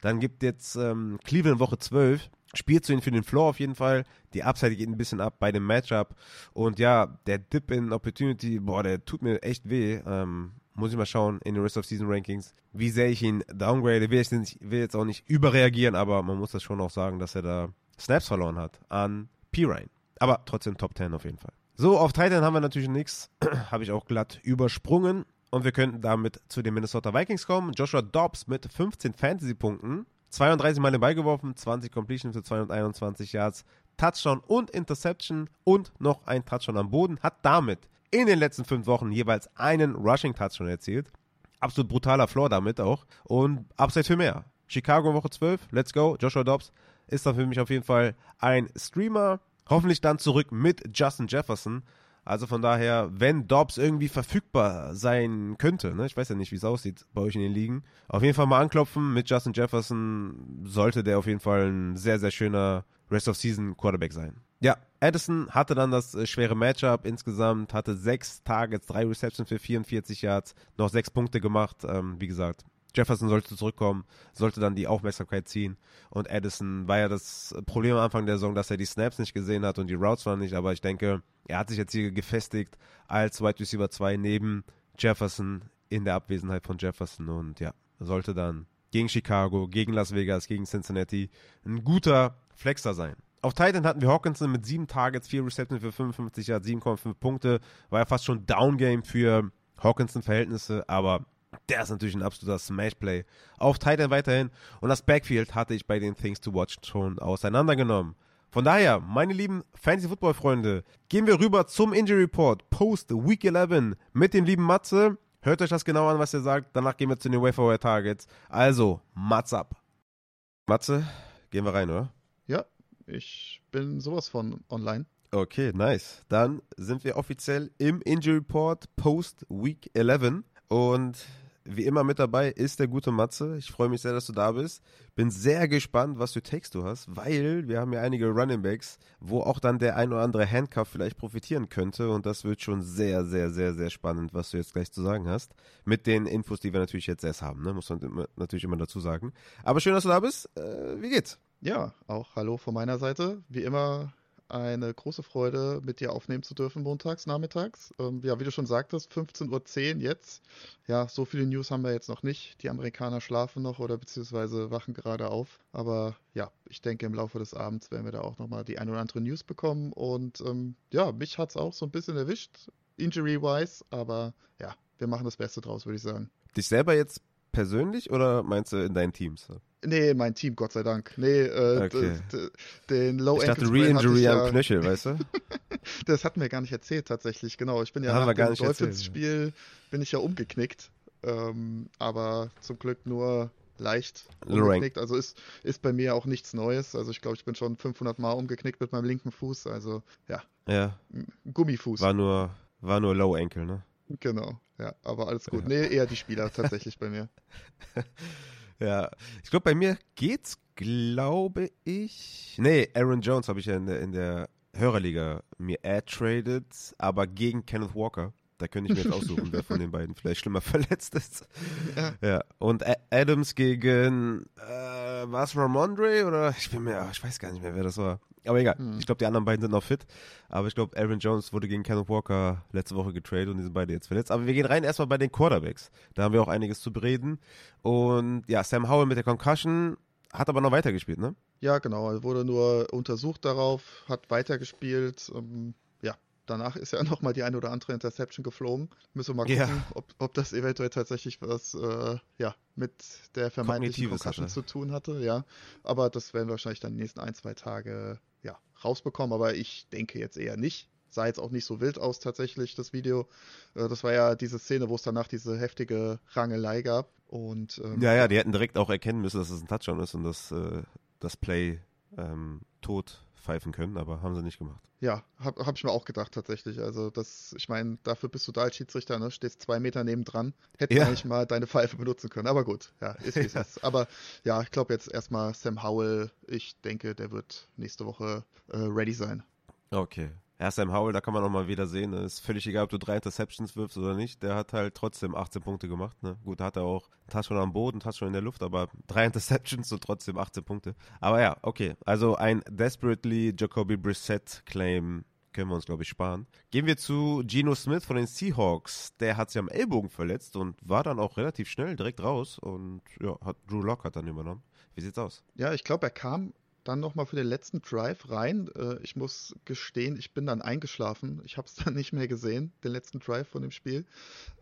Dann gibt jetzt ähm, Cleveland Woche 12. Spielt zu ihn für den Floor auf jeden Fall. Die Upside geht ein bisschen ab bei dem Matchup. Und ja, der Dip in Opportunity, boah, der tut mir echt weh. Ähm, muss ich mal schauen in den Rest of Season Rankings, wie sehr ich ihn downgrade. Will, ich nicht, will jetzt auch nicht überreagieren, aber man muss das schon auch sagen, dass er da Snaps verloren hat an P-Ryan. Aber trotzdem Top 10 auf jeden Fall. So, auf Titan haben wir natürlich nichts. Habe ich auch glatt übersprungen. Und wir könnten damit zu den Minnesota Vikings kommen. Joshua Dobbs mit 15 Fantasy-Punkten. 32 Mal den Ball geworfen, 20 Completion für 221 Yards, Touchdown und Interception und noch ein Touchdown am Boden. Hat damit in den letzten fünf Wochen jeweils einen Rushing-Touchdown erzielt. Absolut brutaler Floor damit auch. Und Upside für mehr. Chicago Woche 12, let's go. Joshua Dobbs ist dann für mich auf jeden Fall ein Streamer. Hoffentlich dann zurück mit Justin Jefferson. Also von daher, wenn Dobbs irgendwie verfügbar sein könnte, ne? ich weiß ja nicht, wie es aussieht bei euch in den Ligen, auf jeden Fall mal anklopfen mit Justin Jefferson, sollte der auf jeden Fall ein sehr, sehr schöner Rest of Season Quarterback sein. Ja, Addison hatte dann das äh, schwere Matchup insgesamt, hatte sechs Targets, drei Receptions für 44 Yards, noch sechs Punkte gemacht. Ähm, wie gesagt, Jefferson sollte zurückkommen, sollte dann die Aufmerksamkeit ziehen. Und Addison war ja das Problem am Anfang der Saison, dass er die Snaps nicht gesehen hat und die Routes waren nicht. Aber ich denke, er hat sich jetzt hier gefestigt als Wide Receiver 2 neben Jefferson in der Abwesenheit von Jefferson. Und ja, sollte dann gegen Chicago, gegen Las Vegas, gegen Cincinnati ein guter Flexer sein. Auf Titan hatten wir Hawkinson mit 7 Targets, 4 Receptions für 55 Yards, 7,5 Punkte. War ja fast schon Downgame für Hawkinson-Verhältnisse, aber der ist natürlich ein absoluter Smash-Play. Auf Titan weiterhin. Und das Backfield hatte ich bei den Things to Watch schon auseinandergenommen. Von daher, meine lieben Fantasy-Football-Freunde, gehen wir rüber zum Injury Report Post Week 11 mit dem lieben Matze. Hört euch das genau an, was er sagt. Danach gehen wir zu den Wayfire Targets. Also, Matze ab. Matze, gehen wir rein, oder? Ja, ich bin sowas von online. Okay, nice. Dann sind wir offiziell im Injury Report Post Week 11. Und wie immer mit dabei ist der gute Matze. Ich freue mich sehr, dass du da bist. Bin sehr gespannt, was für Takes du hast, weil wir haben ja einige Running Backs, wo auch dann der ein oder andere Handcuff vielleicht profitieren könnte. Und das wird schon sehr, sehr, sehr, sehr spannend, was du jetzt gleich zu sagen hast. Mit den Infos, die wir natürlich jetzt erst haben, ne? muss man natürlich immer dazu sagen. Aber schön, dass du da bist. Äh, wie geht's? Ja, auch hallo von meiner Seite. Wie immer eine große Freude, mit dir aufnehmen zu dürfen, montags, nachmittags. Ähm, ja, wie du schon sagtest, 15.10 Uhr jetzt. Ja, so viele News haben wir jetzt noch nicht. Die Amerikaner schlafen noch oder beziehungsweise wachen gerade auf. Aber ja, ich denke, im Laufe des Abends werden wir da auch nochmal die ein oder andere News bekommen. Und ähm, ja, mich hat es auch so ein bisschen erwischt, injury-wise. Aber ja, wir machen das Beste draus, würde ich sagen. Dich selber jetzt persönlich oder meinst du in deinen Teams? Nee, mein Team, Gott sei Dank. Nee, äh, Okay. den Low Ich dachte Ankle Sprain hatte Re-Injury ich am ja, Knöchel, weißt du? Das hatten wir gar nicht erzählt tatsächlich, genau. Ich bin ja nach dem Dolphins-Spiel bin ich ja umgeknickt. Ähm, aber zum Glück nur leicht umgeknickt. Also ist, ist bei mir auch nichts Neues. Also ich glaube, ich bin schon 500 Mal umgeknickt mit meinem linken Fuß. Also ja, Ja, Gummifuß. war nur, war nur Low Ankle, ne? Genau, ja, aber alles gut. Ja. Nee, eher die Spieler tatsächlich bei mir. Ja, ich glaube, bei mir geht's, glaube ich. Nee, Aaron Jones habe ich ja in der, in der Hörerliga mir ad-traded, aber gegen Kenneth Walker. Da könnte ich mir jetzt aussuchen, wer von den beiden vielleicht schlimmer verletzt ist. Ja. Ja, und A Adams gegen, äh, war es Ramondre oder? Ich bin mir, ich weiß gar nicht mehr, wer das war. Aber egal, Hm. ich glaube, die anderen beiden sind noch fit. Aber ich glaube, Aaron Jones wurde gegen Kenneth Walker letzte Woche getradet und die sind beide jetzt verletzt. Aber wir gehen rein erstmal bei den Quarterbacks. Da haben wir auch einiges zu bereden. Und ja, Sam Howell mit der Concussion hat aber noch weitergespielt, ne? Ja, genau. Er wurde nur untersucht darauf, hat weitergespielt. Ähm, danach ist ja nochmal die eine oder andere Interception geflogen. Müssen wir mal Ja. gucken, ob, ob das eventuell tatsächlich was äh, ja, mit der vermeintlichen Concussion zu tun hatte. Ja, aber das werden wir wahrscheinlich dann die nächsten ein, zwei Tage ja, rausbekommen. Aber ich denke jetzt eher nicht. Sah jetzt auch nicht so wild aus tatsächlich, das Video. Äh, das war ja diese Szene, wo es danach diese heftige Rangelei gab. Und ähm, Ja, ja, die hätten direkt auch erkennen müssen, dass es ein Touchdown ist und das, äh, das Play ähm, tot pfeifen können, aber haben sie nicht gemacht. Ja, habe hab ich mir auch gedacht tatsächlich. Also das, ich meine, dafür bist du da als Schiedsrichter, ne? Stehst zwei Meter nebendran. Hätten Ja. eigentlich mal deine Pfeife benutzen können. Aber gut, ja, ist wie es Ja. ist. Aber ja, ich glaube jetzt erstmal Sam Howell. Ich denke, der wird nächste Woche äh, ready sein. Okay. Ja, Sam Howell, da kann man auch mal wieder sehen, es ist völlig egal, ob du drei Interceptions wirfst oder nicht, der hat halt trotzdem 18 Punkte gemacht, ne? Gut, hat er auch Touchdown am Boden, Touchdown in der Luft, aber drei Interceptions und trotzdem 18 Punkte. Aber ja, okay, also ein desperately Jacoby Brissett Claim können wir uns, glaube ich, sparen. Gehen wir zu Geno Smith von den Seahawks. Der hat sich am Ellbogen verletzt und war dann auch relativ schnell direkt raus und ja, hat Drew Lock hat dann übernommen. Wie sieht's aus? Ja, ich glaube, er kam dann nochmal für den letzten Drive rein. Äh, ich muss gestehen, ich bin dann eingeschlafen. Ich habe es dann nicht mehr gesehen, den letzten Drive von dem Spiel.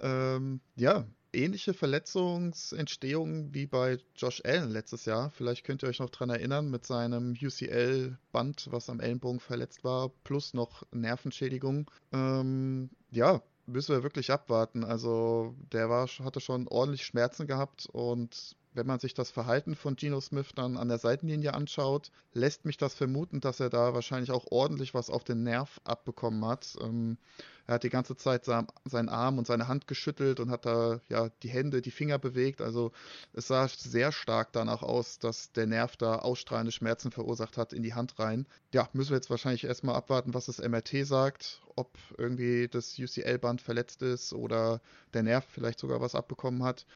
Ähm, ja, ähnliche Verletzungsentstehung wie bei Josh Allen letztes Jahr. Vielleicht könnt ihr euch noch dran erinnern, mit seinem UCL-Band, was am Ellenbogen verletzt war, plus noch Nervenschädigung. Ähm, ja, müssen wir wirklich abwarten. Also der war, hatte schon ordentlich Schmerzen gehabt und wenn man sich das Verhalten von Geno Smith dann an der Seitenlinie anschaut, lässt mich das vermuten, dass er da wahrscheinlich auch ordentlich was auf den Nerv abbekommen hat. Ähm, er hat die ganze Zeit sein, seinen Arm und seine Hand geschüttelt und hat da ja die Hände, die Finger bewegt. Also es sah sehr stark danach aus, dass der Nerv da ausstrahlende Schmerzen verursacht hat in die Hand rein. Ja, müssen wir jetzt wahrscheinlich erstmal abwarten, was das MRT sagt, ob irgendwie das UCL-Band verletzt ist oder der Nerv vielleicht sogar was abbekommen hat.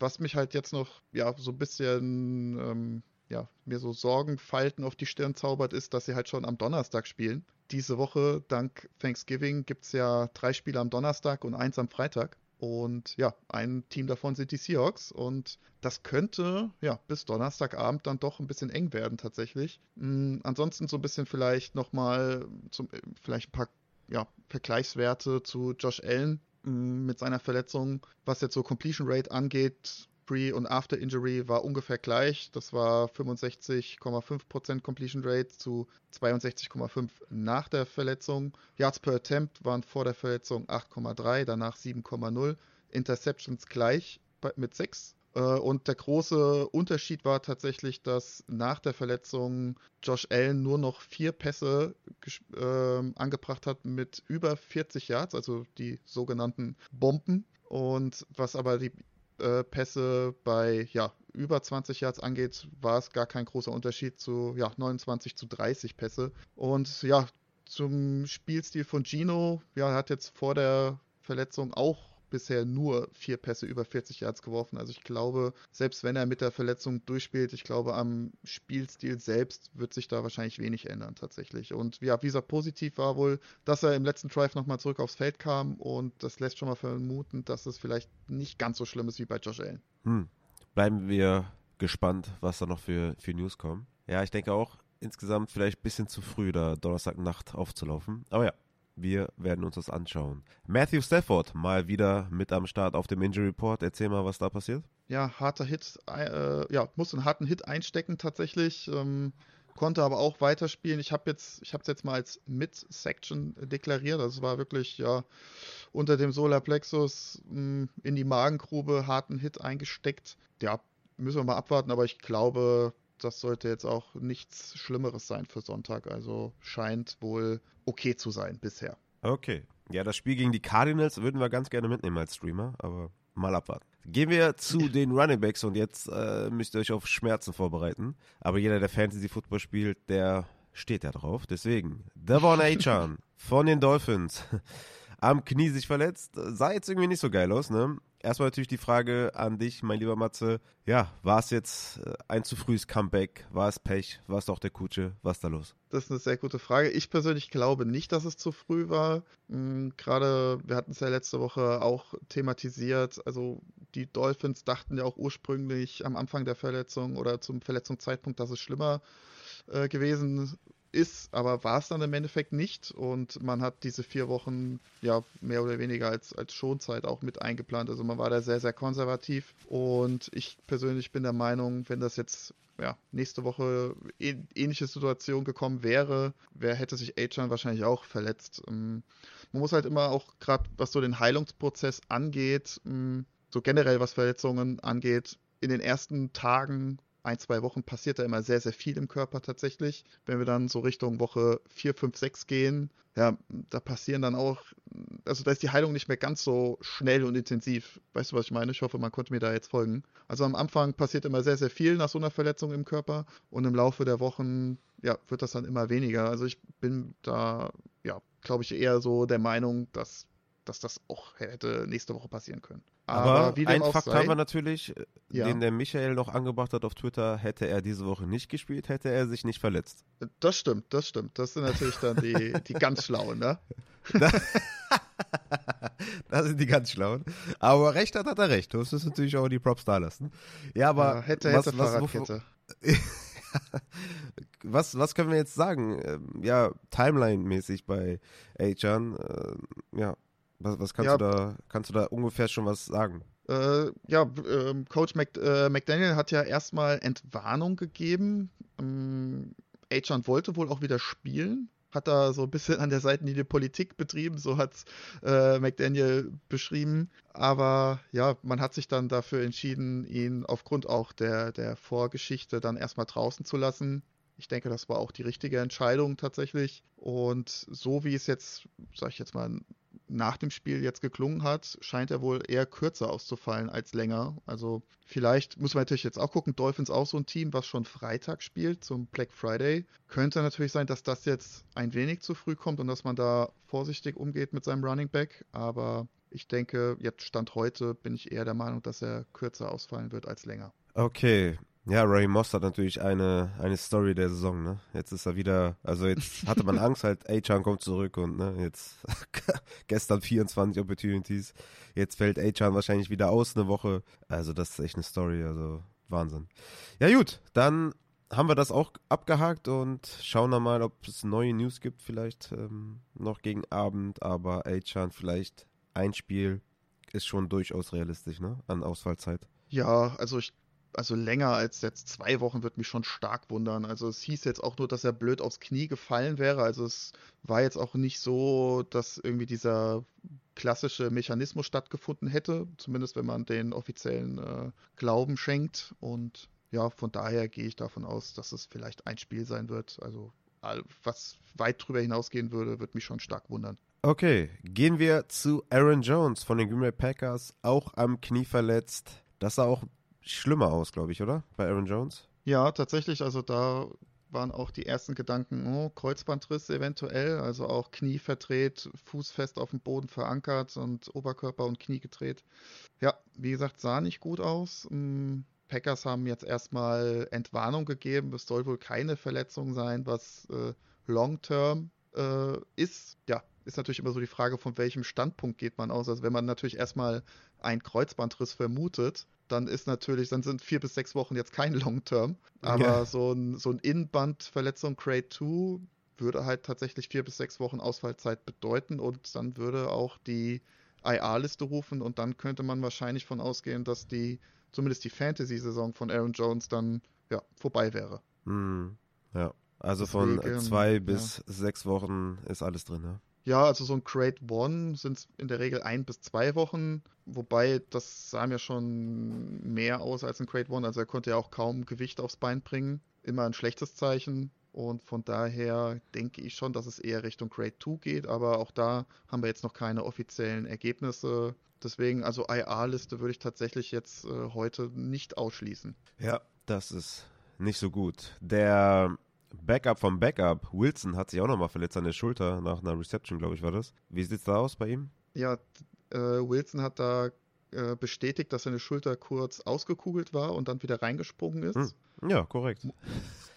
Was mich halt jetzt noch ja so ein bisschen ähm, ja, mir so Sorgenfalten auf die Stirn zaubert, ist, dass sie halt schon am Donnerstag spielen. Diese Woche, dank Thanksgiving, gibt es ja drei Spiele am Donnerstag und eins am Freitag. Und ja, ein Team davon sind die Seahawks. Und das könnte ja bis Donnerstagabend dann doch ein bisschen eng werden tatsächlich. Mm, ansonsten so ein bisschen vielleicht nochmal zum, äh, vielleicht ein paar ja, Vergleichswerte zu Josh Allen mit seiner Verletzung. Was jetzt so Completion Rate angeht, Pre- und After-Injury war ungefähr gleich. Das war 65,5% Completion Rate zu 62,5% nach der Verletzung. Yards per Attempt waren vor der Verletzung 8,3, danach 7,0. Interceptions gleich mit 6. Äh, Und der große Unterschied war tatsächlich, dass nach der Verletzung Josh Allen nur noch vier Pässe ähm, angebracht hat mit über 40 Yards, also die sogenannten Bomben. Und was aber die äh, Pässe bei ja, über 20 Yards angeht, war es gar kein großer Unterschied zu ja, 29 zu 30 Pässe. Und ja, zum Spielstil von Gino, ja, er hat jetzt vor der Verletzung auch bisher nur vier Pässe über 40 Yards geworfen. Also ich glaube, selbst wenn er mit der Verletzung durchspielt, ich glaube, am Spielstil selbst wird sich da wahrscheinlich wenig ändern tatsächlich. Und ja, wie gesagt, positiv war wohl, dass er im letzten Drive nochmal zurück aufs Feld kam und das lässt schon mal vermuten, dass es vielleicht nicht ganz so schlimm ist wie bei Josh Allen. Hm. Bleiben wir gespannt, was da noch für, für News kommen. Ja, ich denke auch, insgesamt vielleicht ein bisschen zu früh, da Donnerstagnacht aufzulaufen. Aber ja, Wir werden uns das anschauen. Matthew Stafford mal wieder mit am Start auf dem Injury Report. Erzähl mal, was da passiert. Ja, harter Hit. Äh, ja, musste einen harten Hit einstecken tatsächlich. Ähm, konnte aber auch weiterspielen. Ich habe jetzt, ich habe es jetzt mal als Mid-Section deklariert. Das also war wirklich ja unter dem Solarplexus hm, in die Magengrube harten Hit eingesteckt. Ja, müssen wir mal abwarten, aber ich glaube, das sollte jetzt auch nichts Schlimmeres sein für Sonntag. Also scheint wohl okay zu sein bisher. Okay. Ja, das Spiel gegen die Cardinals würden wir ganz gerne mitnehmen als Streamer, aber mal abwarten. Gehen wir zu den Running Backs und jetzt äh, müsst ihr euch auf Schmerzen vorbereiten. Aber jeder, der Fantasy Football spielt, der steht da drauf. Deswegen, Devon Achan von den Dolphins am Knie sich verletzt. Sah jetzt irgendwie nicht so geil aus, ne? Erstmal natürlich die Frage an dich, mein lieber Matze. Ja, war es jetzt äh, ein zu frühes Comeback? War es Pech? War es doch der Kutsche? Was ist da los? Das ist eine sehr gute Frage. Ich persönlich glaube nicht, dass es zu früh war. Hm, gerade, wir hatten es ja letzte Woche auch thematisiert. Also, die Dolphins dachten ja auch ursprünglich am Anfang der Verletzung oder zum Verletzungszeitpunkt, dass es schlimmer äh, gewesen ist, aber war es dann im Endeffekt nicht. Und man hat diese vier Wochen ja mehr oder weniger als, als Schonzeit auch mit eingeplant. Also man war da sehr, sehr konservativ. Und ich persönlich bin der Meinung, wenn das jetzt ja, nächste Woche ähnliche Situation gekommen wäre, wer hätte sich Achan wahrscheinlich auch verletzt. Ähm, man muss halt immer auch gerade, was so den Heilungsprozess angeht, ähm, so generell was Verletzungen angeht, in den ersten Tagen ein, zwei Wochen passiert da immer sehr, sehr viel im Körper tatsächlich. Wenn wir dann so Richtung Woche 4, 5, 6 gehen, ja, da passieren dann auch, also da ist die Heilung nicht mehr ganz so schnell und intensiv. Weißt du, was ich meine? Ich hoffe, man konnte mir da jetzt folgen. Also am Anfang passiert immer sehr, sehr viel nach so einer Verletzung im Körper und im Laufe der Wochen, ja, wird das dann immer weniger. Also ich bin da, ja, glaube ich, eher so der Meinung, dass dass das auch hätte nächste Woche passieren können. Aber, Aber ein Fakt sei, haben wir natürlich, äh, ja. den der Michael noch angebracht hat auf Twitter, hätte er diese Woche nicht gespielt, hätte er sich nicht verletzt. Das stimmt, das stimmt. Das sind natürlich dann die, die ganz Schlauen, ne? das sind die ganz Schlauen. Aber recht hat, hat er recht. Du musst natürlich auch die Props da lassen. Ja, aber ja, hätte, was, hätte, was, Fahrradkette. was, was können wir jetzt sagen? Ähm, ja, Timeline-mäßig bei Achan. Äh, ja, was, was kannst ja, du da, kannst du da ungefähr schon was sagen? Äh, ja, äh, Coach Mc, äh, McDaniel hat ja erstmal Entwarnung gegeben. Ähm, Achan wollte wohl auch wieder spielen, hat da so ein bisschen an der Seitenlinie Politik betrieben, so hat äh, McDaniel beschrieben. Aber ja, man hat sich dann dafür entschieden, ihn aufgrund auch der, der Vorgeschichte dann erstmal draußen zu lassen. Ich denke, das war auch die richtige Entscheidung tatsächlich. Und so wie es jetzt, sag ich jetzt mal, nach dem Spiel jetzt geklungen hat, scheint er wohl eher kürzer auszufallen als länger. Also vielleicht muss man natürlich jetzt auch gucken, Dolphins auch so ein Team, was schon Freitag spielt zum Black Friday. Könnte natürlich sein, dass das jetzt ein wenig zu früh kommt und dass man da vorsichtig umgeht mit seinem Running Back. Aber ich denke, jetzt Stand heute bin ich eher der Meinung, dass er kürzer ausfallen wird als länger. Okay, ja, Ray Moss hat natürlich eine, eine Story der Saison, ne? Jetzt ist er wieder, also jetzt hatte man Angst, halt, A-Chan kommt zurück und ne, jetzt gestern 24 Opportunities. Jetzt fällt A-Chan wahrscheinlich wieder aus eine Woche. Also das ist echt eine Story, also Wahnsinn. Ja gut, dann haben wir das auch abgehakt und schauen dann mal, ob es neue News gibt, vielleicht ähm, noch gegen Abend, aber A-Chan vielleicht ein Spiel ist schon durchaus realistisch, ne? An Ausfallzeit. Ja, also ich also länger als jetzt zwei Wochen wird mich schon stark wundern. Also es hieß jetzt auch nur, dass er blöd aufs Knie gefallen wäre. Also es war jetzt auch nicht so, dass irgendwie dieser klassische Mechanismus stattgefunden hätte, zumindest wenn man den offiziellen äh, Glauben schenkt. Und ja, von daher gehe ich davon aus, dass es vielleicht ein Spiel sein wird. Also was weit drüber hinausgehen würde, würde mich schon stark wundern. Okay, gehen wir zu Aaron Jones von den Green Bay Packers, auch am Knie verletzt. Das sah auch schlimmer aus, glaube ich, oder? Bei Aaron Jones? Ja, tatsächlich. Also da waren auch die ersten Gedanken, oh, Kreuzbandriss eventuell, also auch Knie verdreht, Fuß fest auf dem Boden verankert und Oberkörper und Knie gedreht. Ja, wie gesagt, sah nicht gut aus. Hm, Packers haben jetzt erstmal Entwarnung gegeben. Es soll wohl keine Verletzung sein, was äh, Long-Term äh, ist. Ja, ist natürlich immer so die Frage, von welchem Standpunkt geht man aus. Also wenn man natürlich erstmal einen Kreuzbandriss vermutet, dann ist natürlich, dann sind vier bis sechs Wochen jetzt kein Long-Term. Aber ja. so ein, so ein Innenbandverletzung Grade 2 würde halt tatsächlich vier bis sechs Wochen Ausfallzeit bedeuten und dann würde auch die IA-Liste rufen und dann könnte man wahrscheinlich von ausgehen, dass die, zumindest die Fantasy-Saison von Aaron Jones dann ja, vorbei wäre. Hm, ja, also Deswegen, von zwei bis ja. sechs Wochen ist alles drin, ne? Ja, also so ein Crate One sind in der Regel ein bis zwei Wochen, wobei das sah mir schon mehr aus als ein Crate One. Also er konnte ja auch kaum Gewicht aufs Bein bringen. Immer ein schlechtes Zeichen. Und von daher denke ich schon, dass es eher Richtung Grade 2 geht, aber auch da haben wir jetzt noch keine offiziellen Ergebnisse. Deswegen, also IA-Liste würde ich tatsächlich jetzt äh, heute nicht ausschließen. Ja, das ist nicht so gut. Der Backup vom Backup, Wilson, hat sich auch nochmal verletzt an der Schulter nach einer Reception, glaube ich, war das. Wie sieht es da aus bei ihm? Ja, äh, Wilson hat da äh, bestätigt, dass seine Schulter kurz ausgekugelt war und dann wieder reingesprungen ist. Hm. Ja, korrekt. Muss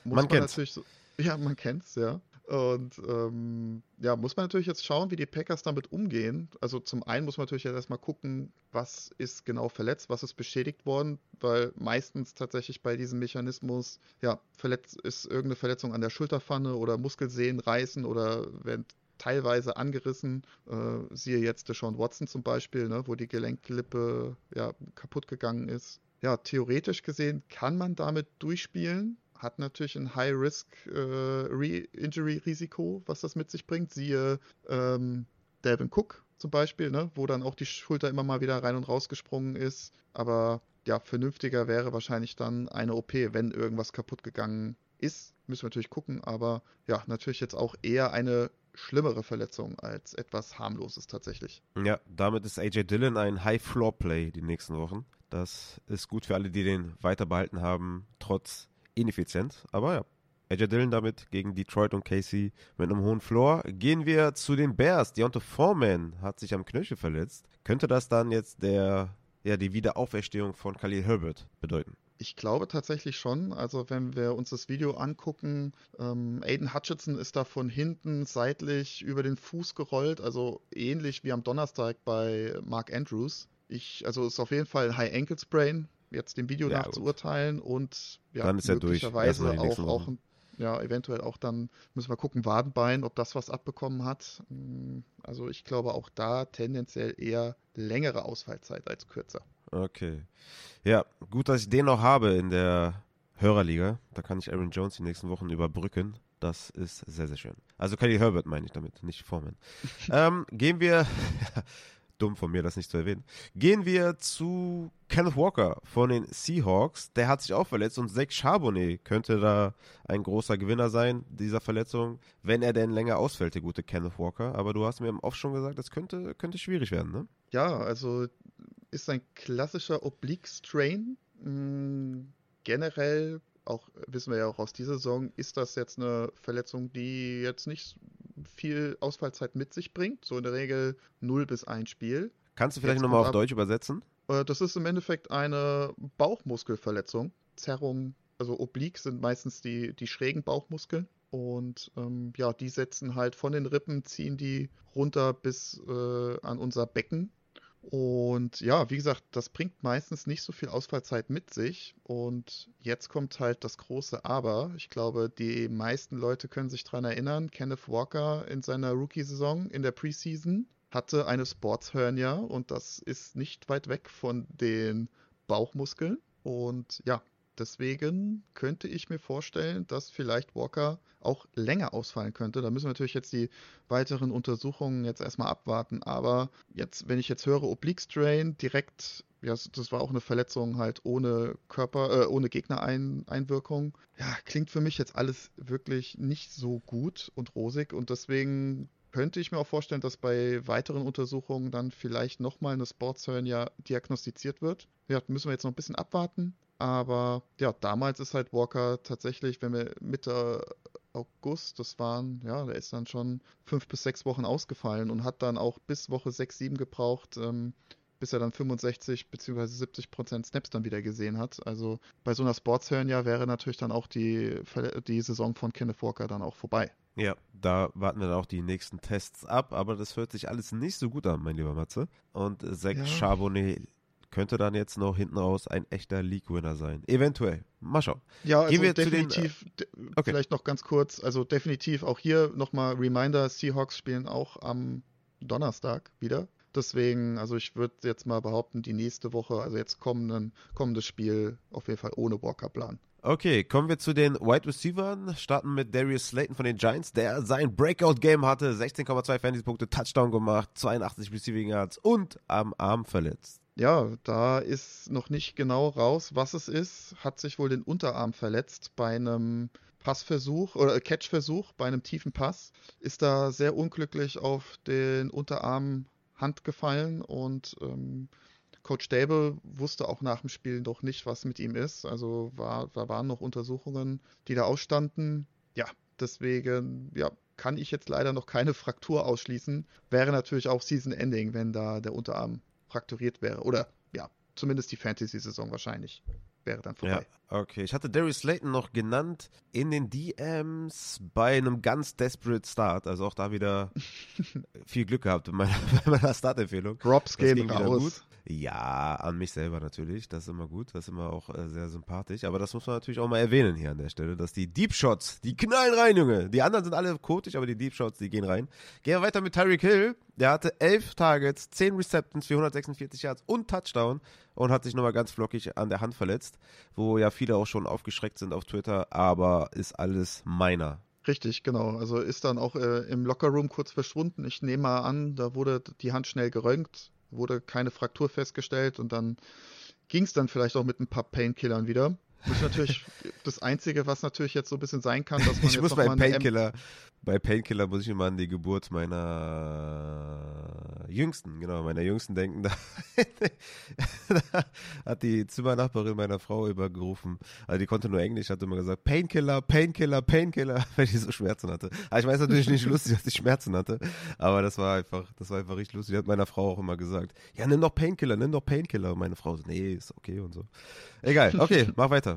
man, man kennt's. natürlich so, Ja, man kennt's, ja. Und ähm, ja, muss man natürlich jetzt schauen, wie die Packers damit umgehen. Also zum einen muss man natürlich jetzt erstmal gucken, was ist genau verletzt, was ist beschädigt worden, weil meistens tatsächlich bei diesem Mechanismus, ja, verletzt ist irgendeine Verletzung an der Schulterpfanne oder Muskelsehnen reißen oder werden teilweise angerissen. Äh, siehe jetzt Deshaun Watson zum Beispiel, ne, wo die Gelenkklippe ja, kaputt gegangen ist. Ja, theoretisch gesehen kann man damit durchspielen hat natürlich ein High-Risk-Injury-Risiko, äh, was das mit sich bringt. Siehe ähm, Delvin Cook zum Beispiel, ne? wo dann auch die Schulter immer mal wieder rein und raus gesprungen ist. Aber ja, vernünftiger wäre wahrscheinlich dann eine OP, wenn irgendwas kaputt gegangen ist. Müssen wir natürlich gucken, aber ja, natürlich jetzt auch eher eine schlimmere Verletzung als etwas harmloses tatsächlich. Ja, damit ist AJ Dillon ein High-Floor-Play die nächsten Wochen. Das ist gut für alle, die den weiter behalten haben, trotz ineffizient, aber ja. AJ Dillon damit gegen Detroit und Casey mit einem hohen Floor. Gehen wir zu den Bears. Deontay Foreman hat sich am Knöchel verletzt. Könnte das dann jetzt der, ja, die Wiederauferstehung von Khalil Herbert bedeuten? Ich glaube tatsächlich schon. Also wenn wir uns das Video angucken, ähm, Aiden Hutchinson ist da von hinten seitlich über den Fuß gerollt, also ähnlich wie am Donnerstag bei Mark Andrews. Ich, also ist auf jeden Fall ein High Ankle Sprain jetzt dem Video ja, nach gut. zu urteilen und ja, dann ist er möglicherweise durch. auch, auch ja, eventuell auch dann müssen wir gucken, Wadenbein, ob das was abbekommen hat. Hm, also ich glaube auch da tendenziell eher längere Ausfallzeit als kürzer. Okay. Ja, gut, dass ich den noch habe in der Hörerliga. Da kann ich Aaron Jones die nächsten Wochen überbrücken. Das ist sehr, sehr schön. Also Kelly Herbert meine ich damit, nicht Foreman. ähm, gehen wir dumm von mir, das nicht zu erwähnen. Gehen wir zu Kenneth Walker von den Seahawks. Der hat sich auch verletzt und Zach Charbonnet könnte da ein großer Gewinner sein dieser Verletzung, wenn er denn länger ausfällt, der gute Kenneth Walker. Aber du hast mir Off schon gesagt, das könnte, könnte schwierig werden, ne? Ja, also ist ein klassischer Oblique-Strain. Hm, generell auch wissen wir ja auch aus dieser Saison, ist das jetzt eine Verletzung, die jetzt nicht viel Ausfallzeit mit sich bringt. So in der Regel 0 bis 1 Spiel. Kannst du vielleicht nochmal auf Deutsch übersetzen? Äh, das ist im Endeffekt eine Bauchmuskelverletzung. Zerrung, also Oblique sind meistens die, die schrägen Bauchmuskeln. Und ähm, ja, die setzen halt von den Rippen, ziehen die runter bis äh, an unser Becken und ja, wie gesagt, das bringt meistens nicht so viel Ausfallzeit mit sich. Und jetzt kommt halt das große Aber. Ich glaube, die meisten Leute können sich daran erinnern, Kenneth Walker in seiner Rookie-Saison in der Preseason hatte eine Sportshernia und das ist nicht weit weg von den Bauchmuskeln. Und ja, Deswegen könnte ich mir vorstellen, dass vielleicht Walker auch länger ausfallen könnte. Da müssen wir natürlich jetzt die weiteren Untersuchungen jetzt erstmal abwarten. Aber jetzt, wenn ich jetzt höre Oblique Strain direkt, ja, das war auch eine Verletzung halt ohne Körper, äh, ohne Gegnereinwirkung. Ja, klingt für mich jetzt alles wirklich nicht so gut und rosig und deswegen könnte ich mir auch vorstellen, dass bei weiteren Untersuchungen dann vielleicht nochmal eine Sportshernia diagnostiziert wird. Ja, müssen wir jetzt noch ein bisschen abwarten. Aber ja, damals ist halt Walker tatsächlich, wenn wir Mitte August, das waren, ja, der ist dann schon fünf bis sechs Wochen ausgefallen und hat dann auch bis Woche 6, 7 gebraucht, ähm, bis er dann 65 bzw. 70 Prozent Snaps dann wieder gesehen hat. Also bei so einer Sportshernia wäre natürlich dann auch die, die Saison von Kenneth Walker dann auch vorbei. Ja, da warten wir dann auch die nächsten Tests ab, aber das hört sich alles nicht so gut an, mein lieber Matze. Und Zach ja. Charbonnet könnte dann jetzt noch hinten raus ein echter League-Winner sein. Eventuell. Mal schauen. Ja, also definitiv, zu de- okay. vielleicht noch ganz kurz, also definitiv auch hier nochmal Reminder, Seahawks spielen auch am Donnerstag wieder. Deswegen, also ich würde jetzt mal behaupten, die nächste Woche, also jetzt kommenden, kommendes Spiel auf jeden Fall ohne Walker planen. Okay, kommen wir zu den Wide Receivers. Starten mit Darius Slayton von den Giants, der sein Breakout-Game hatte. 16,2 Fantasy-Punkte, Touchdown gemacht, 82 Receiving Yards und am Arm verletzt. Ja, da ist noch nicht genau raus, was es ist. Hat sich wohl den Unterarm verletzt bei einem Passversuch oder Catchversuch, bei einem tiefen Pass. Ist da sehr unglücklich auf den Unterarm Hand gefallen und ähm, Coach Dable wusste auch nach dem Spiel noch nicht, was mit ihm ist. Also war, da waren noch Untersuchungen, die da ausstanden. Ja, deswegen, ja, kann ich jetzt leider noch keine Fraktur ausschließen. Wäre natürlich auch Season Ending, wenn da der Unterarm frakturiert wäre. Oder ja, zumindest die Fantasy-Saison wahrscheinlich wäre dann vorbei. Ja, okay. Ich hatte Darius Slayton noch genannt in den DMs bei einem ganz desperate Start. Also auch da wieder viel Glück gehabt in meiner, bei meiner Startempfehlung. Props gehen raus. Ja, an mich selber natürlich. Das ist immer gut. Das ist immer auch äh, sehr sympathisch. Aber das muss man natürlich auch mal erwähnen hier an der Stelle, dass die Deep Shots, die knallen rein, Junge. Die anderen sind alle kotig, aber die Deep Shots, die gehen rein. Gehen wir weiter mit Tyreek Hill. Der hatte 11 Targets, 10 Receptions, 446 Yards und Touchdown und hat sich nochmal ganz flockig an der Hand verletzt, wo ja viele auch schon aufgeschreckt sind auf Twitter, aber ist alles meiner. Richtig, genau. Also ist dann auch äh, im Lockerroom kurz verschwunden. Ich nehme mal an, da wurde die Hand schnell geröntgt, wurde keine Fraktur festgestellt und dann ging es dann vielleicht auch mit ein paar Painkillern wieder. Das ist natürlich das Einzige, was natürlich jetzt so ein bisschen sein kann, dass man Ich jetzt muss bei Painkiller, bei Painkiller muss ich immer an die Geburt meiner Jüngsten, genau, meiner Jüngsten denken. Da, hat die Zimmernachbarin meiner Frau übergerufen. Also die konnte nur Englisch, hat immer gesagt, Painkiller, Painkiller, Painkiller, weil die so Schmerzen hatte. Aber ich weiß natürlich nicht lustig, dass sie Schmerzen hatte, aber das war einfach, das war einfach richtig lustig. Die hat meiner Frau auch immer gesagt, ja, nimm doch Painkiller, nimm doch Painkiller. Und meine Frau so, nee, ist okay und so. Egal, okay, mach weiter.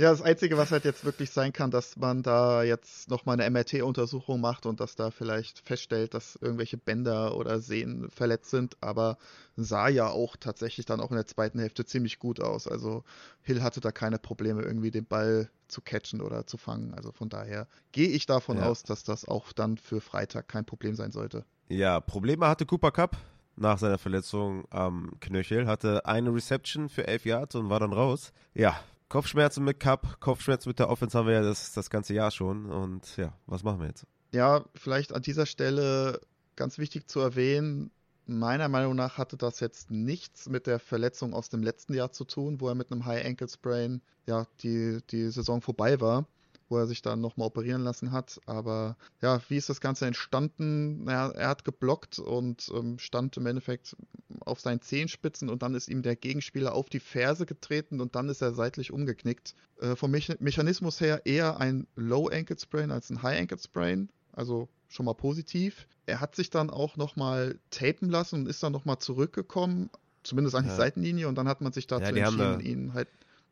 Ja, das Einzige, was halt jetzt wirklich sein kann, dass man da jetzt nochmal eine MRT-Untersuchung macht und dass da vielleicht feststellt, dass irgendwelche Bänder oder Sehnen verletzt sind, aber sah ja auch tatsächlich dann auch in der zweiten Hälfte ziemlich gut aus. Also Hill hatte da keine Probleme, irgendwie den Ball zu catchen oder zu fangen. Also von daher gehe ich davon Ja. aus, dass das auch dann für Freitag kein Problem sein sollte. Ja, Probleme hatte Cooper Cup nach seiner Verletzung am Knöchel, hatte eine Reception für 11 Yards und war dann raus. Ja, Kopfschmerzen mit Cup, Kopfschmerzen mit der Offense haben wir ja das, das ganze Jahr schon und ja, was machen wir jetzt? Ja, vielleicht an dieser Stelle ganz wichtig zu erwähnen, meiner Meinung nach hatte das jetzt nichts mit der Verletzung aus dem letzten Jahr zu tun, wo er mit einem High Ankle Sprain ja die, die Saison vorbei war, wo er sich dann nochmal operieren lassen hat. Aber ja, wie ist das Ganze entstanden? Naja, er hat geblockt und ähm, stand im Endeffekt auf seinen Zehenspitzen und dann ist ihm der Gegenspieler auf die Ferse getreten und dann ist er seitlich umgeknickt. Äh, vom Mecha Mechanismus her eher ein Low Ankle Sprain als ein High Ankle Sprain. Also schon mal positiv. Er hat sich dann auch nochmal tapen lassen und ist dann nochmal zurückgekommen, zumindest an die Ja. Seitenlinie und dann hat man sich dazu Ja, entschieden, da- ihn halt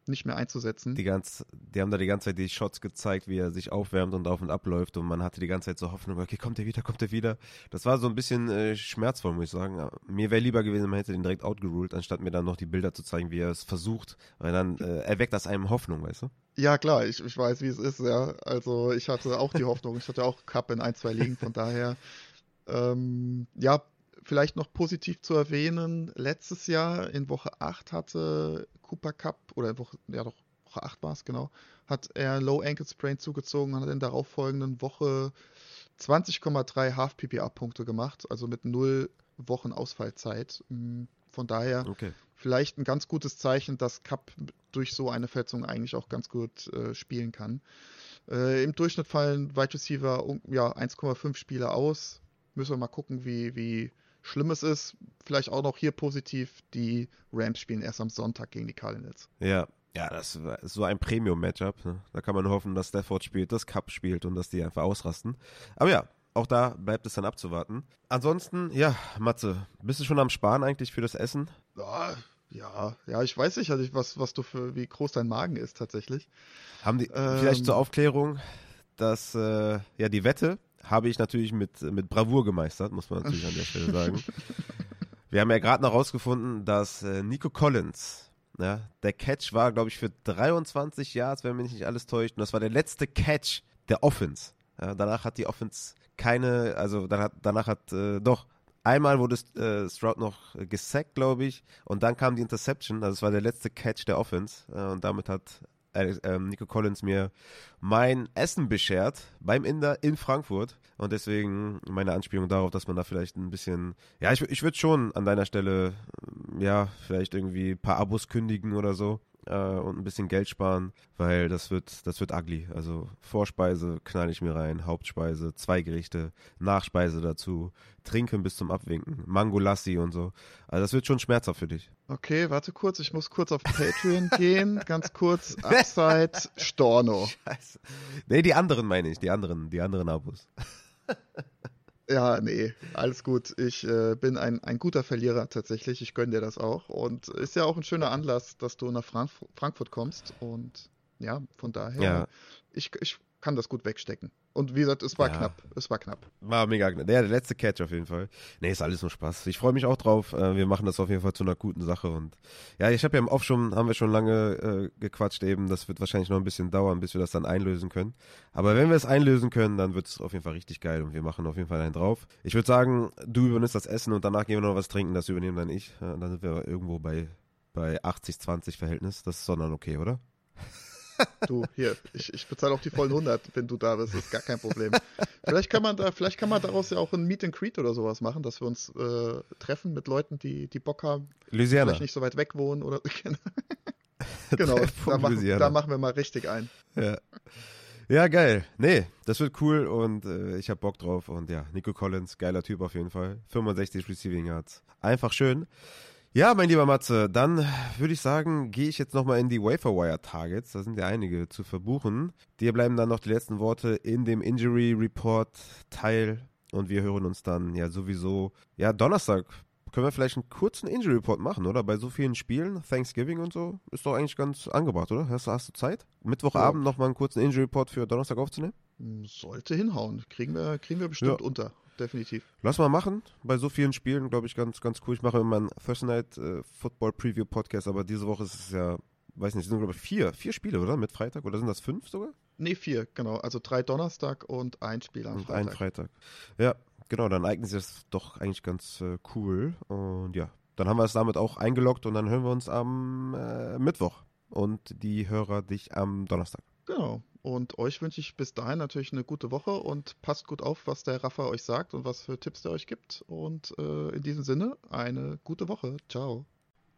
nicht mehr einzusetzen. Die, ganz, die haben da die ganze Zeit die Shots gezeigt, wie er sich aufwärmt und auf und ab läuft und man hatte die ganze Zeit so Hoffnung, okay, kommt er wieder, kommt er wieder. Das war so ein bisschen äh, schmerzvoll, muss ich sagen. Mir wäre lieber gewesen, man hätte den direkt outgeruled, anstatt mir dann noch die Bilder zu zeigen, wie er es versucht, weil dann äh, erweckt das einem Hoffnung, weißt du? Ja, klar, ich, ich weiß, wie es ist, ja. Also ich hatte auch die Hoffnung, ich hatte auch Cup in ein, zwei Ligen, von daher, ähm, ja, vielleicht noch positiv zu erwähnen, letztes Jahr in Woche 8 hatte Cooper Cup, oder Woche, ja doch, Woche 8 war es, genau, hat er Low Ankle Sprain zugezogen und hat in der darauffolgenden Woche 20,3 Half PPA Punkte gemacht, also mit null Wochen Ausfallzeit. Mm, Von daher Okay. vielleicht ein ganz gutes Zeichen, dass Cup durch so eine Verletzung eigentlich auch ganz gut äh, spielen kann. Äh, Im Durchschnitt fallen Wide Receiver ja, 1,5 Spiele aus. Müssen wir mal gucken, wie, wie schlimm es ist. Vielleicht auch noch hier positiv, die Rams spielen erst am Sonntag gegen die Cardinals. Ja, ja, das ist so ein Premium-Matchup. Ne? Da kann man hoffen, dass Stafford spielt, dass Cup spielt und dass die einfach ausrasten. Aber ja, auch da bleibt es dann abzuwarten. Ansonsten, ja, Matze, bist du schon am Sparen eigentlich für das Essen? Ja, ja, ja, ich weiß nicht, also was, was du für, wie groß dein Magen ist tatsächlich. Haben die, Ähm. vielleicht zur Aufklärung, dass, äh, ja, die Wette habe ich natürlich mit, mit Bravour gemeistert, muss man natürlich an der Stelle sagen. Wir haben ja gerade noch rausgefunden, dass äh, Nico Collins, ja, der Catch war, glaube ich, für 23 Yards, wenn mich nicht alles täuscht. Und das war der letzte Catch der Offense. Ja, danach hat die Offense keine, also dann hat, danach hat, äh, doch, einmal wurde äh, Stroud noch gesackt, glaube ich, und dann kam die Interception, also es war der letzte Catch der Offense und damit hat äh, Nico Collins mir mein Essen beschert beim Inder in Frankfurt. Und deswegen meine Anspielung darauf, dass man da vielleicht ein bisschen, ja, ich, ich würde schon an deiner Stelle, ja, vielleicht irgendwie ein paar Abos kündigen oder so äh, und ein bisschen Geld sparen, weil das wird, das wird ugly. Also Vorspeise knall ich mir rein, Hauptspeise, zwei Gerichte, Nachspeise dazu, Trinken bis zum Abwinken, Mangolassi und so. Also das wird schon schmerzhaft für dich. Okay, warte kurz, ich muss kurz auf Patreon gehen, ganz kurz, Upside Storno. Scheiße. Nee, die anderen meine ich, die anderen, die anderen Abos. Ja, nee, alles gut. Ich äh, bin ein, ein guter Verlierer tatsächlich. Ich gönne dir das auch. Und ist ja auch ein schöner Anlass, dass du nach Frank Frankfurt kommst. Und ja, von daher, Ja. ich, ich kann das gut wegstecken. Und wie gesagt, es war Ja. knapp. Es war knapp. War mega knapp. Der, der letzte Catch auf jeden Fall. Nee, ist alles nur Spaß. Ich freue mich auch drauf. Äh, Wir machen das auf jeden Fall zu einer guten Sache. Und ja, ich habe ja im Off schon, haben wir schon lange äh, gequatscht eben. Das wird wahrscheinlich noch ein bisschen dauern, bis wir das dann einlösen können. Aber wenn wir es einlösen können, dann wird es auf jeden Fall richtig geil und wir machen auf jeden Fall einen drauf. Ich würde sagen, du übernimmst das Essen und danach gehen wir noch was trinken. Das übernehmen dann ich. Äh, Dann sind wir irgendwo bei, bei 80-20 Verhältnis. Das ist doch dann okay, oder? Du, hier, ich, ich bezahle auch die vollen 100, wenn du da bist. Ist gar kein Problem. Vielleicht kann man da, vielleicht kann man daraus ja auch ein Meet and Greet oder sowas machen, dass wir uns äh, treffen mit Leuten, die, die Bock haben, Louisiana. vielleicht nicht so weit weg wohnen oder genau. Da Treffpunkt machen, da machen wir mal richtig ein. Ja. Ja, geil. Nee, das wird cool und äh, ich hab Bock drauf. Und ja, Nico Collins, geiler Typ auf jeden Fall. 65 Receiving Yards. Einfach schön. Ja, mein lieber Matze, dann würde ich sagen, gehe ich jetzt nochmal in die Waferwire Targets. Da sind ja einige zu verbuchen. Dir bleiben dann noch die letzten Worte in dem Injury Report Teil. Und wir hören uns dann ja sowieso, ja, Donnerstag. Können wir vielleicht einen kurzen Injury Report machen, oder? Bei so vielen Spielen, Thanksgiving und so, ist doch eigentlich ganz angebracht, oder? Hast, du- hast du Zeit? Mittwochabend nochmal einen kurzen Injury Report für Donnerstag aufzunehmen? Sollte hinhauen. Kriegen wir, kriegen wir bestimmt Ja. unter. Definitiv. Lass mal machen. Bei so vielen Spielen, glaube ich, ganz, ganz cool. Ich mache immer einen Thursday Night äh, Football Preview Podcast, aber diese Woche ist es ja, weiß nicht, es sind glaube ich vier, vier Spiele, oder? Mit Freitag? Oder sind das fünf sogar? Nee, vier, genau. Also drei Donnerstag und ein Spiel am Und Freitag. ein Freitag. Ja, genau, dann eignet sich das doch eigentlich ganz äh, cool. Und ja, dann haben wir es damit auch eingeloggt und dann hören wir uns am äh, Mittwoch. Und die Hörer dich am Donnerstag. Genau. Und euch wünsche ich bis dahin natürlich eine gute Woche und passt gut auf, was der Rafa euch sagt und was für Tipps der euch gibt. Und äh, in diesem Sinne, eine gute Woche. Ciao.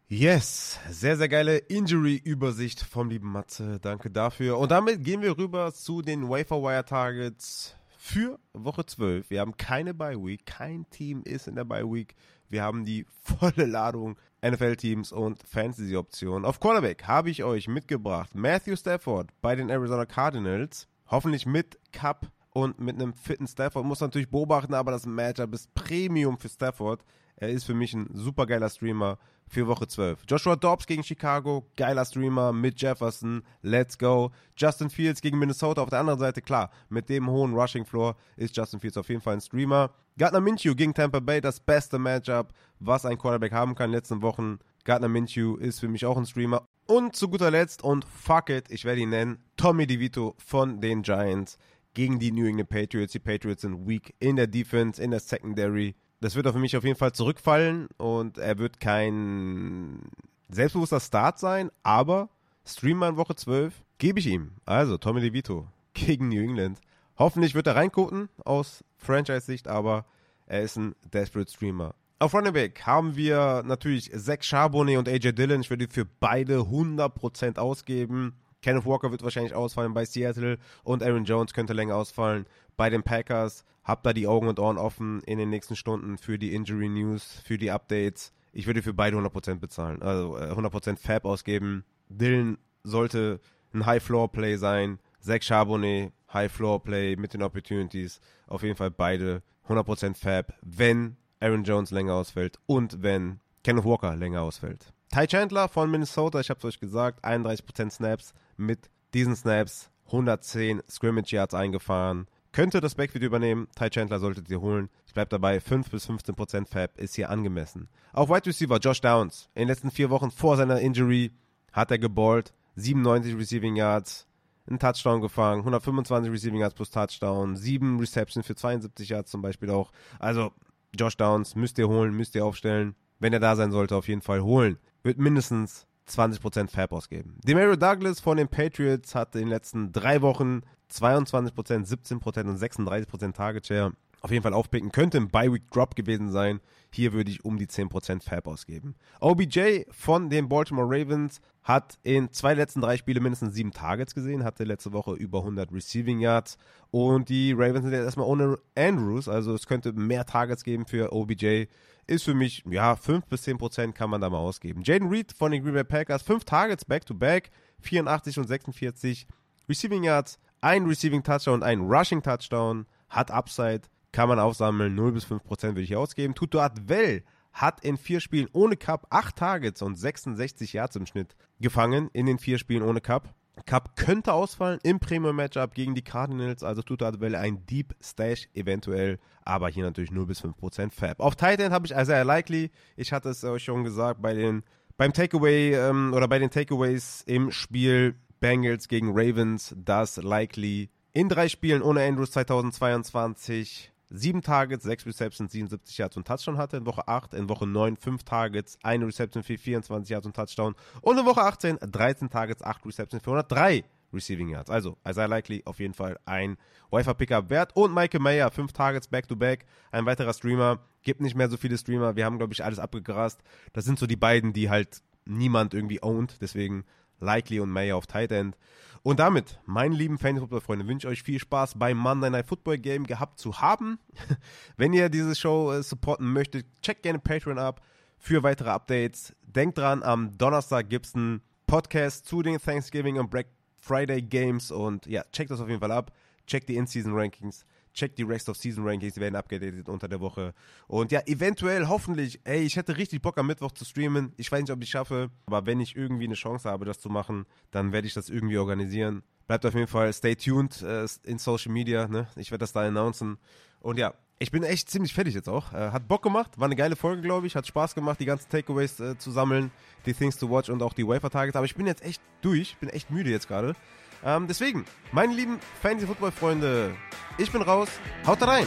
Yes, sehr, sehr geile Injury-Übersicht vom lieben Matze. Danke dafür. Und damit gehen wir rüber zu den Waferwire Targets für Woche 12. Wir haben keine Bye Week, kein Team ist in der Bye Week. Wir haben die volle Ladung NFL-Teams und Fantasy-Optionen. Auf Quarterback habe ich euch mitgebracht Matthew Stafford bei den Arizona Cardinals. Hoffentlich mit Cup und mit einem fitten Stafford. Muss natürlich beobachten, aber das Matchup ist Premium für Stafford. Er ist für mich ein super geiler Streamer für Woche 12. Joshua Dobbs gegen Chicago, geiler Streamer mit Jefferson, let's go. Justin Fields gegen Minnesota auf der anderen Seite, klar, mit dem hohen Rushing Floor ist Justin Fields auf jeden Fall ein Streamer. Gardner Minshew gegen Tampa Bay, das beste Matchup, was ein Quarterback haben kann in den letzten Wochen. Gardner Minshew ist für mich auch ein Streamer. Und zu guter Letzt, und fuck it, ich werde ihn nennen, Tommy DeVito von den Giants gegen die New England Patriots. Die Patriots sind weak in der Defense, in der Secondary. Das wird für mich auf jeden Fall zurückfallen und er wird kein selbstbewusster Start sein, aber Streamer in Woche 12 gebe ich ihm. Also Tommy DeVito gegen New England. Hoffentlich wird er reingucken aus Franchise-Sicht, aber er ist ein Desperate Streamer. Auf Running Back haben wir natürlich Zach Charbonnet und AJ Dillon. Ich würde für beide 100% ausgeben. Kenneth Walker wird wahrscheinlich ausfallen bei Seattle und Aaron Jones könnte länger ausfallen bei den Packers. Habt da die Augen und Ohren offen in den nächsten Stunden für die Injury News, für die Updates. Ich würde für beide 100% bezahlen, also äh, 100% Fab ausgeben. Dylan sollte ein High-Floor-Play sein. Zach Charbonnet, High-Floor-Play mit den Opportunities. Auf jeden Fall beide 100% Fab, wenn Aaron Jones länger ausfällt und wenn Kenneth Walker länger ausfällt. Ty Chandler von Minnesota, ich habe es euch gesagt, 31% Snaps mit diesen Snaps 110 Scrimmage Yards eingefahren. könnte das Backfield übernehmen. Ty Chandler solltet ihr holen. Ich bleibe dabei, 5 bis 15% Fab ist hier angemessen. Auf Wide Receiver Josh Downs. In den letzten vier Wochen vor seiner Injury hat er geballt. 97 Receiving Yards, einen Touchdown gefangen, 125 Receiving Yards plus Touchdown, 7 Receptions für 72 Yards zum Beispiel auch. Also Josh Downs müsst ihr holen, müsst ihr aufstellen. Wenn er da sein sollte, auf jeden Fall holen. Wird mindestens 20% Fab ausgeben. Demario Douglas von den Patriots hat in den letzten drei Wochen 22%, 17% und 36% Target Share auf jeden Fall aufpicken. Könnte ein Bi-Week Drop gewesen sein. Hier würde ich um die 10% Fab ausgeben. OBJ von den Baltimore Ravens hat in zwei letzten drei Spiele mindestens sieben Targets gesehen, hatte letzte Woche über 100 Receiving Yards und die Ravens sind jetzt erstmal ohne Andrews, also es könnte mehr Targets geben für OBJ. Ist für mich, ja, 5 bis 10% kann man da mal ausgeben. Jaden Reed von den Green Bay Packers, 5 Targets back-to-back, 84 und 46 Receiving Yards, ein Receiving Touchdown und ein Rushing Touchdown, hat Upside, kann man aufsammeln, 0 bis 5% würde ich hier ausgeben. Tuto Advel hat in vier Spielen ohne Cup 8 Targets und 66 Yards im Schnitt gefangen in den vier Spielen ohne Cup. Cup könnte ausfallen im Premium-Matchup gegen die Cardinals, also Tuto Advel ein Deep Stash eventuell, aber hier natürlich 0 bis 5% Fab. Auf Titan habe ich Isaiah Likely, ich hatte es euch schon gesagt, bei den, beim Takeaway ähm, oder bei den Takeaways im Spiel Bengals gegen Ravens, dass Likely in drei Spielen ohne Andrews 2022 sieben Targets, sechs Receptions, 77 Yards und Touchdown hatte. In Woche 8, in Woche 9 fünf Targets, eine Reception für 24 Yards und Touchdown. Und in Woche 18 13 Targets, acht Receptions für 103 Receiving Yards. Also, Isaiah Likely auf jeden Fall ein Wifer Pickup wert. Und Michael Mayer, fünf Targets back-to-back. Ein weiterer Streamer. Gibt nicht mehr so viele Streamer. Wir haben, glaube ich, alles abgegrast. Das sind so die beiden, die halt niemand irgendwie ownt. Deswegen Likely und Mayer auf Tight End. Und damit, meine lieben Fantasy-Football-Freunde, wünsche ich euch viel Spaß beim Monday Night Football Game gehabt zu haben. Wenn ihr diese Show äh, supporten möchtet, checkt gerne Patreon ab für weitere Updates. Denkt dran, am Donnerstag gibt es einen Podcast zu den Thanksgiving und Black Friday Games und ja, checkt das auf jeden Fall ab. Checkt die In-Season Rankings checkt die Rest of Season Rankings, die werden abgedatet unter der Woche. Und ja, eventuell, hoffentlich, ey, ich hätte richtig Bock am Mittwoch zu streamen. Ich weiß nicht, ob ich schaffe, aber wenn ich irgendwie eine Chance habe, das zu machen, dann werde ich das irgendwie organisieren. Bleibt auf jeden Fall stay tuned äh, in Social Media, ne? Ich werde das da announcen. Und ja, ich bin echt ziemlich fertig jetzt auch. Äh, hat Bock gemacht, war eine geile Folge, glaube ich. Hat Spaß gemacht, die ganzen Takeaways äh, zu sammeln, die Things to watch und auch die Wafer Targets. Aber ich bin jetzt echt durch, bin echt müde jetzt gerade. Ähm, deswegen, meine lieben Fantasy Football Freunde, ich bin raus. Haut rein!